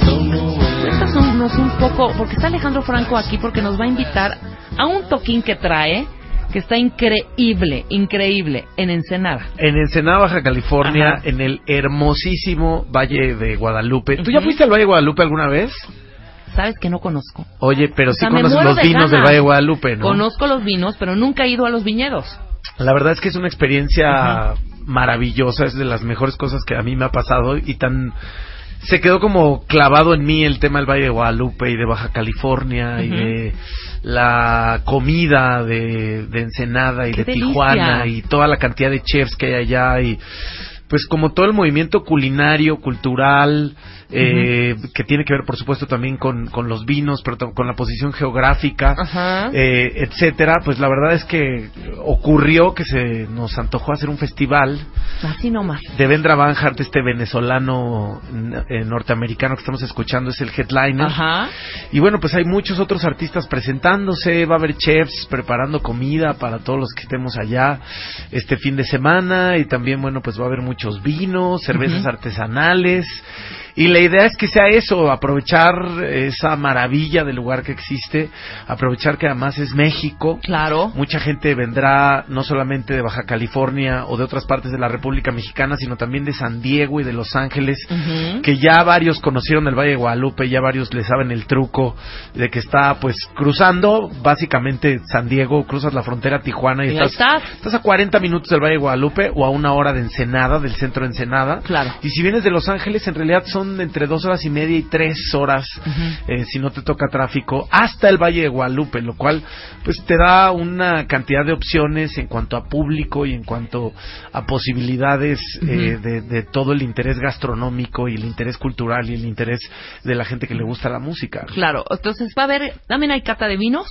Cuéntanos un poco, porque está Alejandro Franco aquí, porque nos va a invitar a un toquín que trae, que está increíble, increíble, en Ensenada. En Ensenada, Baja California, Ajá. en el hermosísimo Valle de Guadalupe. ¿Tú ya fuiste al Valle de Guadalupe alguna vez? Sabes que no conozco. Oye, pero O sí sea, me conoces los de vinos del. Valle de Guadalupe, ¿no? Conozco los vinos, pero nunca he ido a los viñedos. La verdad es que es una experiencia maravillosa, es de las mejores cosas que a mí me ha pasado y tan se quedó como clavado en mí el tema del Valle de Guadalupe y de Baja California y de la comida de, de Ensenada y ¡Qué de delicia! Tijuana y toda la cantidad de chefs que hay allá y pues como todo el movimiento culinario, cultural, eh, que tiene que ver por supuesto también con, con los vinos, pero con la posición geográfica, Ajá. eh, etcétera, pues la verdad es que ocurrió que se nos antojó hacer un festival Así nomás. de Vendra Banhart, este venezolano eh, norteamericano que estamos escuchando, es el headliner. Ajá. Y bueno, pues hay muchos otros artistas presentándose, va a haber chefs preparando comida para todos los que estemos allá este fin de semana y también, bueno, pues va a haber muchos vinos, cervezas artesanales. Y la idea es que sea eso, aprovechar esa maravilla del lugar que existe, aprovechar que además es México. Claro. Mucha gente vendrá no solamente de Baja California o de otras partes de la República Mexicana, sino también de San Diego y de Los Ángeles, que ya varios conocieron el Valle de Guadalupe, ya varios le saben el truco de que está pues cruzando básicamente San Diego, cruzas la frontera Tijuana y, Y estás, estás. estás a 40 minutos del Valle de Guadalupe o a una hora de Ensenada, del centro de Ensenada. Claro. Y si vienes de Los Ángeles, en realidad son entre dos horas y media y tres horas, eh, si no te toca tráfico, hasta el Valle de Guadalupe, lo cual pues te da una cantidad de opciones en cuanto a público y en cuanto a posibilidades eh, de, de todo el interés gastronómico y el interés cultural y el interés de la gente que le gusta la música. Claro. Entonces va a haber, también hay cata de vinos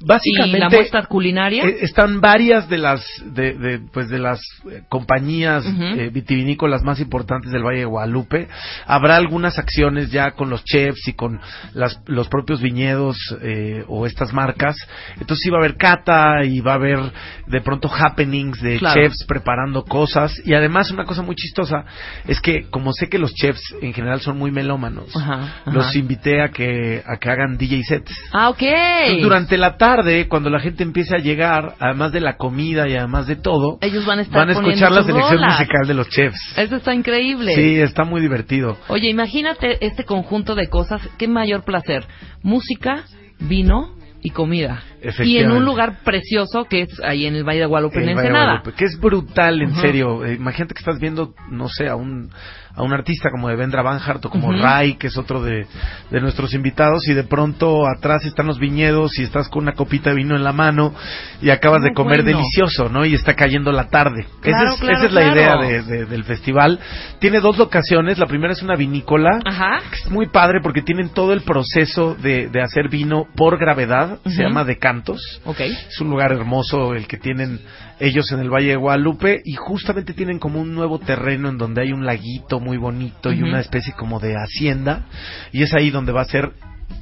Básicamente y la muestra culinaria. Eh, están varias de las de, de, pues de las eh, compañías vitivinícolas más importantes del Valle de Guadalupe. Habrá algunas acciones ya con los chefs y con las, los propios viñedos eh, o estas marcas. Entonces sí va a haber cata y va a haber de pronto happenings de Claro. chefs preparando cosas y además una cosa muy chistosa es que como sé que los chefs en general son muy melómanos, Ajá, ajá. los invité a que a que hagan DJ sets. Ah, ok. Entonces, durante la tarde, cuando la gente empiece a llegar, además de la comida y además de todo, Ellos van a estar van a escuchar la selección musical de los chefs. Eso está increíble. Sí, está muy divertido. Oye, imagínate este conjunto de cosas. Qué mayor placer. Música, vino y comida. Y en un lugar precioso que es ahí en el Valle de Guadalupe, en Ensenada. Guadalupe, que es brutal, en serio. Eh, imagínate que estás viendo, no sé, a un, a un artista como de Vendra Banhart o como. Ray, que es otro de, de nuestros invitados, y de pronto atrás están los viñedos y estás con una copita de vino en la mano y acabas Muy de comer bueno. delicioso, ¿no? Y está cayendo la tarde. Claro, esa es, claro, esa es la claro. idea de- de- del festival. Tiene dos locaciones. La primera es una vinícola. Ajá. Es muy padre porque tienen todo el proceso de, de hacer vino por gravedad. Se llama Decantos. Ok. Es un lugar hermoso el que tienen ellos en el Valle de Guadalupe y justamente tienen como un nuevo terreno en donde hay un laguito muy bonito y una especie como de hacienda y es ahí donde va a ser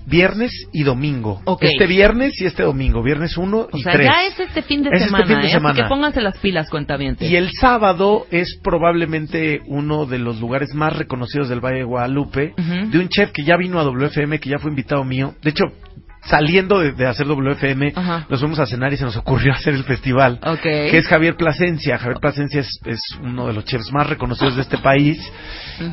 viernes y domingo. Ok. Este viernes y este domingo, viernes 1 O y sea, 3. ya es este fin de Es este semana, fin de ¿eh? Así semana. que pónganse las pilas, cuentavientes. Y el sábado es probablemente uno de los lugares más reconocidos del Valle de Guadalupe, de un chef que ya vino a WFM, que ya fue invitado mío. De hecho, saliendo de, de hacer WFM, Ajá. nos fuimos a cenar y se nos ocurrió *laughs* hacer el festival. Ok. Que es Javier Plasencia. Javier Plasencia es, es uno de los chefs más reconocidos de este país.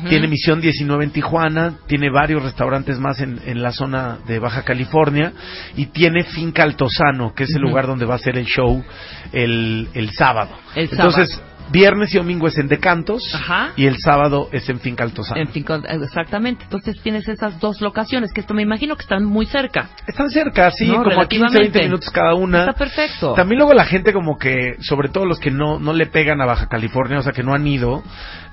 Tiene Misión 19 en Tijuana, tiene varios restaurantes más en, en la zona de Baja California y tiene Finca Altozano, que es el lugar donde va a ser el show el, el sábado. El Entonces, sábado. Viernes y domingo es en Decantos Ajá. y el sábado es en Finca Altozano. En fin, con- exactamente. Entonces tienes esas dos locaciones que esto me imagino que están muy cerca. Están cerca, sí, No, como a 15, 20 relativamente. minutos cada una. Está perfecto. También luego la gente como que, sobre todo los que no, no le pegan a Baja California, o sea, que no han ido,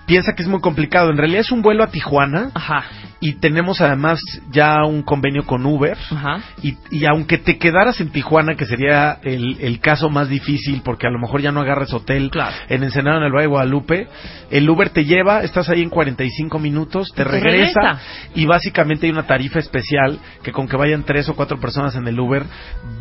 piensa que es muy complicado. En realidad es un vuelo a Tijuana. Ajá. Y tenemos además ya un convenio con Uber. Ajá. Y, y aunque te quedaras en Tijuana, que sería el, el caso más difícil, porque a lo mejor ya no agarres hotel Claro. en Ensenada, en el Valle de Guadalupe, el Uber te lleva, estás ahí en 45 minutos, te regresa, regresa. y básicamente hay una tarifa especial que con que vayan tres o cuatro personas en el Uber,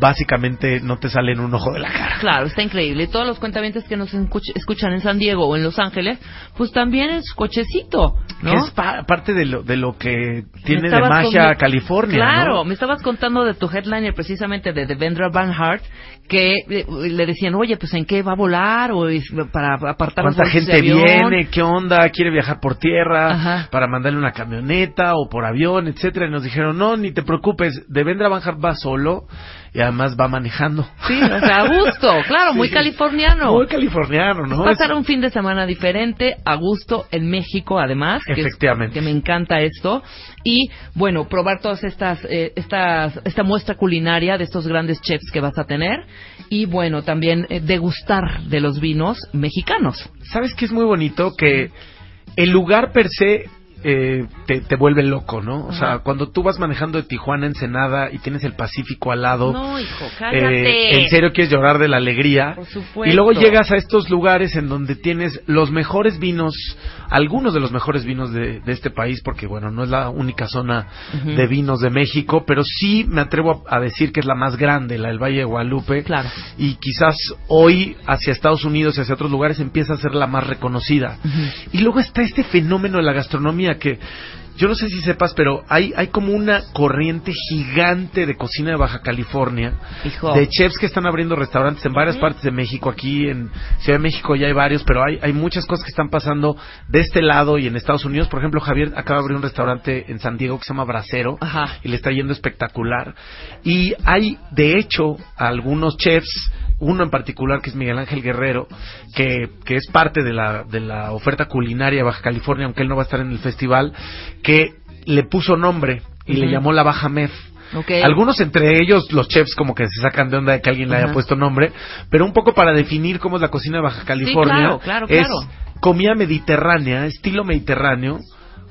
básicamente no te sale en un ojo de la cara. Claro, está increíble. Todos los cuentavientes que nos escuch- escuchan en San Diego o en Los Ángeles, pues también es cochecito, ¿no? Que es pa- parte de lo, de lo que tiene de magia con- California, Claro, ¿no? me estabas contando de tu headliner precisamente de Devendra Banhart, que eh, le decían, oye, pues en qué va a volar o para apartar ¿Cuánta de gente viene? ¿Qué onda? ¿Quiere viajar por tierra? Ajá. Para mandarle una camioneta o por avión, etcétera. Y nos dijeron, no, ni te preocupes, Devendra Banhart va solo y además va manejando. Sí, o sea, a gusto, *laughs* claro, muy Sí. californiano. Muy californiano, ¿no? Pasar un fin de semana diferente, a gusto, en México, además. que es- Efectivamente. que me encanta esto. Y, bueno, probar todas estas, eh, estas, esta muestra culinaria de estos grandes chefs que vas a tener. Y, bueno, también eh, degustar de los vinos mexicanos. ¿Sabes qué es muy bonito? Que el lugar per se eh, te, te vuelve loco, ¿no? O sea, cuando tú vas manejando de Tijuana a Ensenada y tienes el Pacífico al lado, No, hijo, eh, en serio quieres llorar de la alegría. Por supuesto. Y luego llegas a estos lugares en donde tienes los mejores vinos, algunos de los mejores vinos de, de este país, porque bueno, no es la única zona de vinos de México, pero sí me atrevo a, a decir que es la más grande, la del Valle de Guadalupe. Claro. Y quizás hoy hacia Estados Unidos y hacia otros lugares empieza a ser la más reconocida. Y luego está este fenómeno de la gastronomía que yo no sé si sepas, pero hay, hay como una corriente gigante de cocina de Baja California, Hijo. de chefs que están abriendo restaurantes en varias partes de México. Aquí en Ciudad de México ya hay varios, pero hay, hay muchas cosas que están pasando de este lado y en Estados Unidos. Por ejemplo, Javier acaba de abrir un restaurante en San Diego que se llama Bracero Ajá. y le está yendo espectacular. Y hay, de hecho, algunos chefs, uno en particular que es Miguel Ángel Guerrero, que, que es parte de la, de la oferta culinaria de Baja California, aunque él no va a estar en el festival, que le puso nombre y le llamó la Baja Mef. Algunos entre ellos, los chefs, como que se sacan de onda de que alguien le haya puesto nombre, pero un poco para definir cómo es la cocina de Baja California. claro, claro, es claro. comida mediterránea, estilo mediterráneo,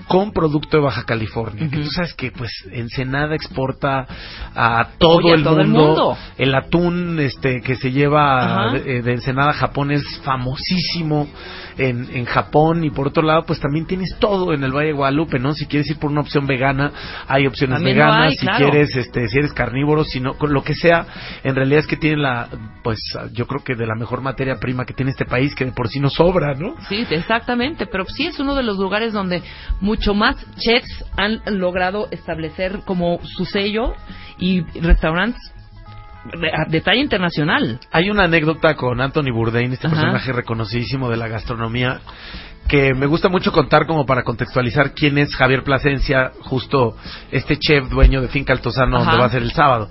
con producto de Baja California. Que Ujú. tú sabes que, pues, Ensenada exporta a todo, Oye, a el, todo el mundo. mundo. El atún este, que se lleva de, de Ensenada a Japón es famosísimo en, en Japón. Y por otro lado, pues también tienes todo en el Valle de Guadalupe, ¿no? Si quieres ir por una opción vegana, hay opciones También veganas. hay, si claro. quieres, este, si eres carnívoro, si no, con lo que sea, en realidad es que tienen la, pues, yo creo que de la mejor materia prima que tiene este país, que de por sí no sobra, ¿no? Sí, exactamente, pero sí es uno de los lugares donde mucho más chefs han logrado establecer como su sello y restaurantes de, de talla internacional. Hay una anécdota con Anthony Bourdain, este Ajá. personaje reconocidísimo de la gastronomía, que me gusta mucho contar como para contextualizar quién es Javier Plasencia, justo este chef dueño de Finca Altozano, Ajá. donde va a ser el sábado.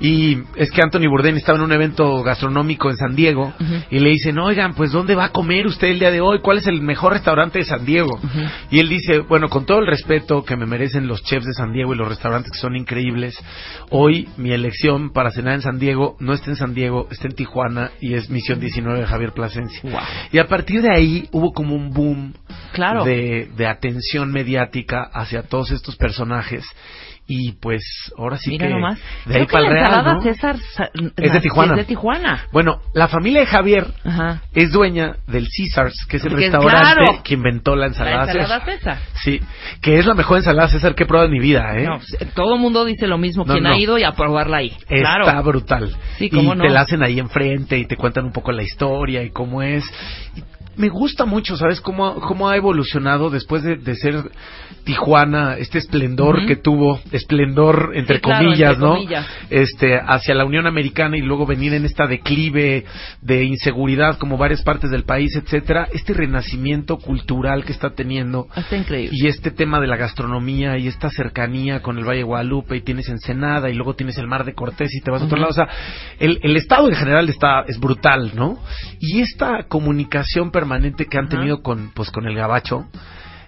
Y es que Anthony Bourdain estaba en un evento gastronómico en San Diego y le dicen, oigan, pues ¿dónde va a comer usted el día de hoy? ¿Cuál es el mejor restaurante de San Diego? Y él dice, bueno, con todo el respeto que me merecen los chefs de San Diego y los restaurantes que son increíbles, hoy mi elección para cenar en San Diego no está en San Diego, está en Tijuana y es Misión 19 de Javier Plasencia. Wow. Y a partir de ahí hubo como un boom Claro. de, de atención mediática hacia todos estos personajes. Y pues ahora sí Mira que nomás. de ahí que para la el Real, ensalada ¿no? César Sa- Es de Tijuana. Es de Tijuana. Bueno, la familia de Javier Ajá. es dueña del Caesars, que es el restaurante claro. que inventó la La ensalada, ensalada César. César. Sí, que es la mejor ensalada César que he probado en mi vida, ¿eh? No, pues, todo el mundo dice lo mismo. No, Quien ha ido y a probarla ahí. Está claro. brutal. Sí, y cómo no. te la hacen ahí enfrente y te cuentan un poco la historia y cómo es. Y me gusta mucho, ¿sabes? Cómo, cómo ha evolucionado después de, de ser Tijuana, este esplendor que tuvo, esplendor entre Sí, claro, comillas, entre ¿no? comillas. Este, hacia la Unión Americana y luego venir en esta declive de inseguridad como varias partes del país, etcétera. Este renacimiento cultural que está teniendo Está increíble. y este tema de la gastronomía y esta cercanía con el Valle de Guadalupe y tienes Ensenada y luego tienes el Mar de Cortés y te vas a otro lado. O sea, el, el estado en general está, es brutal, ¿no? Y esta comunicación permanente que han Ajá. tenido con, pues, con el gabacho,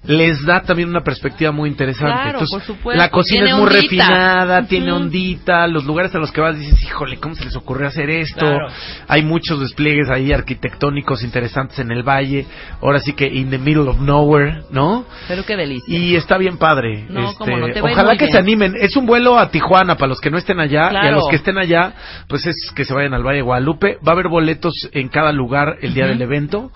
les da también una perspectiva muy interesante. Claro, Entonces, por supuesto. la cocina Tiene es muy ondita. refinada, tiene ondita, los lugares a los que vas dices, híjole, ¿cómo se les ocurrió hacer esto? Claro. Hay muchos despliegues ahí arquitectónicos interesantes en el valle, ahora sí que in the middle of nowhere, ¿no? Pero qué delicia. Y está bien padre. No, Este, no, te ojalá que bien. se animen. Es un vuelo a Tijuana para los que no estén allá y a los que estén allá, pues es que se vayan al Valle de Guadalupe. Va a haber boletos en cada lugar el día del evento.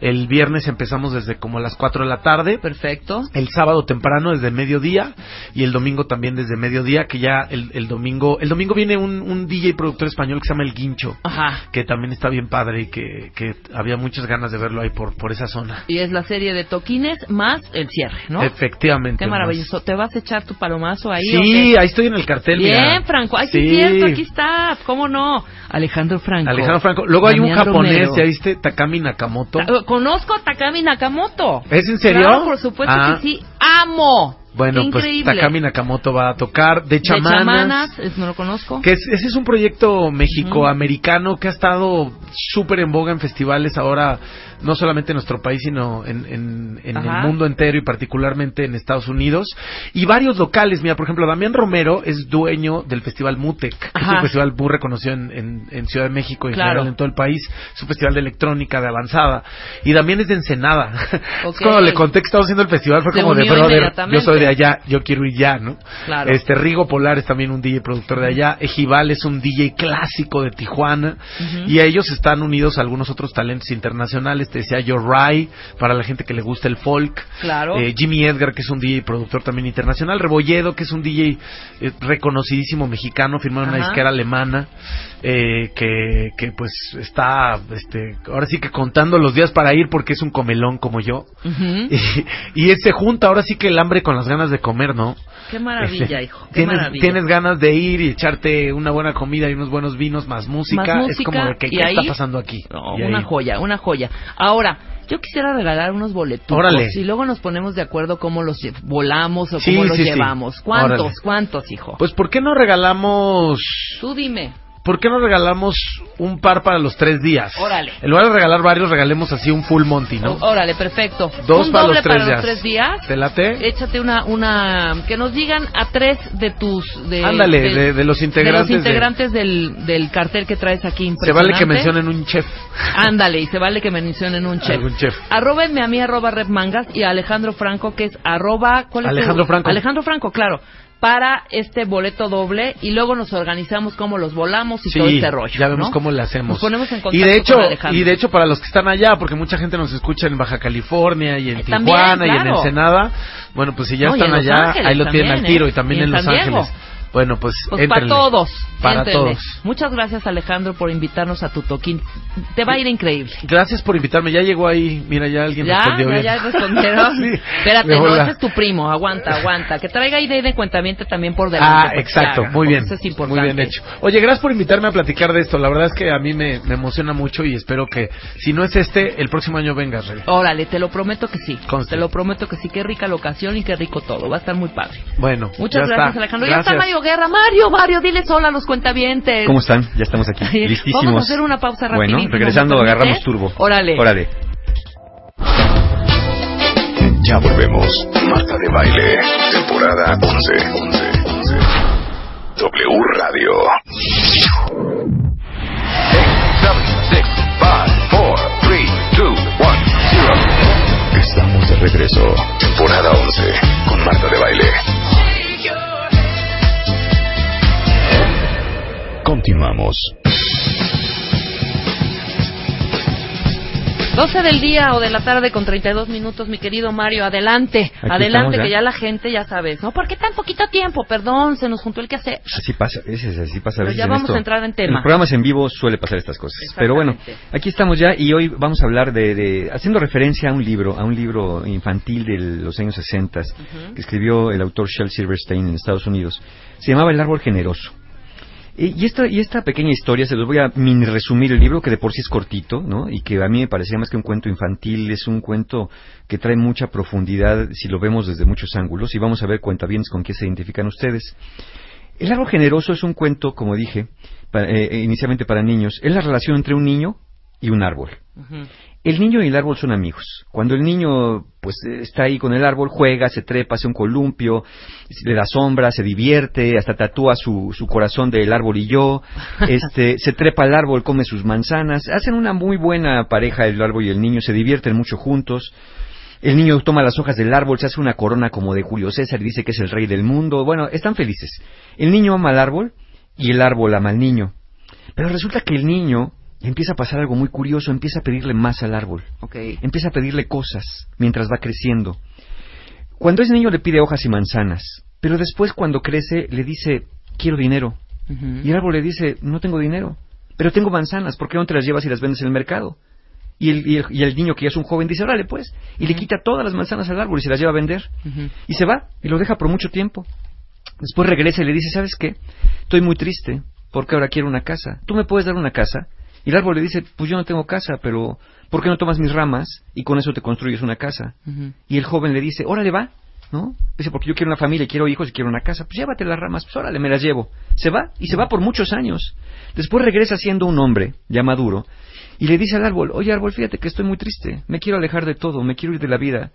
El viernes empezamos desde como las 4 de la tarde. Perfecto. El sábado temprano desde mediodía y el domingo también desde mediodía, que ya el, el domingo, el domingo viene un, un DJ productor español que se llama El Guincho, Ajá. que también está bien padre y que, que había muchas ganas de verlo ahí por, por esa zona. Y es la serie de toquines más el cierre, ¿no? Efectivamente. Qué más. maravilloso. ¿Te vas a echar tu palomazo ahí? Sí, ahí estoy en el cartel. Bien, mira. Franco. Ay, sí, cierto, aquí está. ¿Cómo no? Alejandro Franco. Alejandro Franco. Luego hay un japonés, Romero. ¿ya viste? Takami Nakamoto. Ta- Conozco a Takami Nakamoto. ¿Es en serio? Claro, por supuesto Ah. que sí. ¡Amo! Bueno, Qué pues increíble. Takami Nakamoto va a tocar. De De Chamanas. Chamanas, es- no lo conozco. Que es- ese es un proyecto mexicoamericano que ha estado súper en boga en festivales ahora, no solamente en nuestro país, sino en, en- en Ajá. el mundo entero y particularmente en Estados Unidos. Y varios locales, mira, por ejemplo, Damián Romero es dueño del Festival Mutec, que es un festival muy reconocido en, en- en Ciudad de México y en Claro. general en todo el país. Es un festival de electrónica, de avanzada. Y Damián es de Ensenada. *laughs* Es cuando le conté que estaba haciendo el festival, fue Se como de brother, yo soy de allá, yo quiero ir ya, ¿no? Claro. Este Rigo Polar es también un DJ productor de allá. Ejival es un DJ clásico de Tijuana. Y a ellos están unidos algunos otros talentos internacionales. Te decía yo, Rai, para la gente que le gusta el folk. Claro. Eh, Jimmy Edgar, que es un DJ productor también internacional. Rebolledo, que es un DJ eh, reconocidísimo mexicano, firmado en una disquera alemana. Eh, que, que pues está, este, ahora sí que contando los días para ir porque es un comelón como yo. *laughs* Y, y se junta ahora sí que el hambre con las ganas de comer, ¿no? Qué maravilla, Este, hijo. Qué tienes, maravilla. tienes ganas de ir y echarte una buena comida y unos buenos vinos más música. Más es música, como de que, ¿qué ahí- está pasando aquí? No, una ahí- joya, una joya. Ahora, yo quisiera regalar unos boletos. Órale. Y luego nos ponemos de acuerdo cómo los volamos o Sí, cómo los sí, sí. llevamos. ¿Cuántos? Órale. ¿Cuántos, hijo? Pues ¿por qué no regalamos Tú dime. ¿Por qué no regalamos un par para los tres días? Órale. En lugar de regalar varios, regalemos así un full monty, ¿no? Órale, perfecto. Dos Un para doble los tres para días. los tres días. ¿Te late? Échate una, una, que nos digan a tres de tus, de, Ándale, de- de los integrantes de los integrantes del, del cartel que traes aquí Se vale que mencionen un chef. Ándale, y se vale que mencionen un chef. Algún chef. Arróbenme a mí, arroba Rep Mangas, y a Alejandro Franco, que es arroba... ¿cuál es tu- Alejandro Franco. Alejandro Franco, claro. Para este boleto doble y luego nos organizamos cómo los volamos y Sí, todo este rollo. ya vemos ¿no? cómo le hacemos. Nos ponemos en y contacto de hecho, con Alejandro. y de hecho para los que están allá, porque mucha gente nos escucha en Baja California y en Eh, también, Tijuana y en. Ensenada, bueno, pues si ya No, y están allá, Ángeles ahí lo tienen al tiro ¿eh? y también Y en en Los. Ángeles. Bueno, pues, Pues para todos. Para éntrenle. todos. Muchas gracias, Alejandro, por invitarnos a tu toquín. Te va a ir increíble. Gracias por invitarme. Ya llegó ahí, mira, ya alguien Ya, respondió ya, bien. ya *laughs* respondieron. Sí, Espérate, no, ese es tu primo. Aguanta, aguanta. Que traiga idea de cuentamiento también por delante. Ah, exacto, haga, muy bien. Eso es importante. Muy bien hecho. Oye, gracias por invitarme a platicar de esto. La verdad es que a mí me, me emociona mucho y espero que, si no es este, el próximo año vengas, Rey. Órale, te lo prometo que sí. Conste. Te lo prometo que sí. Qué rica locación y qué rico todo. Va a estar muy padre. Bueno, Muchas ya gracias, está. Alejandro. Ya Gracias. está Mario Guerra. Mario, Mario, dile hola a los cuentavientes. ¿Cómo están? Ya estamos aquí, listísimos. Vamos a hacer una pausa rapidísimo. Bueno, regresando, agarramos turbo. Órale. Órale. Ya volvemos. Marta de Baile, temporada 11. 11, 11. W Radio. 7, 6, 5, Continuamos. 12 del día o de la tarde con 32 minutos, mi querido Mario. Adelante, Aquí adelante, ya. que ya la gente ya sabes. ¿No? ¿Por qué tan poquito tiempo? Perdón, se nos juntó el que hacer. Así pasa, es, es- así pasa a Pero ya en vamos esto. a entrar en tema. En los programas en vivo suele pasar estas cosas. Pero bueno, aquí estamos ya y hoy vamos a hablar de, de- haciendo referencia a un libro, a un libro infantil de los años 60 que escribió el autor Shel Silverstein en Estados Unidos. Se llamaba El árbol generoso. Y esta, y esta pequeña historia, se los voy a mini resumir el libro, que de por sí es cortito, ¿no? Y que a mí me parecía más que un cuento infantil, es un cuento que trae mucha profundidad si lo vemos desde muchos ángulos, y vamos a ver cuentavientes con qué se identifican ustedes. El árbol generoso es un cuento, como dije, pa- eh, inicialmente para niños, es la relación entre un niño y un árbol. El niño y el árbol son amigos. Cuando el niño pues está ahí con el árbol, juega, se trepa, hace un columpio, le da sombra, se divierte, hasta tatúa su, su corazón del árbol y yo, *laughs* este, se trepa al árbol, come sus manzanas, hacen una muy buena pareja el árbol y el niño, se divierten mucho juntos. El niño toma las hojas del árbol, se hace una corona como de Julio César y dice que es el rey del mundo. Bueno, están felices. El niño ama al árbol y el árbol ama al niño. Pero resulta que el niño empieza a pasar algo muy curioso, empieza a pedirle más al árbol. Empieza a pedirle cosas mientras va creciendo. Cuando es niño le pide hojas y manzanas, pero después cuando crece le dice, quiero dinero. Y el árbol le dice, no tengo dinero, pero tengo manzanas, ¿por qué no te las llevas y las vendes en el mercado? Y el, y el- y el niño que ya es un joven dice, órale pues, y le quita todas las manzanas al árbol y se las lleva a vender. Y se va y lo deja por mucho tiempo. Después regresa y le dice, ¿sabes qué? Estoy muy triste porque ahora quiero una casa. ¿Tú me puedes dar una casa? Y el árbol le dice, pues yo no tengo casa, pero ¿por qué no tomas mis ramas y con eso te construyes una casa? Y el joven le dice, órale va, ¿no? Dice, porque yo quiero una familia, quiero hijos y quiero una casa. Pues llévate las ramas, pues órale, me las llevo. Se va y se va por muchos años. Después regresa siendo un hombre, ya maduro, y le dice al árbol, oye árbol, fíjate que estoy muy triste, me quiero alejar de todo, me quiero ir de la vida.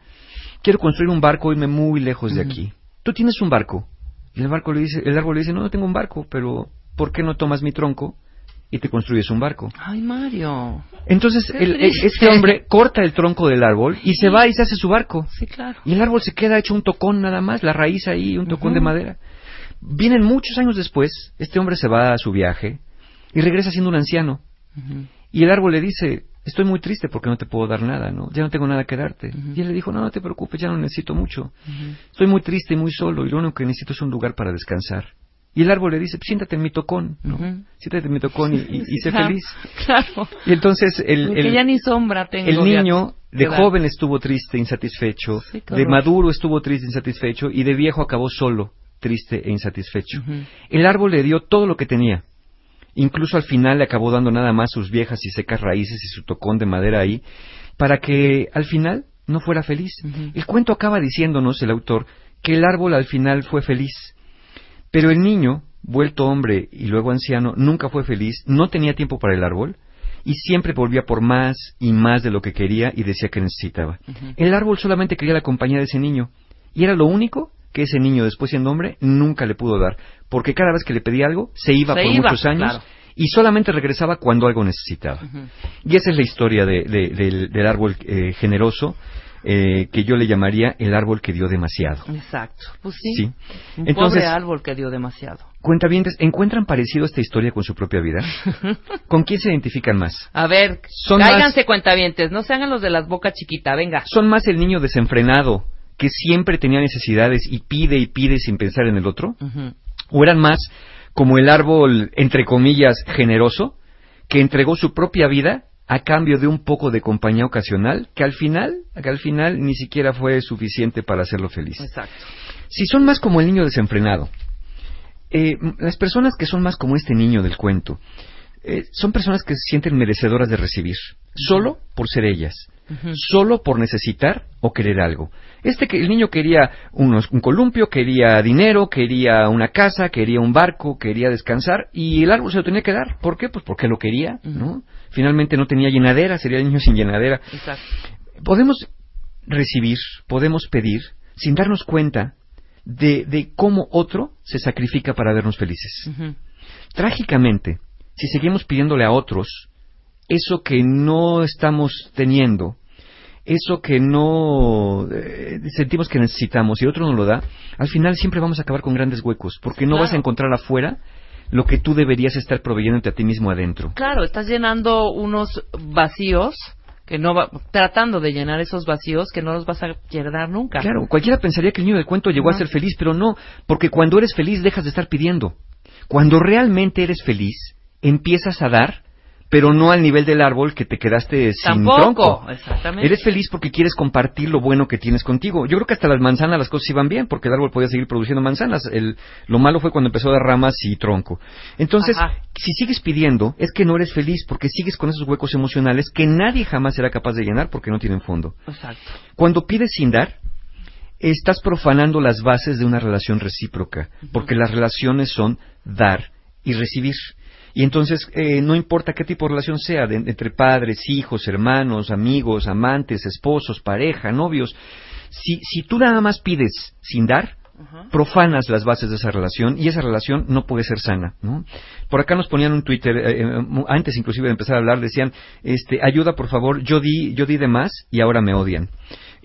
Quiero construir un barco e irme muy lejos de aquí. ¿Tú tienes un barco? Y el barco le dice, el árbol le dice, no, no tengo un barco, pero ¿por qué no tomas mi tronco y te construyes un barco? Ay, Mario. Entonces el- este hombre corta el tronco del árbol y se va y se hace su barco. Sí, claro. Y el árbol se queda hecho un tocón nada más, la raíz ahí, un tocón de madera. Vienen muchos años después, este hombre se va a su viaje y regresa siendo un anciano. Y el árbol le dice, estoy muy triste porque no te puedo dar nada, ¿no? Ya no tengo nada que darte. Y él le dijo, no, no te preocupes, ya no necesito mucho. Estoy muy triste y muy solo y lo único que necesito es un lugar para descansar. Y el árbol le dice, "Pues siéntate en mi tocón, ¿no? Siéntate en mi tocón y, y- y sé Claro, *laughs* feliz. Claro. Y entonces el, el- ya ni sombra tengo. el niño de joven estuvo triste, insatisfecho, Sí, de maduro estuvo triste, insatisfecho y de viejo acabó solo, triste e insatisfecho. El árbol le dio todo lo que tenía. Incluso al final le acabó dando nada más sus viejas y secas raíces y su tocón de madera ahí, para que al final no fuera feliz. El cuento acaba diciéndonos, el autor, que el árbol al final fue feliz. Pero el niño, vuelto hombre y luego anciano, nunca fue feliz, no tenía tiempo para el árbol y siempre volvía por más y más de lo que quería y decía que necesitaba. El árbol solamente quería la compañía de ese niño y era lo único que ese niño, después siendo hombre, nunca le pudo dar, porque cada vez que le pedía algo, se iba Se por iba, muchos años claro. y solamente regresaba cuando algo necesitaba. Y esa es la historia de- de- del, del árbol eh, generoso, eh, que yo le llamaría el árbol que dio demasiado. Exacto. Pues sí. Sí. Un Entonces- pobre árbol que dio demasiado. Cuentavientes, ¿encuentran parecido esta historia con su propia vida? *laughs* ¿Con quién se identifican más? A ver, Son cáiganse cuentavientes, no se hagan los de las bocas chiquita, venga. ¿Son más el niño desenfrenado que siempre tenía necesidades y pide y pide sin pensar en el otro? ¿O eran más como el árbol, entre comillas, generoso, que entregó su propia vida a cambio de un poco de compañía ocasional, que al final, que al final ni siquiera fue suficiente para hacerlo feliz? Exacto. Si son más como el niño desenfrenado, eh, las personas que son más como este niño del cuento, eh, son personas que se sienten merecedoras de recibir, solo por ser ellas, solo por necesitar o querer algo. Este que el niño quería unos- un columpio, quería dinero, quería una casa, quería un barco, quería descansar y el árbol se lo tenía que dar. ¿Por qué? Pues porque lo quería, ¿no? Finalmente no tenía llenadera, sería el niño sin llenadera. Exacto. Podemos recibir, podemos pedir, sin darnos cuenta de, de cómo otro se sacrifica para vernos felices. Trágicamente, si seguimos pidiéndole a otros eso que no estamos teniendo, eso que no eh, sentimos que necesitamos y otro nos lo da, al final siempre vamos a acabar con grandes huecos, porque no Claro. vas a encontrar afuera lo que tú deberías estar proveyéndote a ti mismo adentro. Claro, estás llenando unos vacíos que no va, tratando de llenar esos vacíos que no los vas a llenar nunca. Claro, cualquiera pensaría que el niño del cuento llegó a ser feliz, pero no, porque cuando eres feliz dejas de estar pidiendo. Cuando realmente eres feliz, empiezas a dar, pero no al nivel del árbol que te quedaste sin Tampoco, tronco. exactamente. Eres feliz porque quieres compartir lo bueno que tienes contigo. Yo creo que hasta las manzanas las cosas iban bien, porque el árbol podía seguir produciendo manzanas. El, lo malo fue cuando empezó a dar ramas y tronco. Entonces, Ajá. si sigues pidiendo, es que no eres feliz, porque sigues con esos huecos emocionales que nadie jamás será capaz de llenar porque no tienen fondo. Exacto. Cuando pides sin dar, estás profanando las bases de una relación recíproca, porque las relaciones son dar y recibir. Y entonces, eh, no importa qué tipo de relación sea, de- entre padres, hijos, hermanos, amigos, amantes, esposos, pareja, novios, si, si tú nada más pides sin dar, profanas las bases de esa relación y esa relación no puede ser sana, ¿no? Por acá nos ponían un Twitter, eh, eh, antes inclusive de empezar a hablar, decían, este, ayuda por favor, yo di, yo di de más y ahora me odian.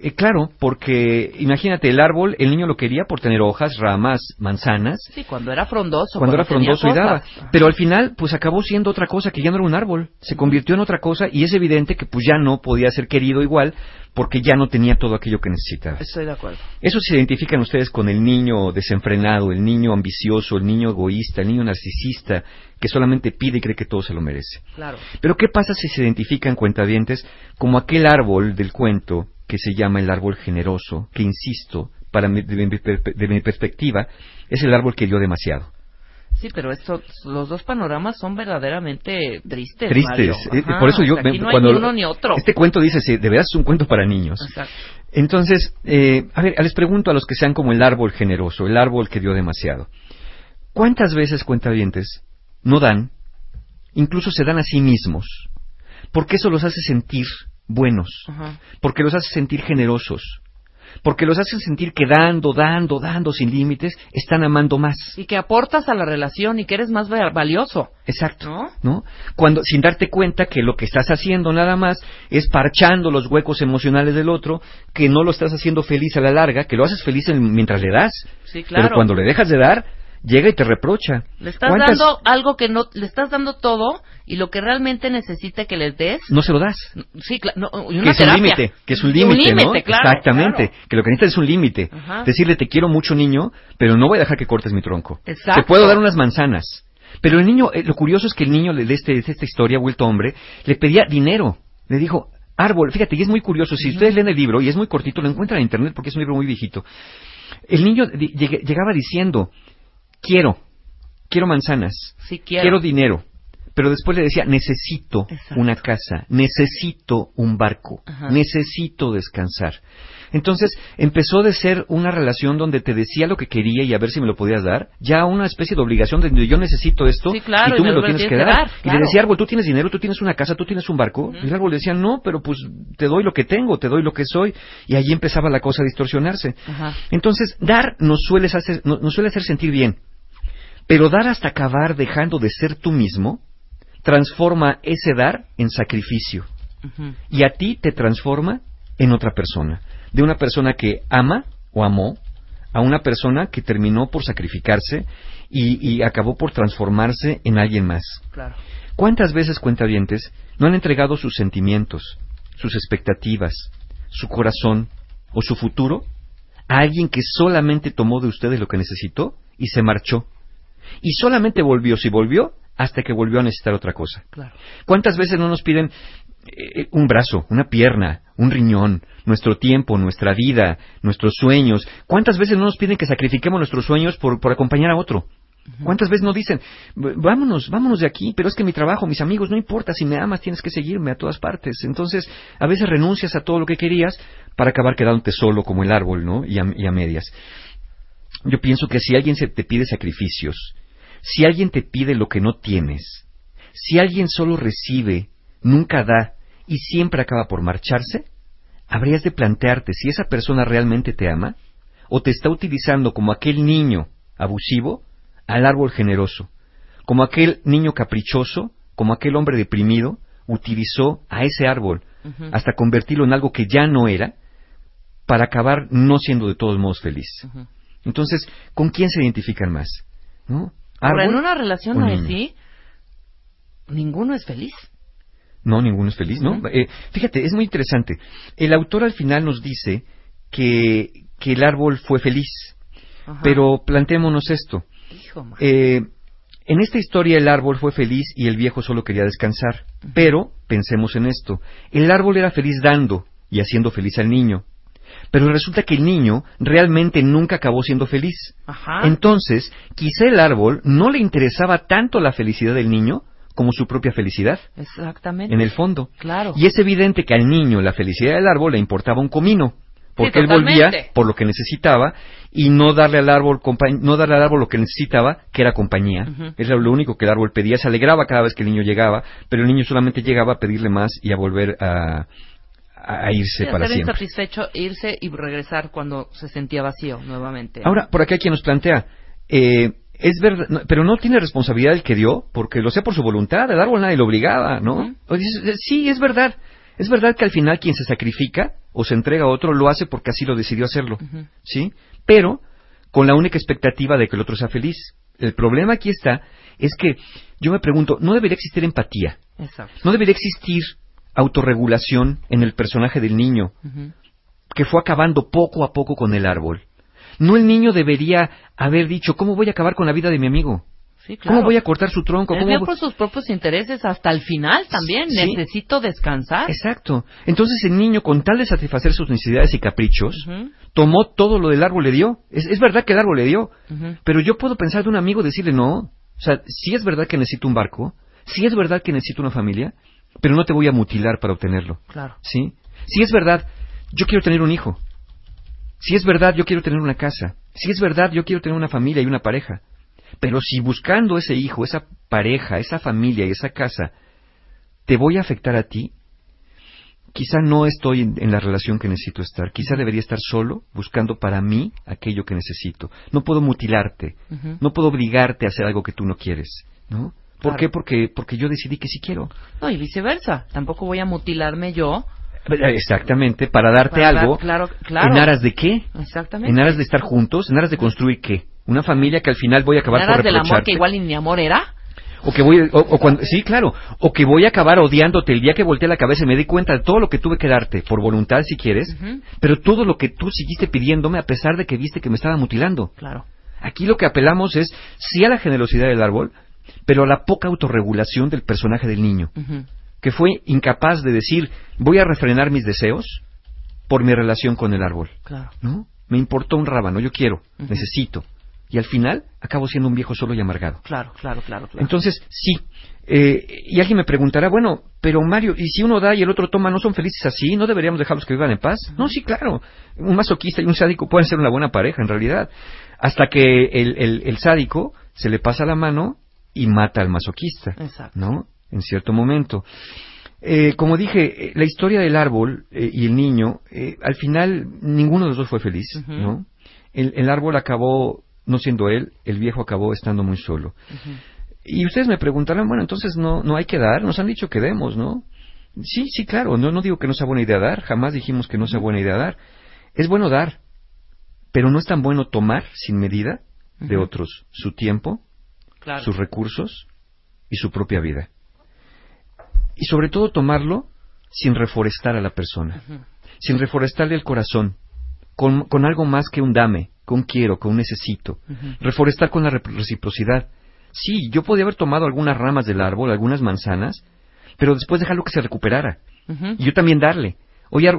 Eh, claro, porque imagínate, el árbol, el niño lo quería por tener hojas, ramas, manzanas, Sí, cuando era frondoso. cuando era frondoso y daba. Pero al final, pues acabó siendo otra cosa que ya no era un árbol. Se convirtió en otra cosa y es evidente que pues ya no podía ser querido igual porque ya no tenía todo aquello que necesitaba. Estoy de acuerdo. Eso se identifican ustedes con el niño desenfrenado, el niño ambicioso, el niño egoísta, el niño narcisista, que solamente pide y cree que todo se lo merece. Claro. Pero ¿qué pasa si se identifican cuentavientes como aquel árbol del cuento que se llama el árbol generoso, que insisto, para mi, de, mi, de mi perspectiva, es el árbol que dio demasiado? Sí, pero estos, los dos panoramas son verdaderamente tristes. Tristes. Eh, Ajá, Por eso yo, o sea, aquí me- no cuando ni uno ni otro. este cuento dice, sí, de verdad es un cuento para niños. Exacto. Entonces, eh, a ver, les pregunto a los que sean como el árbol generoso, el árbol que dio demasiado. ¿Cuántas veces, cuentavientes, no dan, incluso se dan a sí mismos? Porque eso los hace sentir buenos, Ajá. porque los hace sentir generosos, porque los hace sentir que dando, dando, dando sin límites, están amando más. Y que aportas a la relación y que eres más va- valioso. Exacto. ¿No? ¿no? Cuando, sin darte cuenta que lo que estás haciendo nada más es parchando los huecos emocionales del otro, que no lo estás haciendo feliz a la larga, que lo haces feliz en- mientras le das. Sí, claro. Pero cuando le dejas de dar, llega y te reprocha. Le estás ¿Cuántas- dando algo que no, le estás dando todo y lo que realmente necesita que les des. No se lo das. Sí, claro. No, que es un límite, que es un límite, ¿no? claro, Exactamente, claro. que lo que necesitas es un límite. Decirle te quiero mucho niño, pero no voy a dejar que cortes mi tronco. Exacto. Te puedo dar unas manzanas. Pero el niño, eh, lo curioso es que el niño de, este, de esta historia, vuelto hombre, le pedía dinero. Le dijo, árbol, fíjate, y es muy curioso, si ustedes leen el libro, y es muy cortito, lo encuentran en internet porque es un libro muy viejito. El niño llegaba diciendo, quiero, quiero manzanas, Sí, quiero. dinero. Pero después le decía, necesito Exacto. una casa, necesito un barco, Ajá. necesito descansar. Entonces empezó de ser una relación donde te decía lo que quería y a ver si me lo podías dar, ya una especie de obligación de yo necesito esto Sí, claro, y tú y me lo lo tienes que dar. Y le decía, árbol, tú tienes dinero, tú tienes una casa, tú tienes un barco. Y el árbol decía, no, pero pues te doy lo que tengo, te doy lo que soy. Y allí empezaba la cosa a distorsionarse. Ajá. Entonces, dar nos suele hacer, no- nos suele hacer sentir bien. Pero dar hasta acabar dejando de ser tú mismo transforma ese dar en sacrificio. Y a ti te transforma en otra persona. De una persona que ama o amó a una persona que terminó por sacrificarse y, y acabó por transformarse en alguien más. Claro. ¿Cuántas veces, cuentavientes, no han entregado sus sentimientos, sus expectativas, su corazón o su futuro a alguien que solamente tomó de ustedes lo que necesitó y se marchó? Y solamente volvió, si volvió, hasta que volvió a necesitar otra cosa. Claro. ¿Cuántas veces no nos piden eh, un brazo, una pierna, un riñón, nuestro tiempo, nuestra vida, nuestros sueños? ¿Cuántas veces no nos piden que sacrifiquemos nuestros sueños por, por acompañar a otro? ¿Cuántas veces nos dicen, "V- vámonos, vámonos de aquí, pero es que mi trabajo, mis amigos, no importa, si me amas tienes que seguirme a todas partes? Entonces, a veces renuncias a todo lo que querías para acabar quedándote solo como el árbol, ¿no? Y a, y a medias. Yo pienso que si alguien se te pide sacrificios, si alguien te pide lo que no tienes, si alguien solo recibe, nunca da y siempre acaba por marcharse, habrías de plantearte si esa persona realmente te ama o te está utilizando como aquel niño abusivo al árbol generoso, como aquel niño caprichoso, como aquel hombre deprimido, utilizó a ese árbol hasta convertirlo en algo que ya no era para acabar no siendo de todos modos feliz. Entonces, ¿con quién se identifican más? ¿No? Ahora, en ¿Árbol una relación así, ninguno es feliz. No, ninguno es feliz, ¿no? Eh, fíjate, es muy interesante. El autor al final nos dice que, que el árbol fue feliz, pero planteémonos esto. Hijo, Eh, en esta historia el árbol fue feliz y el viejo solo quería descansar. Pero, pensemos en esto, el árbol era feliz dando y haciendo feliz al niño. Pero resulta que el niño realmente nunca acabó siendo feliz. Ajá. Entonces, quizá el árbol no le interesaba tanto la felicidad del niño como su propia felicidad, Exactamente. en el fondo. Claro. Y es evidente que al niño la felicidad del árbol le importaba un comino, porque él volvía por lo que necesitaba y no darle al árbol no darle al árbol lo que necesitaba, que era compañía. Ujú. Era lo único que el árbol pedía, se alegraba cada vez que el niño llegaba, pero el niño solamente llegaba a pedirle más y a volver a, a irse Sí, para estar siempre. insatisfecho, irse y regresar cuando se sentía vacío nuevamente. Ahora, por aquí hay quien nos plantea, eh, es verdad, no, pero no tiene responsabilidad el que dio, porque lo hacía por su voluntad, el árbol nadie lo obligaba, ¿no? Eh, sí, es verdad. Es verdad que al final quien se sacrifica o se entrega a otro lo hace porque así lo decidió hacerlo, ¿sí? Pero con la única expectativa de que el otro sea feliz. El problema aquí está, es que yo me pregunto, ¿no debería existir empatía? Exacto. ¿No debería existir autorregulación en el personaje del niño? Que fue acabando poco a poco con el árbol. No el niño debería haber dicho, ¿cómo voy a acabar con la vida de mi amigo? Sí, claro. ¿Cómo voy a cortar su tronco? Él ¿Cómo voy- por sus propios intereses hasta el final también. Sí. Necesito descansar. Exacto. Entonces el niño, con tal de satisfacer sus necesidades y caprichos, tomó todo lo del árbol le dio. Es, es verdad que el árbol le dio, pero yo puedo pensar de un amigo decirle, no, o sea, sí es verdad que necesito un barco, sí es verdad que necesito una familia, pero no te voy a mutilar para obtenerlo. Claro. ¿Sí? Sí es verdad, yo quiero tener un hijo. Si es verdad, yo quiero tener una casa. Si es verdad, yo quiero tener una familia y una pareja. Pero si buscando ese hijo, esa pareja, esa familia y esa casa, te voy a afectar a ti, quizá no estoy en, la relación que necesito estar. Quizá debería estar solo, buscando para mí aquello que necesito. No puedo mutilarte. No puedo obligarte a hacer algo que tú no quieres. ¿No? ¿Por Claro. qué? Porque, porque yo decidí que sí quiero. No, y viceversa. Tampoco voy a mutilarme yo. Exactamente, para darte Para dar- algo. claro, claro. ¿En aras de qué? Exactamente. ¿En aras de estar juntos? ¿En aras de construir qué? Una familia que al final voy a acabar En por aras del amor que igual ni mi amor era. O que voy, o, o cuando, sí, claro. O que voy a acabar odiándote el día que volteé la cabeza y me di cuenta de todo lo que tuve que darte, por voluntad si quieres, pero todo lo que tú seguiste pidiéndome a pesar de que viste que me estaba mutilando. Claro. Aquí lo que apelamos es sí a la generosidad del árbol, pero a la poca autorregulación del personaje del niño, que fue incapaz de decir voy a refrenar mis deseos por mi relación con el árbol. Claro. ¿No? Me importó un rábano, yo quiero, necesito. Y al final acabo siendo un viejo solo y amargado. Claro, claro, claro, claro. Entonces, sí. Eh, y alguien me preguntará, bueno, pero Mario, ¿y si uno da y el otro toma, no son felices así? ¿No deberíamos dejarlos que vivan en paz? No, sí, claro. Un masoquista y un sádico pueden ser una buena pareja, en realidad. Hasta que el, el, el sádico se le pasa la mano y mata al masoquista. Exacto. ¿No? En cierto momento. Eh, como dije, eh, la historia del árbol eh, y el niño, eh, al final ninguno de los dos fue feliz. ¿no? El, el árbol acabó no siendo él, el viejo acabó estando muy solo. Y ustedes me preguntarán, bueno, entonces no, no hay que dar, nos han dicho que demos, ¿no? Sí, sí, claro, no, no digo que no sea buena idea dar, jamás dijimos que no sea buena idea dar. Es bueno dar, pero no es tan bueno tomar sin medida de otros su tiempo, Claro. sus recursos y su propia vida. Y sobre todo tomarlo sin reforestar a la persona, sin reforestarle el corazón, con, con algo más que un dame, con un quiero, con un necesito. Reforestar con la re- reciprocidad. Sí, yo podía haber tomado algunas ramas del árbol, algunas manzanas, pero después dejarlo que se recuperara. Y yo también darle. Oye,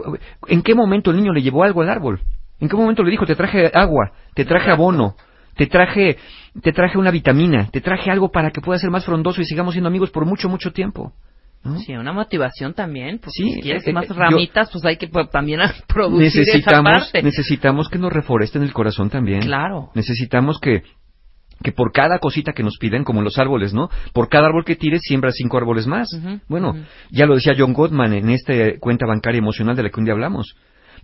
¿en qué momento el niño le llevó algo al árbol? ¿En qué momento le dijo, te traje agua, te traje abono, te traje, te traje una vitamina, te traje algo para que pueda ser más frondoso y sigamos siendo amigos por mucho, mucho tiempo? ¿no? Sí, una motivación también. Pues, Sí, si quieres eh, eh, más yo- ramitas, pues hay que pues, también *laughs* producir esa necesitamos, parte. necesitamos que nos reforesten el corazón también. Claro. Necesitamos que, que por cada cosita que nos piden, como los árboles, ¿no? Por cada árbol que tires, siembra cinco árboles más. Bueno, ya lo decía John Gottman en esta cuenta bancaria emocional de la que un día hablamos.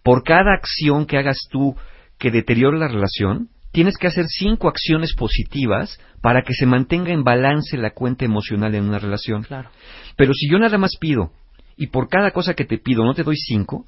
Por cada acción que hagas tú que deteriore la relación, tienes que hacer cinco acciones positivas para que se mantenga en balance la cuenta emocional en una relación. Claro. Pero si yo nada más pido y por cada cosa que te pido no te doy cinco,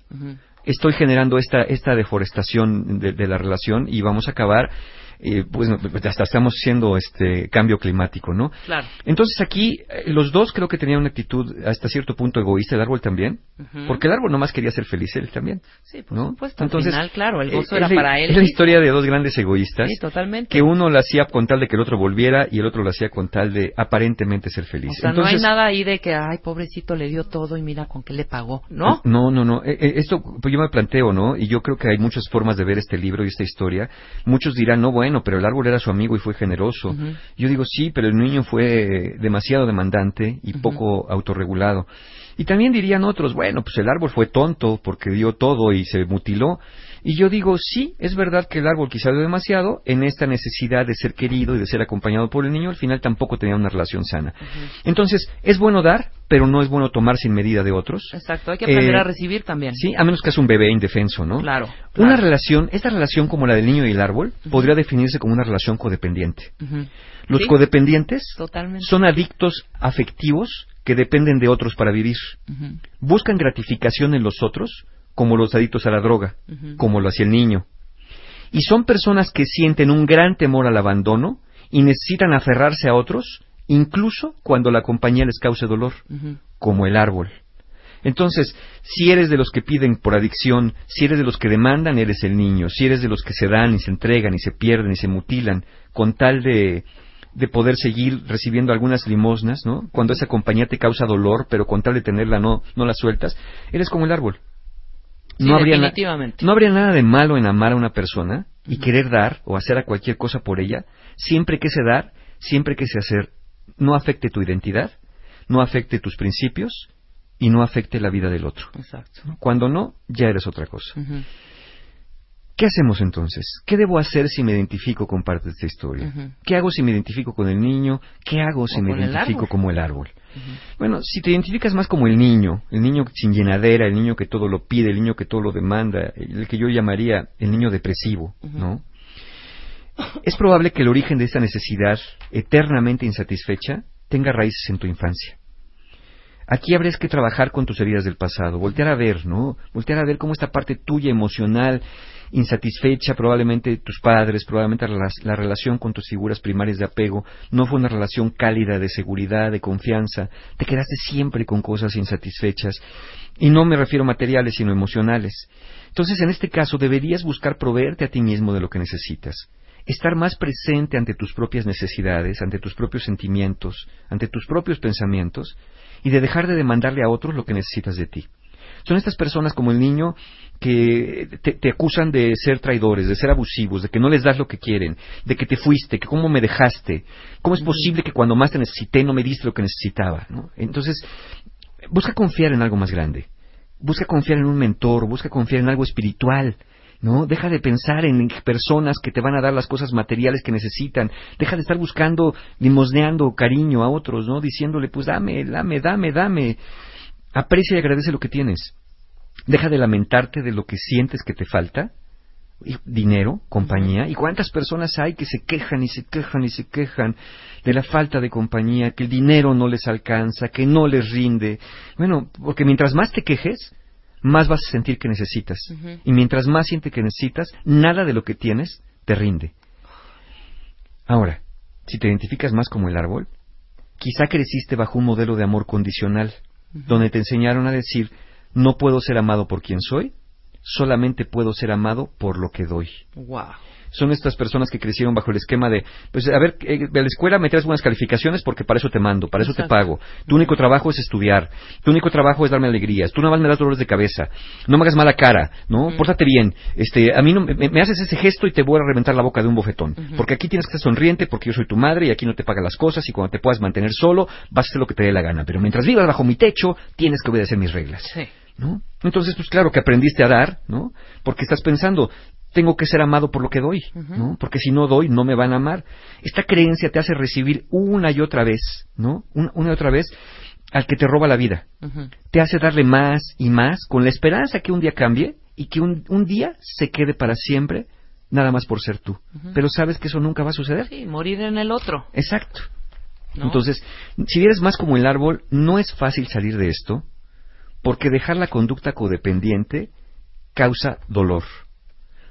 estoy generando esta, esta deforestación de, de la relación y vamos a acabar, eh, pues hasta estamos haciendo este cambio climático, ¿no? Claro. Entonces aquí eh, los dos creo que tenían una actitud hasta cierto punto egoísta, el árbol también, Ujú. porque el árbol nomás quería ser feliz él también. Sí, por ¿no? supuesto. Al final, claro, el gozo eh, era es la- para él. Es la historia de dos grandes egoístas. Sí, totalmente. Que uno lo hacía con tal de que el otro volviera y el otro lo hacía con tal de aparentemente ser feliz. O sea, no Entonces, hay nada ahí de que, ay, pobrecito, le dio todo y mira con qué le pagó, ¿no? No, no, no. Eh, eh, esto pues yo me planteo, ¿no? Y yo creo que hay muchas formas de ver este libro y esta historia. Muchos dirán, no, bueno, pero el árbol era su amigo y fue generoso. Yo digo, sí, pero el niño fue demasiado demandante y poco autorregulado. Y también dirían otros, bueno, pues el árbol fue tonto porque dio todo y se mutiló. Y yo digo, sí, es verdad que el árbol quizá dio demasiado en esta necesidad de ser querido y de ser acompañado por el niño, al final tampoco tenía una relación sana. Entonces, es bueno dar, pero no es bueno tomar sin medida de otros. Exacto, hay que aprender Eh, a recibir también. Sí, a menos que es un bebé indefenso, ¿no? Claro. Una relación, esta relación como la del niño y el árbol, podría definirse como una relación codependiente. Los Sí, codependientes Totalmente. son adictos afectivos que dependen de otros para vivir. Buscan gratificación en los otros, como los adictos a la droga, como lo hacía el niño. Y son personas que sienten un gran temor al abandono y necesitan aferrarse a otros, incluso cuando la compañía les cause dolor, como el árbol. Entonces, si eres de los que piden por adicción, si eres de los que demandan, eres el niño. Si eres de los que se dan y se entregan y se pierden y se mutilan con tal de, de poder seguir recibiendo algunas limosnas, ¿no? Cuando esa compañía te causa dolor, pero con tal de tenerla no, no la sueltas, eres como el árbol. Sí, habría definitivamente. no habría nada de malo en amar a una persona y querer dar o hacer a cualquier cosa por ella, siempre que ese dar, siempre que ese hacer no afecte tu identidad, no afecte tus principios y no afecte la vida del otro. Exacto. Cuando no, ya eres otra cosa. ¿Qué hacemos entonces? ¿Qué debo hacer si me identifico con parte de esta historia? ¿Qué hago si me identifico con el niño? ¿Qué hago si me el identifico árbol. como el árbol? Bueno, si te identificas más como el niño, el niño sin llenadera, el niño que todo lo pide, el niño que todo lo demanda, el que yo llamaría el niño depresivo, ¿no? Es probable que el origen de esta necesidad eternamente insatisfecha tenga raíces en tu infancia. Aquí habrías que trabajar con tus heridas del pasado, voltear a ver, ¿no? Voltear a ver cómo esta parte tuya emocional, insatisfecha, probablemente tus padres, probablemente la, la relación con tus figuras primarias de apego, no fue una relación cálida de seguridad, de confianza, te quedaste siempre con cosas insatisfechas, y no me refiero a materiales, sino emocionales. Entonces, en este caso, deberías buscar proveerte a ti mismo de lo que necesitas estar más presente ante tus propias necesidades, ante tus propios sentimientos, ante tus propios pensamientos, y de dejar de demandarle a otros lo que necesitas de ti. Son estas personas como el niño que te, te acusan de ser traidores, de ser abusivos, de que no les das lo que quieren, de que te fuiste, que cómo me dejaste, cómo es posible que cuando más te necesité no me diste lo que necesitaba. ¿no? Entonces, busca confiar en algo más grande, busca confiar en un mentor, busca confiar en algo espiritual, ¿no? Deja de pensar en personas que te van a dar las cosas materiales que necesitan. Deja de estar buscando, limosneando cariño a otros, ¿no? Diciéndole, pues dame, dame, dame, dame. Aprecia y agradece lo que tienes. Deja de lamentarte de lo que sientes que te falta. Dinero, compañía. ¿Y cuántas personas hay que se quejan y se quejan y se quejan de la falta de compañía, que el dinero no les alcanza, que no les rinde? Bueno, porque mientras más te quejes, más vas a sentir que necesitas. Y mientras más sientes que necesitas, nada de lo que tienes te rinde. Ahora, si te identificas más como el árbol, quizá creciste bajo un modelo de amor condicional, donde te enseñaron a decir, no puedo ser amado por quien soy, solamente puedo ser amado por lo que doy. Wow. Son estas personas que crecieron bajo el esquema de, pues a ver, eh, de la escuela me traes buenas calificaciones porque para eso te mando, para eso te pago. Tu único trabajo es estudiar, tu único trabajo es darme alegrías, tú nada más me das dolores de cabeza, no me hagas mala cara, ¿no? Pórtate bien, este, a mí no, me, me haces ese gesto y te voy a reventar la boca de un bofetón, porque aquí tienes que estar sonriente porque yo soy tu madre y aquí no te pagan las cosas y cuando te puedas mantener solo vas a hacer lo que te dé la gana, pero mientras vivas bajo mi techo tienes que obedecer mis reglas. Sí. ¿No? Entonces, pues claro que aprendiste a dar, ¿no? Porque estás pensando, tengo que ser amado por lo que doy, ¿no? Porque si no doy, no me van a amar. Esta creencia te hace recibir una y otra vez, ¿no? Una, una y otra vez al que te roba la vida. Te hace darle más y más con la esperanza que un día cambie y que un, un día se quede para siempre nada más por ser tú. Pero sabes que eso nunca va a suceder. Sí, morir en el otro. Exacto. ¿no? Entonces, si eres más como el árbol, no es fácil salir de esto, porque dejar la conducta codependiente causa dolor.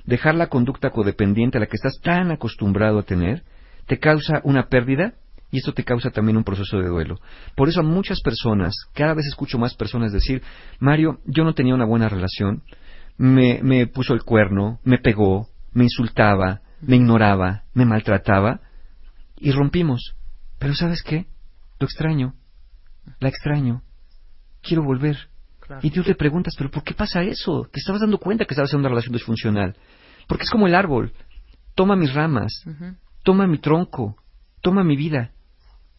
Dejar la conducta codependiente a la que estás tan acostumbrado a tener te causa una pérdida y esto te causa también un proceso de duelo. Por eso a muchas personas, cada vez escucho más personas decir, Mario, yo no tenía una buena relación, me, me puso el cuerno, me pegó, me insultaba, me ignoraba, me maltrataba y rompimos. Pero ¿sabes qué? Lo extraño, la extraño, quiero volver. Y tú te preguntas, ¿pero por qué pasa eso? Te estabas dando cuenta que estabas en una relación disfuncional. Porque es como el árbol. Toma mis ramas, toma mi tronco, toma mi vida.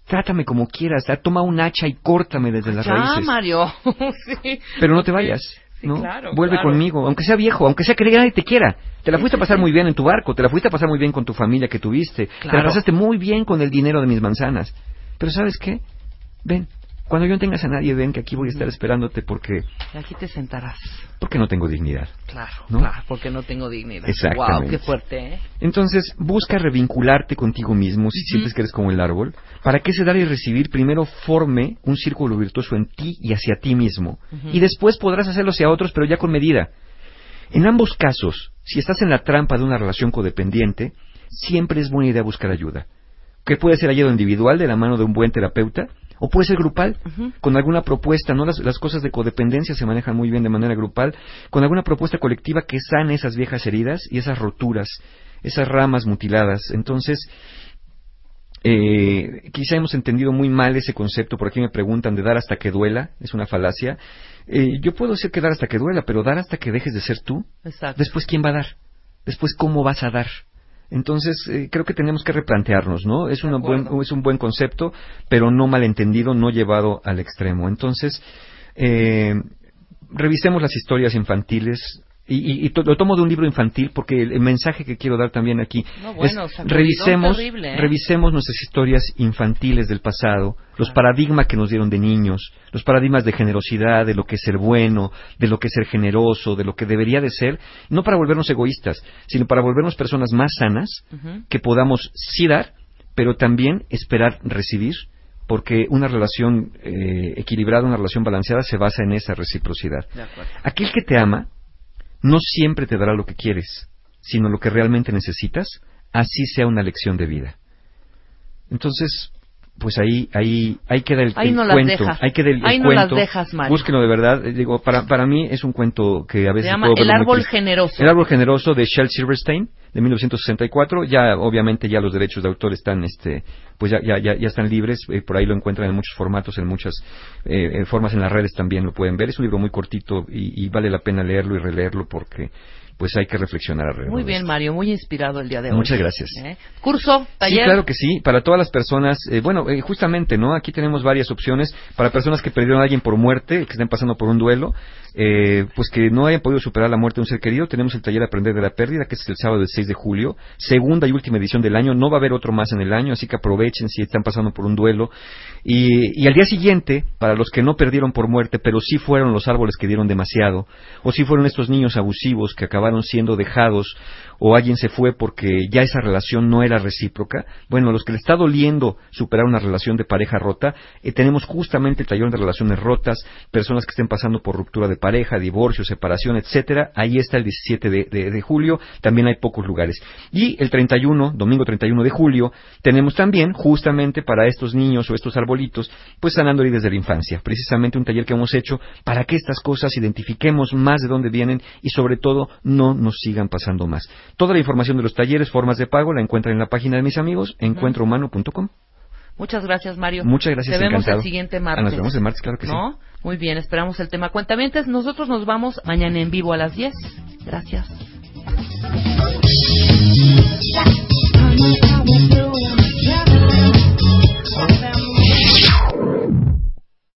Trátame como quieras, toma un hacha y córtame desde las ya, raíces. Mario. *laughs* sí. Pero no te vayas. Sí, ¿no? claro, Vuelve claro. conmigo, aunque sea viejo, aunque sea que nadie te quiera. Te la fuiste a pasar muy bien en tu barco, te la fuiste a pasar muy bien con tu familia que tuviste, te la pasaste muy bien con el dinero de mis manzanas. Pero ¿sabes qué? Ven, cuando yo no tengas a nadie, ven que aquí voy a estar esperándote porque, aquí te sentarás. porque no tengo dignidad. Claro, ¿No? claro, porque no tengo dignidad. Exactamente. Wow, qué fuerte, ¿eh? Entonces, busca revincularte contigo mismo si sientes que eres como el árbol, para que ese dar y recibir primero forme un círculo virtuoso en ti y hacia ti mismo. Y después podrás hacerlo hacia otros, pero ya con medida. En ambos casos, si estás en la trampa de una relación codependiente, siempre es buena idea buscar ayuda. Que puede ser ayuda individual de la mano de un buen terapeuta, o puede ser grupal, con alguna propuesta, ¿no? Las, las cosas de codependencia se manejan muy bien de manera grupal, con alguna propuesta colectiva que sane esas viejas heridas y esas roturas, esas ramas mutiladas. Entonces, eh, quizá hemos entendido muy mal ese concepto, por aquí me preguntan de dar hasta que duela, es una falacia. Eh, yo puedo decir que dar hasta que duela, pero dar hasta que dejes de ser tú. Exacto. Después, ¿quién va a dar? Después, ¿cómo vas a dar? Entonces, eh, creo que tenemos que replantearnos, ¿no? Es, una buen, es un buen concepto, pero no malentendido, no llevado al extremo. Entonces, eh, revisemos las historias infantiles. Y, y- y to- lo tomo de un libro infantil porque el, el mensaje que quiero dar también aquí No, bueno, es revisemos, terrible, ¿eh? revisemos nuestras historias infantiles del pasado, los paradigmas que nos dieron de niños, los paradigmas de generosidad, de lo que es ser bueno, de lo que es ser generoso, de lo que debería de ser, no para volvernos egoístas, sino para volvernos personas más sanas, que podamos sí dar, pero también esperar recibir, porque una relación eh, equilibrada, una relación balanceada se basa en esa reciprocidad. Aquel que te ama no siempre te dará lo que quieres, sino lo que realmente necesitas, así sea una lección de vida. Entonces, pues ahí, ahí, ahí queda el, Ahí el no las cuento. dejas. Ahí queda el, el no las cuento. dejas, Mario. Búsquenlo de verdad. Eh, Digo, para, para mí es un cuento que a veces Se llama puedo El árbol generoso. El árbol generoso de Shel Silverstein de 1964. Ya, obviamente, ya los derechos de autor están, este, pues ya, ya, ya, ya están libres. Eh, por ahí lo encuentran en muchos formatos, en muchas eh, formas en las redes también lo pueden ver. Es un libro muy cortito y, y vale la pena leerlo y releerlo porque, pues hay que reflexionar alrededor. Muy bien. Mario, muy inspirado el día de hoy. Muchas gracias. ¿Eh? Curso, taller. Sí, claro que sí. Para todas las personas, eh, bueno, eh, justamente, ¿no? Aquí tenemos varias opciones para personas que perdieron a alguien por muerte, que estén pasando por un duelo, eh, pues que no hayan podido superar la muerte de un ser querido. Tenemos el taller Aprender de la Pérdida, que es el sábado del 6 de julio, segunda y última edición del año. No va a haber otro más en el año, así que aprovechen si están pasando por un duelo. Y, y al día siguiente, para los que no perdieron por muerte, pero sí fueron los árboles que dieron demasiado, o sí fueron estos niños abusivos que acabaron siendo dejados, o alguien se fue porque ya esa relación no era recíproca, bueno, los que le está doliendo superar una relación de pareja rota, eh, tenemos justamente el taller de relaciones rotas, personas que estén pasando por ruptura de pareja, divorcio, separación, etcétera, ahí está el 17 de, de- de julio, también hay pocos lugares. Y el 31, domingo 31 de julio, tenemos también, justamente para estos niños o estos arbolitos, pues sanando heridas de la infancia, precisamente un taller que hemos hecho para que estas cosas identifiquemos más de dónde vienen y sobre todo no nos sigan pasando más. Toda la información de los talleres, formas de pago, la encuentran en la página de mis amigos, encuentrohumano.com. Muchas gracias, Mario. Muchas gracias, Te vemos el siguiente ah, martes. Nos vemos el martes, claro que ¿No? sí. Muy bien, esperamos el tema. Cuentamientos, nosotros nos vamos mañana en vivo a las 10. Gracias.